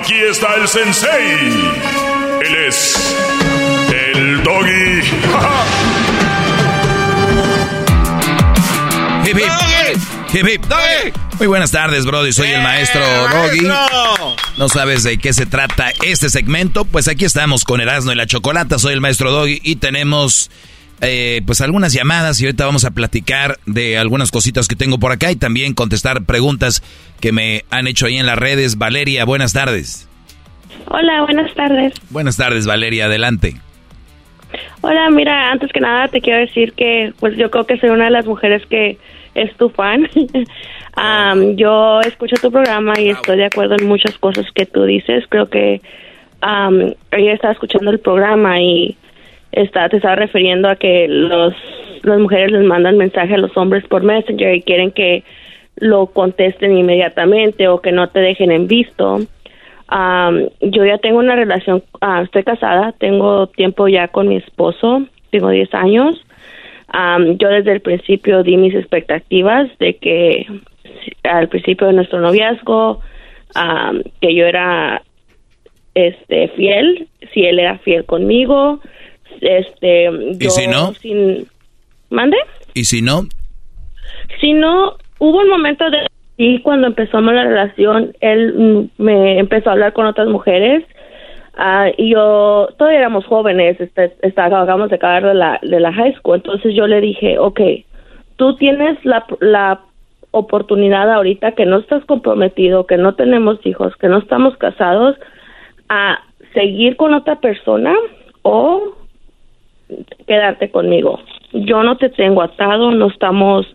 Aquí está el sensei. Él es el doggy. Hip, hip. Hip, hip. Muy buenas tardes, Brody. Soy el maestro Doggy. ¿No sabes de qué se trata este segmento? Pues aquí estamos con Erasmo y la Chocolata. Soy el maestro Doggy y tenemos eh, pues algunas llamadas y ahorita vamos a platicar de algunas cositas que tengo por acá y también contestar preguntas que me han hecho ahí en las redes. Valeria, buenas tardes. Hola, buenas tardes. Buenas tardes, Valeria. Adelante. Hola, mira, antes que nada te quiero decir que pues yo creo que soy una de las mujeres que es tu fan. Am, yo escucho tu programa y estoy de acuerdo en muchas cosas que tú dices. Creo que ella estaba escuchando el programa y está, te estaba refiriendo a que los, las mujeres les mandan mensaje a los hombres por Messenger y quieren que lo contesten inmediatamente o que no te dejen en visto. Am, yo ya tengo una relación, ah, estoy casada, tengo tiempo ya con mi esposo, tengo 10 años. Am, yo desde el principio di mis expectativas de que al principio de nuestro noviazgo, am, que yo era este fiel, si él era fiel conmigo, este ¿Y si no? sin mande ¿Y si no? si no, hubo un momento de y cuando empezamos la relación, él mm, me empezó a hablar con otras mujeres ah, y yo, todavía éramos jóvenes, este, está- acabamos de acabar de la, de la high school, entonces yo le dije, ok, tú tienes la, la oportunidad ahorita que no estás comprometido, que no tenemos hijos, que no estamos casados, a seguir con otra persona o quedarte conmigo. Yo no te tengo atado, no estamos,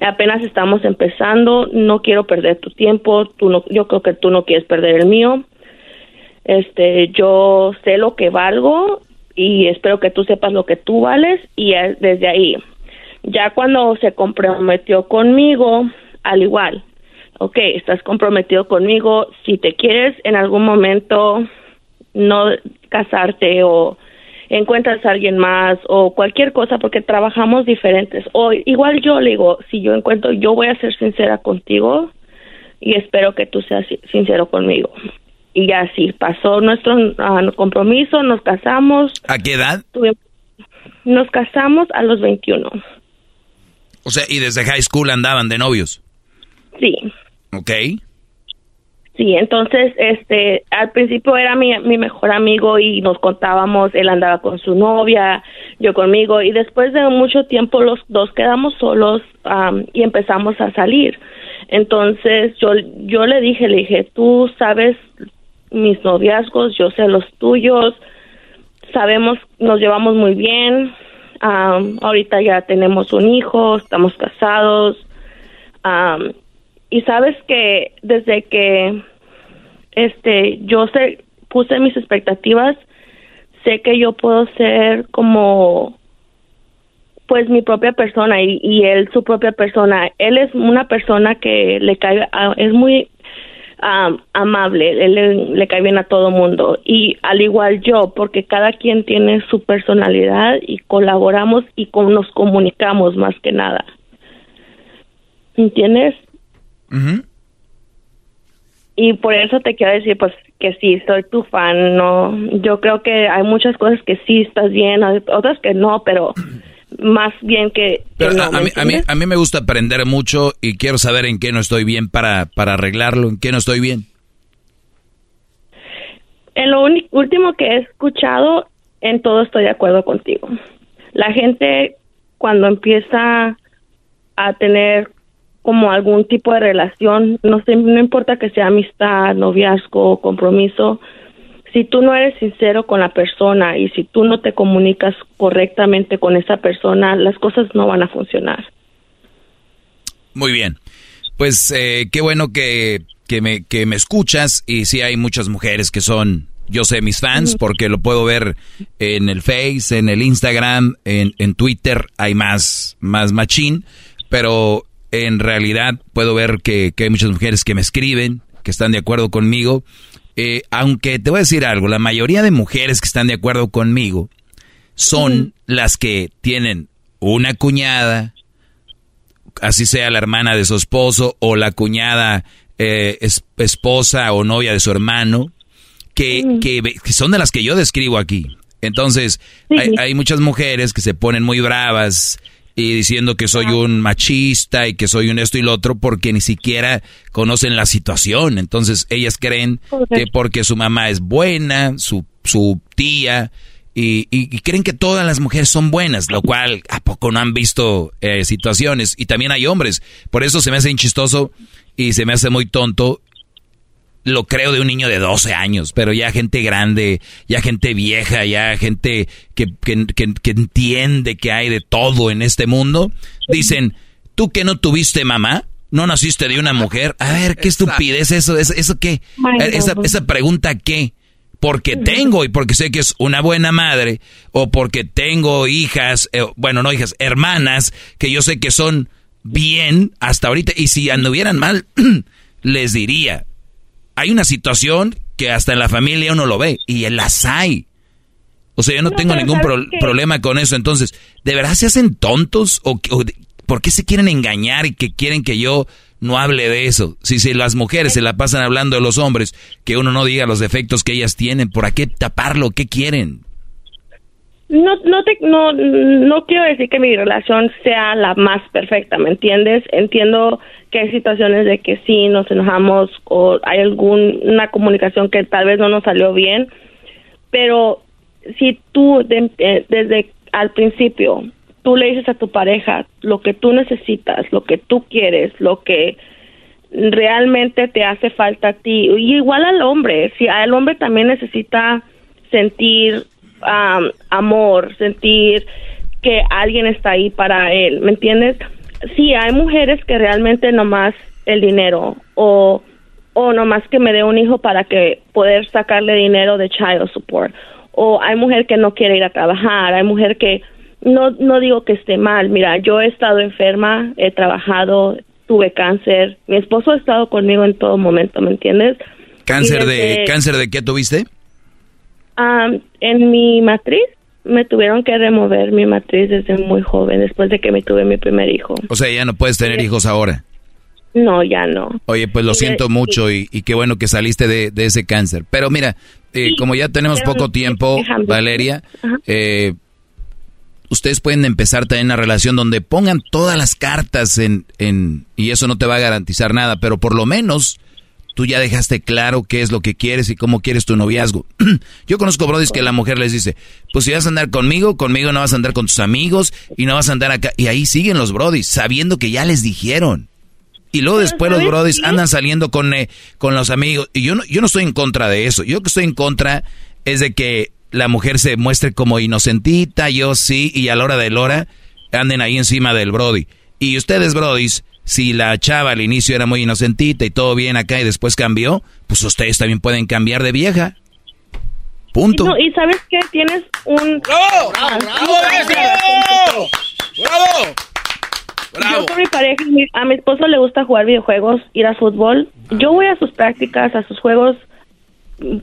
apenas estamos empezando, no quiero perder tu tiempo, tú no, yo creo que tú no quieres perder el mío. Este, yo sé lo que valgo y espero que tú sepas lo que tú vales y desde ahí. Ya cuando se comprometió conmigo, al igual, ok, estás comprometido conmigo, si te quieres en algún momento no casarte o encuentras a alguien más o cualquier cosa porque trabajamos diferentes. O igual yo le digo, si yo encuentro, yo voy a ser sincera contigo y espero que tú seas si- sincero conmigo. Y así pasó nuestro ah, compromiso, nos casamos, ¿A qué edad? nos casamos a los 21. O sea, y desde high school andaban de novios. Sí. ¿Ok? Sí, entonces, este, al principio era mi, mi mejor amigo y nos contábamos, él andaba con su novia, yo conmigo, y después de mucho tiempo los dos quedamos solos y empezamos a salir. Entonces, yo, yo le dije, le dije, tú sabes mis noviazgos, yo sé los tuyos, sabemos, nos llevamos muy bien, ahorita ya tenemos un hijo, estamos casados, am, y sabes que desde que este yo sé puse mis expectativas sé que yo puedo ser como pues mi propia persona y, él su propia persona. Él es una persona que le cae a- es muy am, amable él le, le cae bien a todo mundo. Y al igual yo porque cada quien tiene su personalidad y colaboramos y con- nos comunicamos más que nada. ¿entiendes? Y por eso te quiero decir, pues, que sí, soy tu fan, no, yo creo que hay muchas cosas que sí estás bien, otras que no, pero más bien que, que Pero no, a, ¿me a mí, a, mí, a mí me gusta aprender mucho y quiero saber en qué no estoy bien para, para arreglarlo, en qué no estoy bien. En lo último que he escuchado, en todo estoy de acuerdo contigo. La gente cuando empieza a tener como algún tipo de relación, no sé, no importa que sea amistad, noviazgo, compromiso, si tú no eres sincero con la persona y si tú no te comunicas correctamente con esa persona, las cosas no van a funcionar. Muy bien. Pues eh, qué bueno que, que, me, que me escuchas y sí hay muchas mujeres que son, yo sé, mis fans porque lo puedo ver en el Face, en el Instagram, en, en Twitter, hay más, más machín, pero en realidad puedo ver que, que hay muchas mujeres que me escriben, que están de acuerdo conmigo. Eh, aunque te voy a decir algo, la mayoría de mujeres que están de acuerdo conmigo son las que tienen una cuñada, así sea la hermana de su esposo o la cuñada eh, es- esposa o novia de su hermano, que, que, que son de las que yo describo aquí. Entonces, hay, hay muchas mujeres que se ponen muy bravas y diciendo que soy un machista y que soy un esto y lo otro porque ni siquiera conocen la situación. Entonces, ellas creen que porque su mamá es buena, su, su tía, y, y- y creen que todas las mujeres son buenas, lo cual a poco no han visto eh, situaciones. Y también hay hombres. Por eso se me hace inchistoso y se me hace muy tonto. Lo creo de un niño de 12 años, pero ya gente grande, ya gente vieja, ya gente que, que, que- que entiende que hay de todo en este mundo, dicen, ¿tú que no tuviste mamá? ¿No naciste de una mujer? A ver, qué estupidez eso, eso, eso qué? My Esa, God. esa pregunta qué? Porque tengo y porque sé que es una buena madre o porque tengo hijas, eh, bueno, no hijas, hermanas que yo sé que son bien hasta ahorita y si anduvieran mal, les diría, hay una situación que hasta en la familia uno lo ve y las hay. O sea, yo no, No, tengo ningún ¿sabes pro- problema con eso. Entonces, ¿de verdad se hacen tontos o, o de- por qué se quieren engañar y que quieren que yo no hable de eso? Si, si las mujeres se la pasan hablando de los hombres, que uno no diga los defectos que ellas tienen, ¿por qué taparlo? ¿Qué quieren? No, no, te, no, no quiero decir que mi relación sea la más perfecta, ¿me entiendes? Entiendo que hay situaciones de que sí nos enojamos o hay alguna comunicación que tal vez no nos salió bien, pero si tú eh, desde al principio tú le dices a tu pareja lo que tú necesitas, lo que tú quieres, lo que realmente te hace falta a ti, y igual al hombre, si al hombre también necesita sentir am, amor, sentir que alguien está ahí para él, ¿me entiendes? Sí, hay mujeres que realmente nomás el dinero o o nomás que me dé un hijo para que poder sacarle dinero de child support o hay mujer que no quiere ir a trabajar, hay mujer que no no digo que esté mal, mira, yo he estado enferma, he trabajado, tuve cáncer, mi esposo ha estado conmigo en todo momento, ¿me entiendes? ¿Cáncer de cáncer de qué tuviste? Am, en mi matriz me tuvieron que remover mi matriz desde muy joven, después de que me tuve mi primer hijo. O sea, ya no puedes tener hijos ahora. No, ya no. Oye, pues lo siento mucho y, y qué bueno que saliste de, de ese cáncer. Pero mira, eh, como ya tenemos poco tiempo, déjame. Valeria, eh, ustedes pueden empezar también una relación donde pongan todas las cartas en, en, y eso no te va a garantizar nada, pero por lo menos tú ya dejaste claro qué es lo que quieres y cómo quieres tu noviazgo. Yo conozco brodis que la mujer les dice, pues si vas a andar conmigo, conmigo no vas a andar con tus amigos y no vas a andar acá. Y ahí siguen los brodis, sabiendo que ya les dijeron. Y luego después los ¿sabes brodis andan saliendo con, eh, con los amigos. Y yo no, yo no estoy en contra de eso. Yo que estoy en contra es de que la mujer se muestre como inocentita, yo sí, y a la hora de la hora anden ahí encima del brody. Y ustedes, brodis, si la chava al inicio era muy inocentita y todo bien acá y después cambió, pues ustedes también pueden cambiar de vieja. Punto. No, y sabes qué, tienes un... ¡Bravo! Ah, ¡Bravo, sí, maestro! ¡Bravo! Yo con mi pareja, a mi esposo le gusta jugar videojuegos, ir a fútbol. Yo voy a sus prácticas, a sus juegos.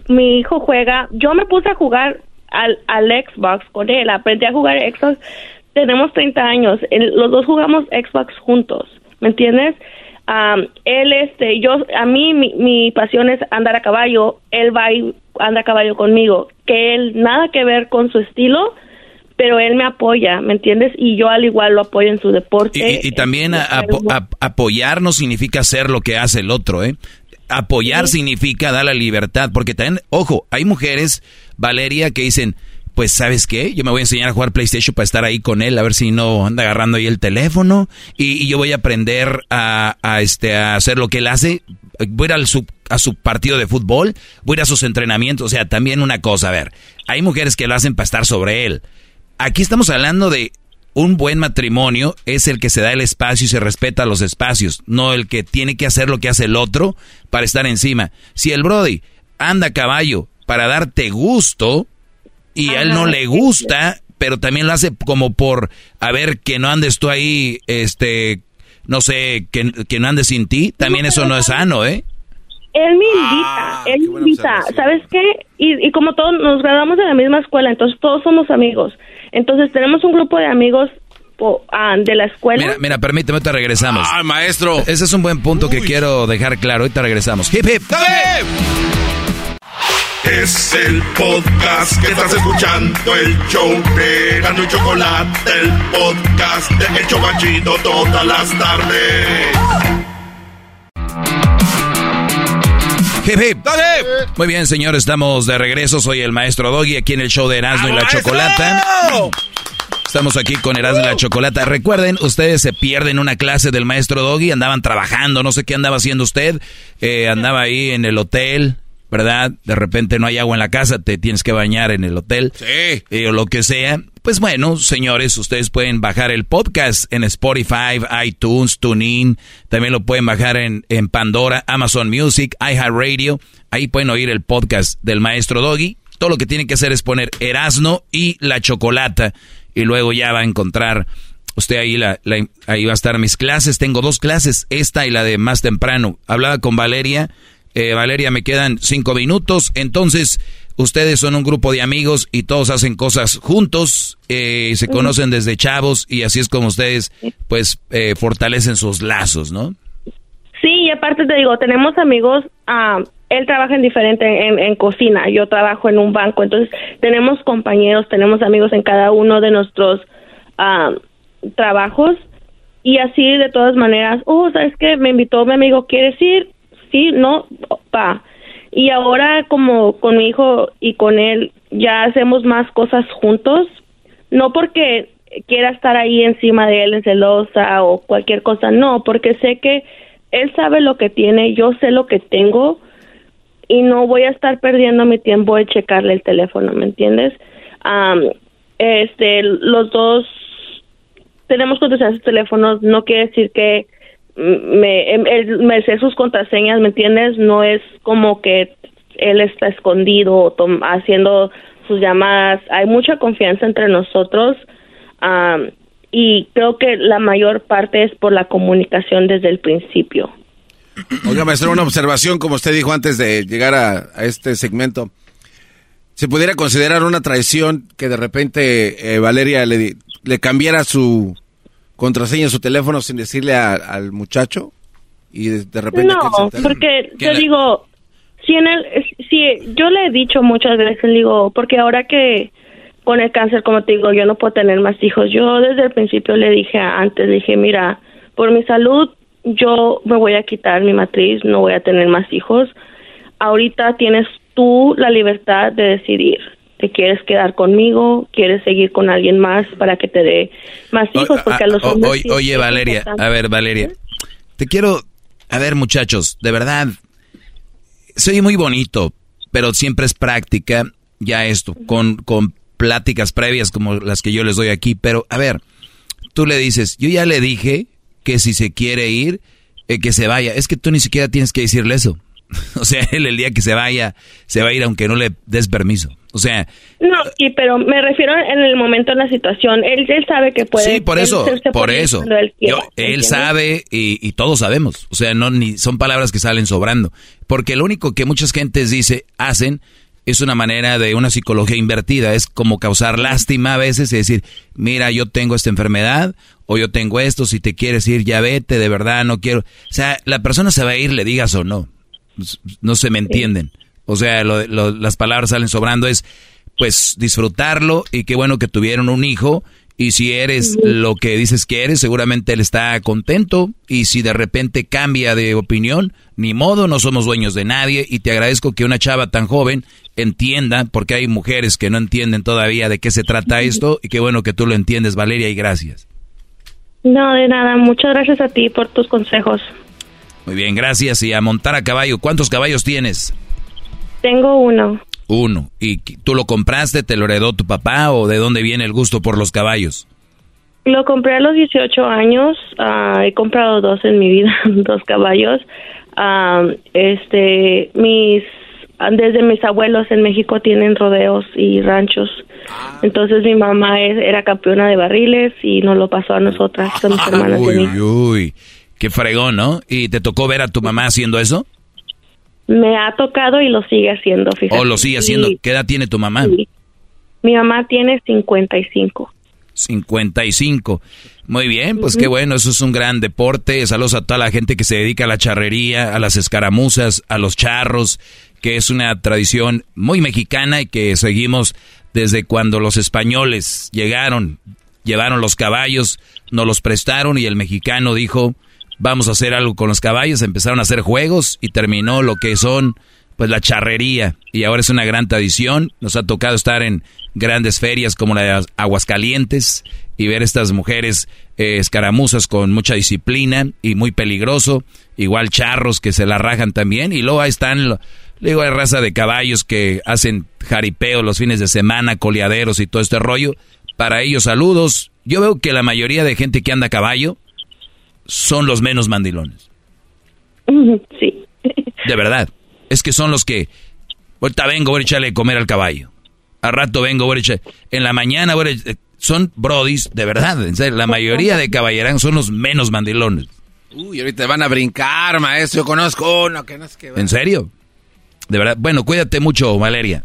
Mi hijo juega. Yo me puse a jugar al, al Xbox con él. Aprendí a jugar Xbox. Tenemos 30 años. El- los dos jugamos Xbox juntos. ¿Me entiendes? Am, él, este, yo, a mí, mi, mi pasión es andar a caballo. Él va y anda a caballo conmigo. Que él, nada que ver con su estilo, pero él me apoya, ¿me entiendes? Y yo al igual lo apoyo en su deporte. Y, y- y también a- apoyar no significa hacer lo que hace el otro, ¿eh? Apoyar significa dar la libertad, porque también, ojo, hay mujeres, Valeria, que dicen, pues, ¿sabes qué? Yo me voy a enseñar a jugar PlayStation para estar ahí con él, a ver si no anda agarrando ahí el teléfono, y, yo voy a aprender a, este, a hacer lo que él hace, voy a ir al su- a su partido de fútbol, voy a ir a sus entrenamientos, o sea, también una cosa, a ver, hay mujeres que lo hacen para estar sobre él. Aquí estamos hablando de un buen matrimonio es el que se da el espacio y se respeta los espacios, no el que tiene que hacer lo que hace el otro para estar encima. Si el Brody anda a caballo para darte gusto y a él no le gusta, pero también lo hace como por a ver que no andes tú ahí, este, no sé, que, que no andes sin ti, también eso no es sano, ¿eh? Él me invita, él me invita, ¿sabes qué? Y, y como todos nos graduamos de la misma escuela, entonces todos somos amigos. Entonces tenemos un grupo de amigos po- ah, de la escuela. Mira, mira, permíteme, ahorita regresamos. ¡Ay, maestro! Ese es un buen punto que quiero dejar claro, ahorita regresamos. Hip, hip. Es el podcast que estás escuchando, el show de Gano y Chocolate, el podcast de El Chobachito todas las tardes. Hip, hip. Muy bien, señor, estamos de regreso. Soy el maestro Doggy aquí en el show de Erasmo y la Chocolata. Estamos aquí con Erasmo y la Chocolata. Recuerden, ustedes se pierden una clase del maestro Doggy. Andaban trabajando, no sé qué andaba haciendo usted. Eh, andaba ahí en el hotel, ¿verdad? De repente no hay agua en la casa, te tienes que bañar en el hotel. Sí. Eh, o lo que sea. Pues bueno, señores, ustedes pueden bajar el podcast en Spotify, iTunes, TuneIn. También lo pueden bajar en, en Pandora, Amazon Music, iHeartRadio. Ahí pueden oír el podcast del maestro Doggy. Todo lo que tienen que hacer es poner Erasno y la chocolata. Y luego ya va a encontrar usted ahí, la, la- ahí va a estar mis clases. Tengo dos clases, esta y la de más temprano. Hablaba con Valeria. Eh, Valeria, me quedan cinco minutos. Entonces, ustedes son un grupo de amigos y todos hacen cosas juntos. eh, se conocen desde chavos y así es como ustedes, pues, eh, fortalecen sus lazos, ¿no? Sí, y aparte te digo, tenemos amigos, ah, él trabaja en diferente, en, en cocina, yo trabajo en un banco, entonces tenemos compañeros, tenemos amigos en cada uno de nuestros ah, trabajos y así de todas maneras, oh, ¿sabes qué? Me invitó mi amigo, ¿quieres ir? Sí, no, va. Y ahora como con mi hijo y con él ya hacemos más cosas juntos, no porque quiera estar ahí encima de él en celosa o cualquier cosa, no, porque sé que él sabe lo que tiene, yo sé lo que tengo y no voy a estar perdiendo mi tiempo en checarle el teléfono, ¿me entiendes? Am, este, los dos tenemos en sus teléfonos, no quiere decir que me, em- él me sé sus contraseñas, ¿me entiendes? No es como que él está escondido tom- haciendo sus llamadas. Hay mucha confianza entre nosotros y creo que la mayor parte es por la comunicación desde el principio. Oiga, maestro, una observación, como usted dijo antes de llegar a, este segmento. se pudiera considerar una traición que de repente eh, Valeria le, le cambiara su contraseña, su teléfono sin decirle a- al muchacho y de, de repente... No, porque Que te le- digo, si en el, si yo le he dicho muchas veces, le digo, porque ahora que con el cáncer, como te digo, yo no puedo tener más hijos. Yo desde el principio le dije antes, le dije, mira, por mi salud, yo me voy a quitar mi matriz, no voy a tener más hijos. Ahorita tienes tú la libertad de decidir. ¿Te quieres quedar conmigo? ¿Quieres seguir con alguien más para que te dé más hijos? Porque a los O- hombres oye, Valeria, a ver, Valeria, te quiero, a ver, muchachos, de verdad, soy muy bonito, pero siempre es práctica ya esto, con, con pláticas previas como las que yo les doy aquí, pero a ver, tú le dices, yo ya le dije que si se quiere ir, eh, que se vaya, es que tú ni siquiera tienes que decirle eso. O sea, él el día que se vaya, se va a ir aunque no le des permiso. O sea, No, sí, pero me refiero en el momento, en la situación. Él, él sabe que puede. Sí, por eso, por eso. él quiera, Yo- él ¿entiendes? sabe y, y todos sabemos. O sea, no ni son palabras que salen sobrando. Porque lo único que muchas gentes dice, hacen, es una manera de una psicología invertida. Es como causar lástima a veces y decir, mira, yo tengo esta enfermedad o yo tengo esto, si te quieres ir, ya vete, de verdad, no quiero. O sea, la persona se va a ir, le digas o no. No se me entienden. O sea, lo- lo- las palabras salen sobrando. Es, pues, disfrutarlo y qué bueno que tuvieron un hijo. Y si eres lo que dices que eres, seguramente él está contento. Y si de repente cambia de opinión, ni modo, no somos dueños de nadie. Y te agradezco que una chava tan joven entienda, porque hay mujeres que no entienden todavía de qué se trata esto. Y qué bueno que tú lo entiendes, Valeria, y gracias. No, de nada. Muchas gracias a ti por tus consejos. Muy bien, gracias. Y a montar a caballo, ¿cuántos caballos tienes? Tengo uno. Uno. ¿Y tú lo compraste, te lo heredó tu papá o de dónde viene el gusto por los caballos? Lo compré a los 18 años. ah, he comprado dos en mi vida, dos caballos. Ah, este, mis desde mis abuelos en México tienen rodeos y ranchos. Entonces mi mamá era campeona de barriles y nos lo pasó a nosotras, a mis hermanas Uy, uy, uy. Qué fregón, ¿no? ¿Y te tocó ver a tu mamá haciendo eso? Me ha tocado y lo sigue haciendo, fíjate. ¿O lo sigue haciendo? ¿Qué edad tiene tu mamá? mi mamá tiene 55. 55. Muy bien, pues qué bueno, eso es un gran deporte. Saludos a toda la gente que se dedica a la charrería, a las escaramuzas, a los charros, que es una tradición muy mexicana y que seguimos desde cuando los españoles llegaron, llevaron los caballos, nos los prestaron y el mexicano dijo, vamos a hacer algo con los caballos, empezaron a hacer juegos y terminó lo que son pues la charrería y ahora es una gran tradición. Nos ha tocado estar en grandes ferias como la de Aguascalientes y ver estas mujeres eh, escaramuzas con mucha disciplina y muy peligroso. Igual charros que se la rajan también y luego ahí están, le raza de caballos que hacen jaripeo los fines de semana, coleaderos y todo este rollo. Para ellos saludos. Yo veo que la mayoría de gente que anda a caballo son los menos mandilones. Sí. De verdad. Es que son los que. Ahorita vengo, voy a echarle comer al caballo. Al rato vengo, voy a echar. En la mañana, voy a Son brodis, de verdad. En serio, la mayoría de caballerán son los menos mandilones. Uy, ahorita van a brincar, maestro. Yo conozco uno que no es que... ¿En serio? De verdad. Bueno, cuídate mucho, Valeria.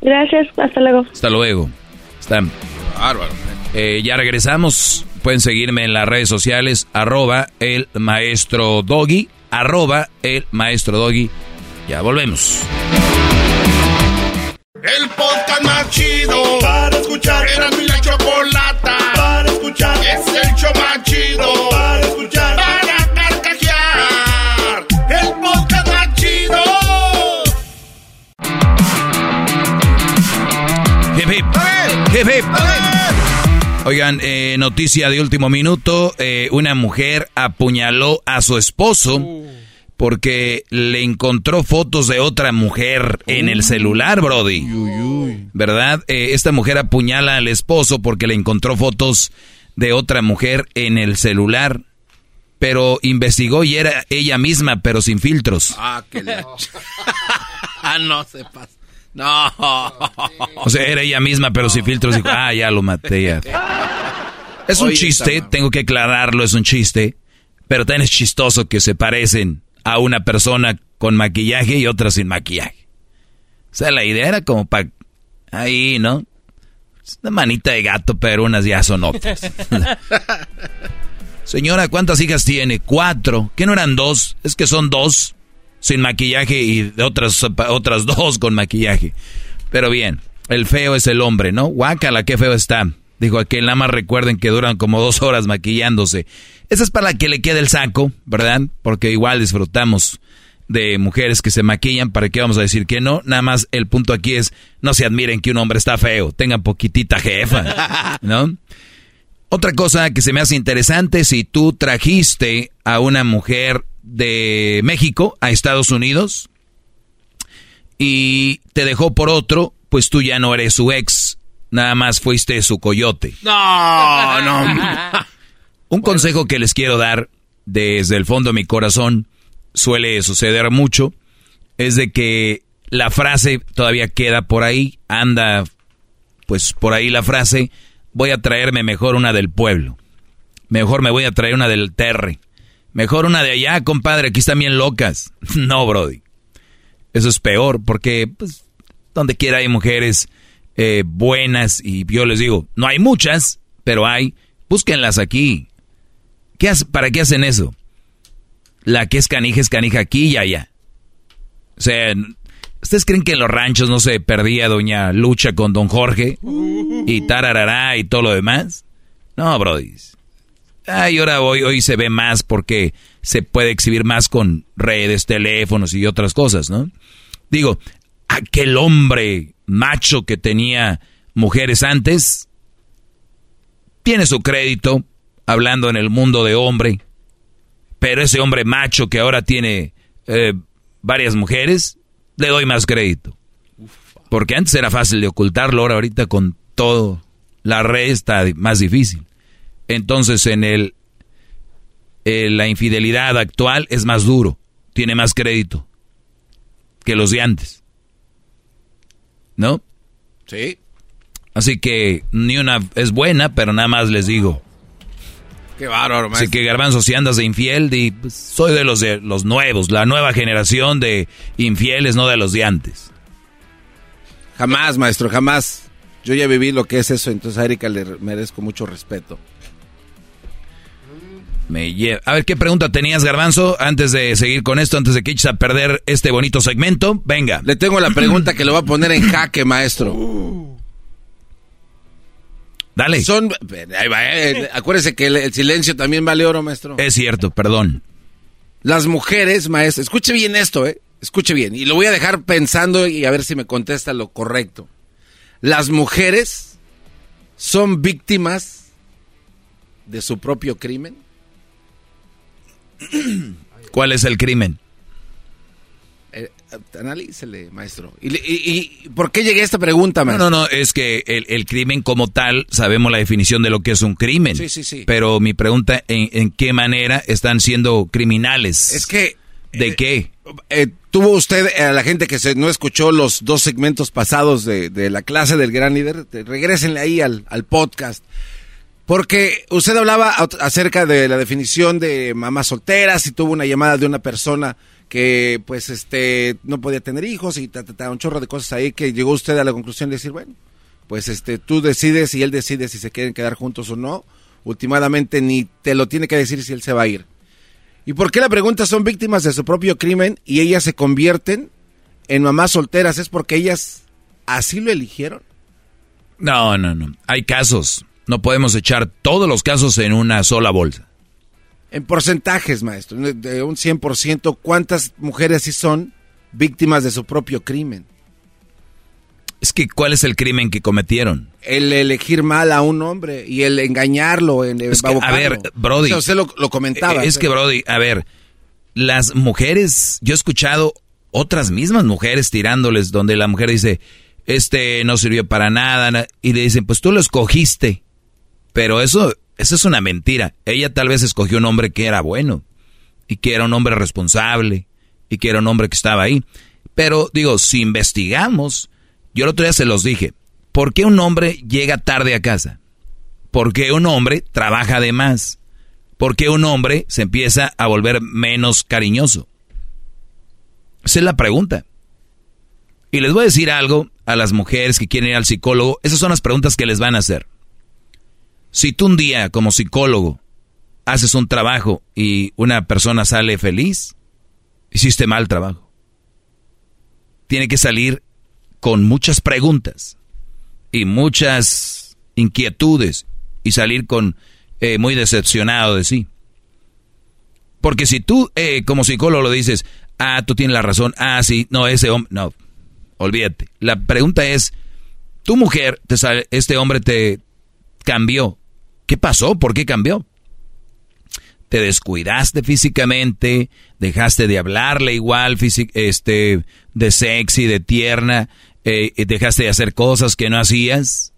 Gracias, hasta luego. Hasta luego. Está. Bárbaro. Eh, ya regresamos. Pueden seguirme en las redes sociales, arroba el maestro doggy, arroba el maestro doggy. Ya volvemos. El podcast más chido para escuchar. Era mi la chocolata para escuchar. Es el show más chido para escuchar. Para carcajear. El podcast más chido. Hip, hip. Hip, hip. Oigan, eh, noticia de último minuto. eh, una mujer apuñaló a su esposo porque le encontró fotos de otra mujer en el celular, Brody. ¿Verdad? Eh, esta mujer apuñala al esposo porque le encontró fotos de otra mujer en el celular. Pero investigó y era ella misma, pero sin filtros. Ah, ah, no se pasa. No. O sea, era ella misma, pero sin filtros. Dijo, ah, ya lo maté. ya". Es un Oye, chiste, tengo que aclararlo, es un chiste. Pero también es chistoso que se parecen a una persona con maquillaje y otra sin maquillaje. O sea, la idea era como para Ahí, ¿no? Es una manita de gato, pero unas ya son otras. Señora, ¿cuántas hijas tiene? Cuatro. ¿Qué no eran dos? Es que son dos sin maquillaje y otras, otras dos con maquillaje. Pero bien, el feo es el hombre, ¿no? Guácala, qué feo está. Dijo aquel, nada más recuerden que duran como dos horas maquillándose. Esa es para que le quede el saco, ¿verdad? Porque igual disfrutamos de mujeres que se maquillan, ¿para qué vamos a decir que no? Nada más el punto aquí es, no se admiren que un hombre está feo, tengan poquitita jefa, ¿no? Otra cosa que se me hace interesante, si tú trajiste a una mujer de México a Estados Unidos y te dejó por otro, pues tú ya no eres su ex, nada más fuiste su coyote. No, no. Un consejo que les quiero dar desde el fondo de mi corazón, suele suceder mucho, es de que la frase todavía queda por ahí, anda pues por ahí la frase, voy a traerme mejor una del pueblo. Mejor me voy a traer una del terre. Mejor una de allá, compadre, aquí están bien locas. No, Brody. Eso es peor, porque pues, donde quiera hay mujeres eh, buenas y yo les digo, no hay muchas, pero hay. Búsquenlas aquí. ¿Qué ¿Para qué hacen eso? La que es canija es canija aquí y allá. O sea, ¿Ustedes creen que en los ranchos no se perdía doña Lucha con don Jorge? Y tararará y todo lo demás. No, brody. Ay, ahora hoy, hoy se ve más porque se puede exhibir más con redes, teléfonos y otras cosas, ¿no? Digo, aquel hombre macho que tenía mujeres antes, tiene su crédito, hablando en el mundo de hombre, pero ese hombre macho que ahora tiene eh, varias mujeres, le doy más crédito. Porque antes era fácil de ocultarlo, ahora ahorita con todo la red está más difícil. Entonces en el la infidelidad actual es más duro, tiene más crédito que los de antes. ¿No? Sí. Así que ni una es buena, pero nada más les digo. Qué bárbaro, maestro. Así que Garbanzo, si andas de infiel, pues, soy de los de los nuevos, la nueva generación de infieles, no de los de antes. Jamás, maestro, jamás. Yo ya viví lo que es eso, entonces a Erika le merezco mucho respeto. Me lleva. A ver, ¿qué pregunta tenías, Garbanzo, antes de seguir con esto, antes de que eches a perder este bonito segmento? Venga. Le tengo la pregunta que lo va a poner en jaque, maestro. Dale. Son, eh, acuérdese que el, silencio también vale oro, maestro. Es cierto, perdón. Las mujeres, maestro, escuche bien esto, eh. Escuche bien. Y lo voy a dejar pensando y a ver si me contesta lo correcto. Las mujeres son víctimas de su propio crimen. ¿Cuál es el crimen? Eh, analícele, maestro. ¿Y, por qué llegué a esta pregunta, maestro? No, no, no, es que el, crimen como tal, sabemos la definición de lo que es un crimen. Sí, sí, sí. Pero mi pregunta, ¿en, qué manera están siendo criminales? Es que... ¿De eh, qué? Eh, tuvo usted, a la gente que se, no escuchó los dos segmentos pasados de, la clase del gran líder, regresenle ahí al, al podcast. Porque usted hablaba acerca de la definición de mamás solteras y tuvo una llamada de una persona que pues este no podía tener hijos y ta, un chorro de cosas ahí que llegó usted a la conclusión de decir, bueno, pues este tú decides y él decide si se quieren quedar juntos o no. Últimamente ni te lo tiene que decir si él se va a ir. ¿Y por qué la pregunta son víctimas de su propio crimen y ellas se convierten en mamás solteras? ¿Es porque ellas así lo eligieron? No, no, no. Hay casos. No podemos echar todos los casos en una sola bolsa. En porcentajes, maestro, de un 100%, ¿cuántas mujeres sí son víctimas de su propio crimen? Es que, ¿cuál es el crimen que cometieron? El elegir mal a un hombre y el engañarlo. En el a ver, Brody. usted lo, comentaba. Es que, Brody, a ver, las mujeres, yo he escuchado otras mismas mujeres tirándoles donde la mujer dice, este no sirvió para nada, y le dicen, pues tú lo escogiste. Pero eso, eso es una mentira. Ella tal vez escogió un hombre que era bueno, y que era un hombre responsable, y que era un hombre que estaba ahí. Pero digo, si investigamos, yo el otro día se los dije, ¿por qué un hombre llega tarde a casa? ¿Por qué un hombre trabaja de más? ¿Por qué un hombre se empieza a volver menos cariñoso? Esa es la pregunta. Y les voy a decir algo, a las mujeres que quieren ir al psicólogo, esas son las preguntas que les van a hacer. Si tú un día como psicólogo haces un trabajo y una persona sale feliz, hiciste mal trabajo. Tiene que salir con muchas preguntas y muchas inquietudes y salir con eh, muy decepcionado de sí. Porque si tú eh, como psicólogo lo dices, ah, tú tienes la razón, ah, sí, no, ese hombre, no, olvídate. La pregunta es, tu mujer, te sale, este hombre te cambió. ¿Qué pasó? ¿Por qué cambió? Te descuidaste físicamente, dejaste de hablarle igual, este, de sexy, de tierna, eh, dejaste de hacer cosas que no hacías.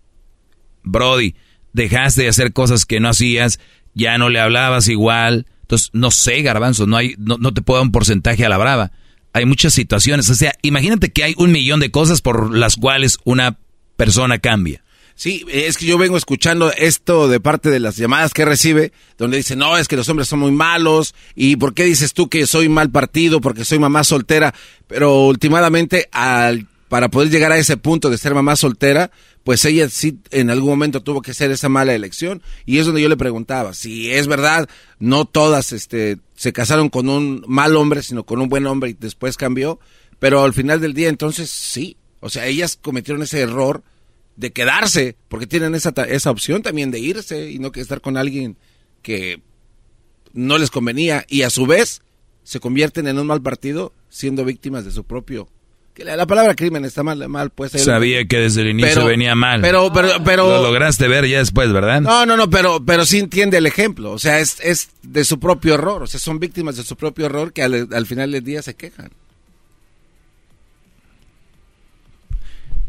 Brody, dejaste de hacer cosas que no hacías, ya no le hablabas igual. Entonces, no sé, garbanzo, no, hay, no, no te puedo dar un porcentaje a la brava. Hay muchas situaciones. O sea, imagínate que hay un millón de cosas por las cuales una persona cambia. Sí, es que yo vengo escuchando esto de parte de las llamadas que recibe, donde dice, no, es que los hombres son muy malos, y ¿por qué dices tú que soy mal partido? Porque soy mamá soltera, pero últimamente al para poder llegar a ese punto de ser mamá soltera, pues ella sí en algún momento tuvo que hacer esa mala elección. Y es donde yo le preguntaba, si es verdad, no todas este, se casaron con un mal hombre, sino con un buen hombre y después cambió. Pero al final del día, entonces sí. O sea, ellas cometieron ese error de quedarse, porque tienen esa, esa opción también de irse y no que estar con alguien que no les convenía. Y a su vez se convierten en un mal partido siendo víctimas de su propio que la, palabra crimen está mal, mal pues. Sabía que desde el inicio venía mal. Pero, pero, pero. Lo lograste ver ya después, ¿verdad? No, no, no, pero, pero sí entiende el ejemplo. O sea, es, es de su propio error. O sea, son víctimas de su propio error que al, final del día se quejan.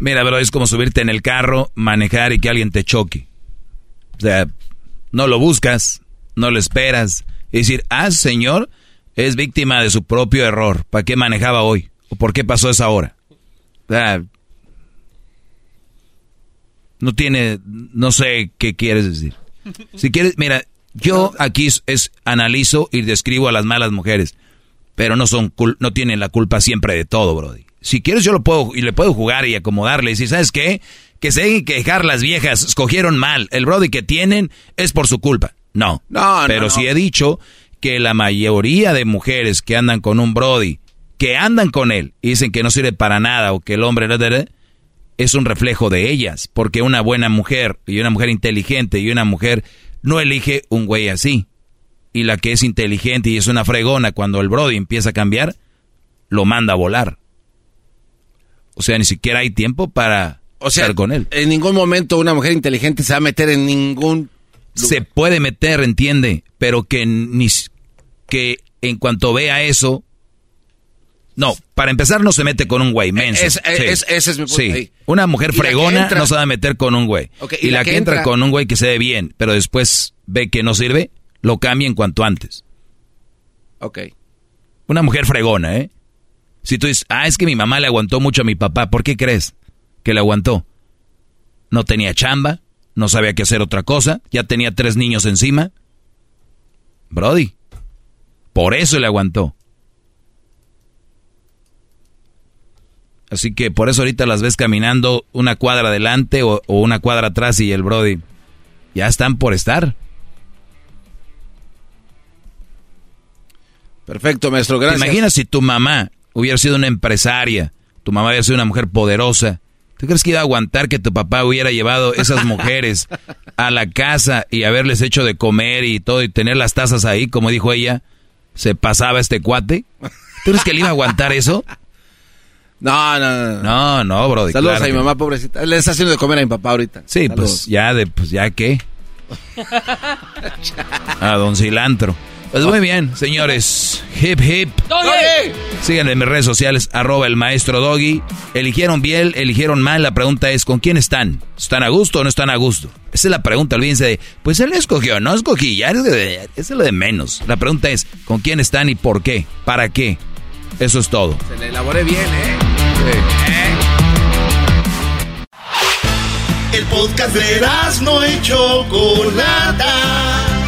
Mira, bro, es como subirte en el carro, manejar y que alguien te choque. O sea, no lo buscas, no lo esperas. Y decir, ah, señor, es víctima de su propio error. ¿Para qué manejaba hoy? por qué pasó esa hora? no tiene, no sé qué quieres decir. Si quieres, mira, yo aquí es, analizo y describo a las malas mujeres, pero no son no tienen la culpa siempre de todo, brody. Si quieres yo lo puedo y le puedo jugar y acomodarle y si sabes qué, que se dejen quejar las viejas, escogieron mal, el brody que tienen es por su culpa. No. No, Pero si he dicho que la mayoría de mujeres que andan con un brody que andan con él y dicen que no sirve para nada o que el hombre es un reflejo de ellas, porque una buena mujer y una mujer inteligente y una mujer no elige un güey así. Y la que es inteligente y es una fregona cuando el Brody empieza a cambiar, lo manda a volar. O sea, ni siquiera hay tiempo para o sea, estar con él. En ningún momento una mujer inteligente se va a meter en ningún se puede meter, entiende, pero que ni que en cuanto vea eso no, para empezar no se mete con un güey menso. ese es mi punto. Sí. Una mujer fregona no se va a meter con un güey. y, la, que, entra, con un güey que se ve bien, pero después ve que no sirve, lo cambia en cuanto antes. Ok. Una mujer fregona, ¿eh? Si tú dices, ah, es que mi mamá le aguantó mucho a mi papá, ¿por qué crees que le aguantó? No tenía chamba, no sabía qué hacer otra cosa, ya tenía tres niños encima. Brody, por eso le aguantó. Así que por eso ahorita las ves caminando una cuadra adelante o, una cuadra atrás y el Brody ya están por estar. Perfecto, maestro, gracias. ¿Te imaginas si tu mamá hubiera sido una empresaria, tu mamá hubiera sido una mujer poderosa? ¿Tú crees que iba a aguantar que tu papá hubiera llevado esas mujeres a la casa y haberles hecho de comer y todo y tener las tazas ahí, como dijo ella? ¿Se pasaba este cuate? ¿Tú crees que le iba a aguantar eso? No, no, no. No, no, bro. Saludos a mi mamá, pobrecita. Le está haciendo de comer a mi papá ahorita. Sí, pues ya de, pues ya qué. a don Cilantro. Pues muy bien, señores. Hip hip. ¡Doggy! Síganme en mis redes sociales, arroba el maestro Doggy. ¿Eligieron bien? ¿Eligieron mal? La pregunta es, ¿con quién están? ¿Están a gusto o no están a gusto? Esa es la pregunta, olvídense de, pues él escogió, no escogí, ya es, es lo de menos. La pregunta es, ¿con quién están y por qué? ¿Para qué? Eso es todo. Se le elaboré bien, ¿eh? El podcast de no y Chocolata.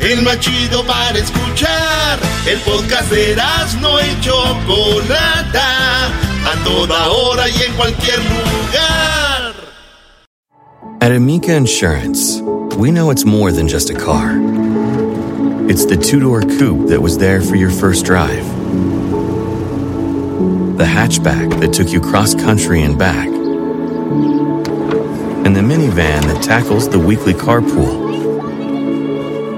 El más chido para escuchar. El podcast de no y Chocolata a toda hora y en cualquier lugar. At Amica Insurance, we know it's more than just a car. It's the two door coupe that was there for your first drive, the hatchback that took you cross country and back, and the minivan that tackles the weekly carpool.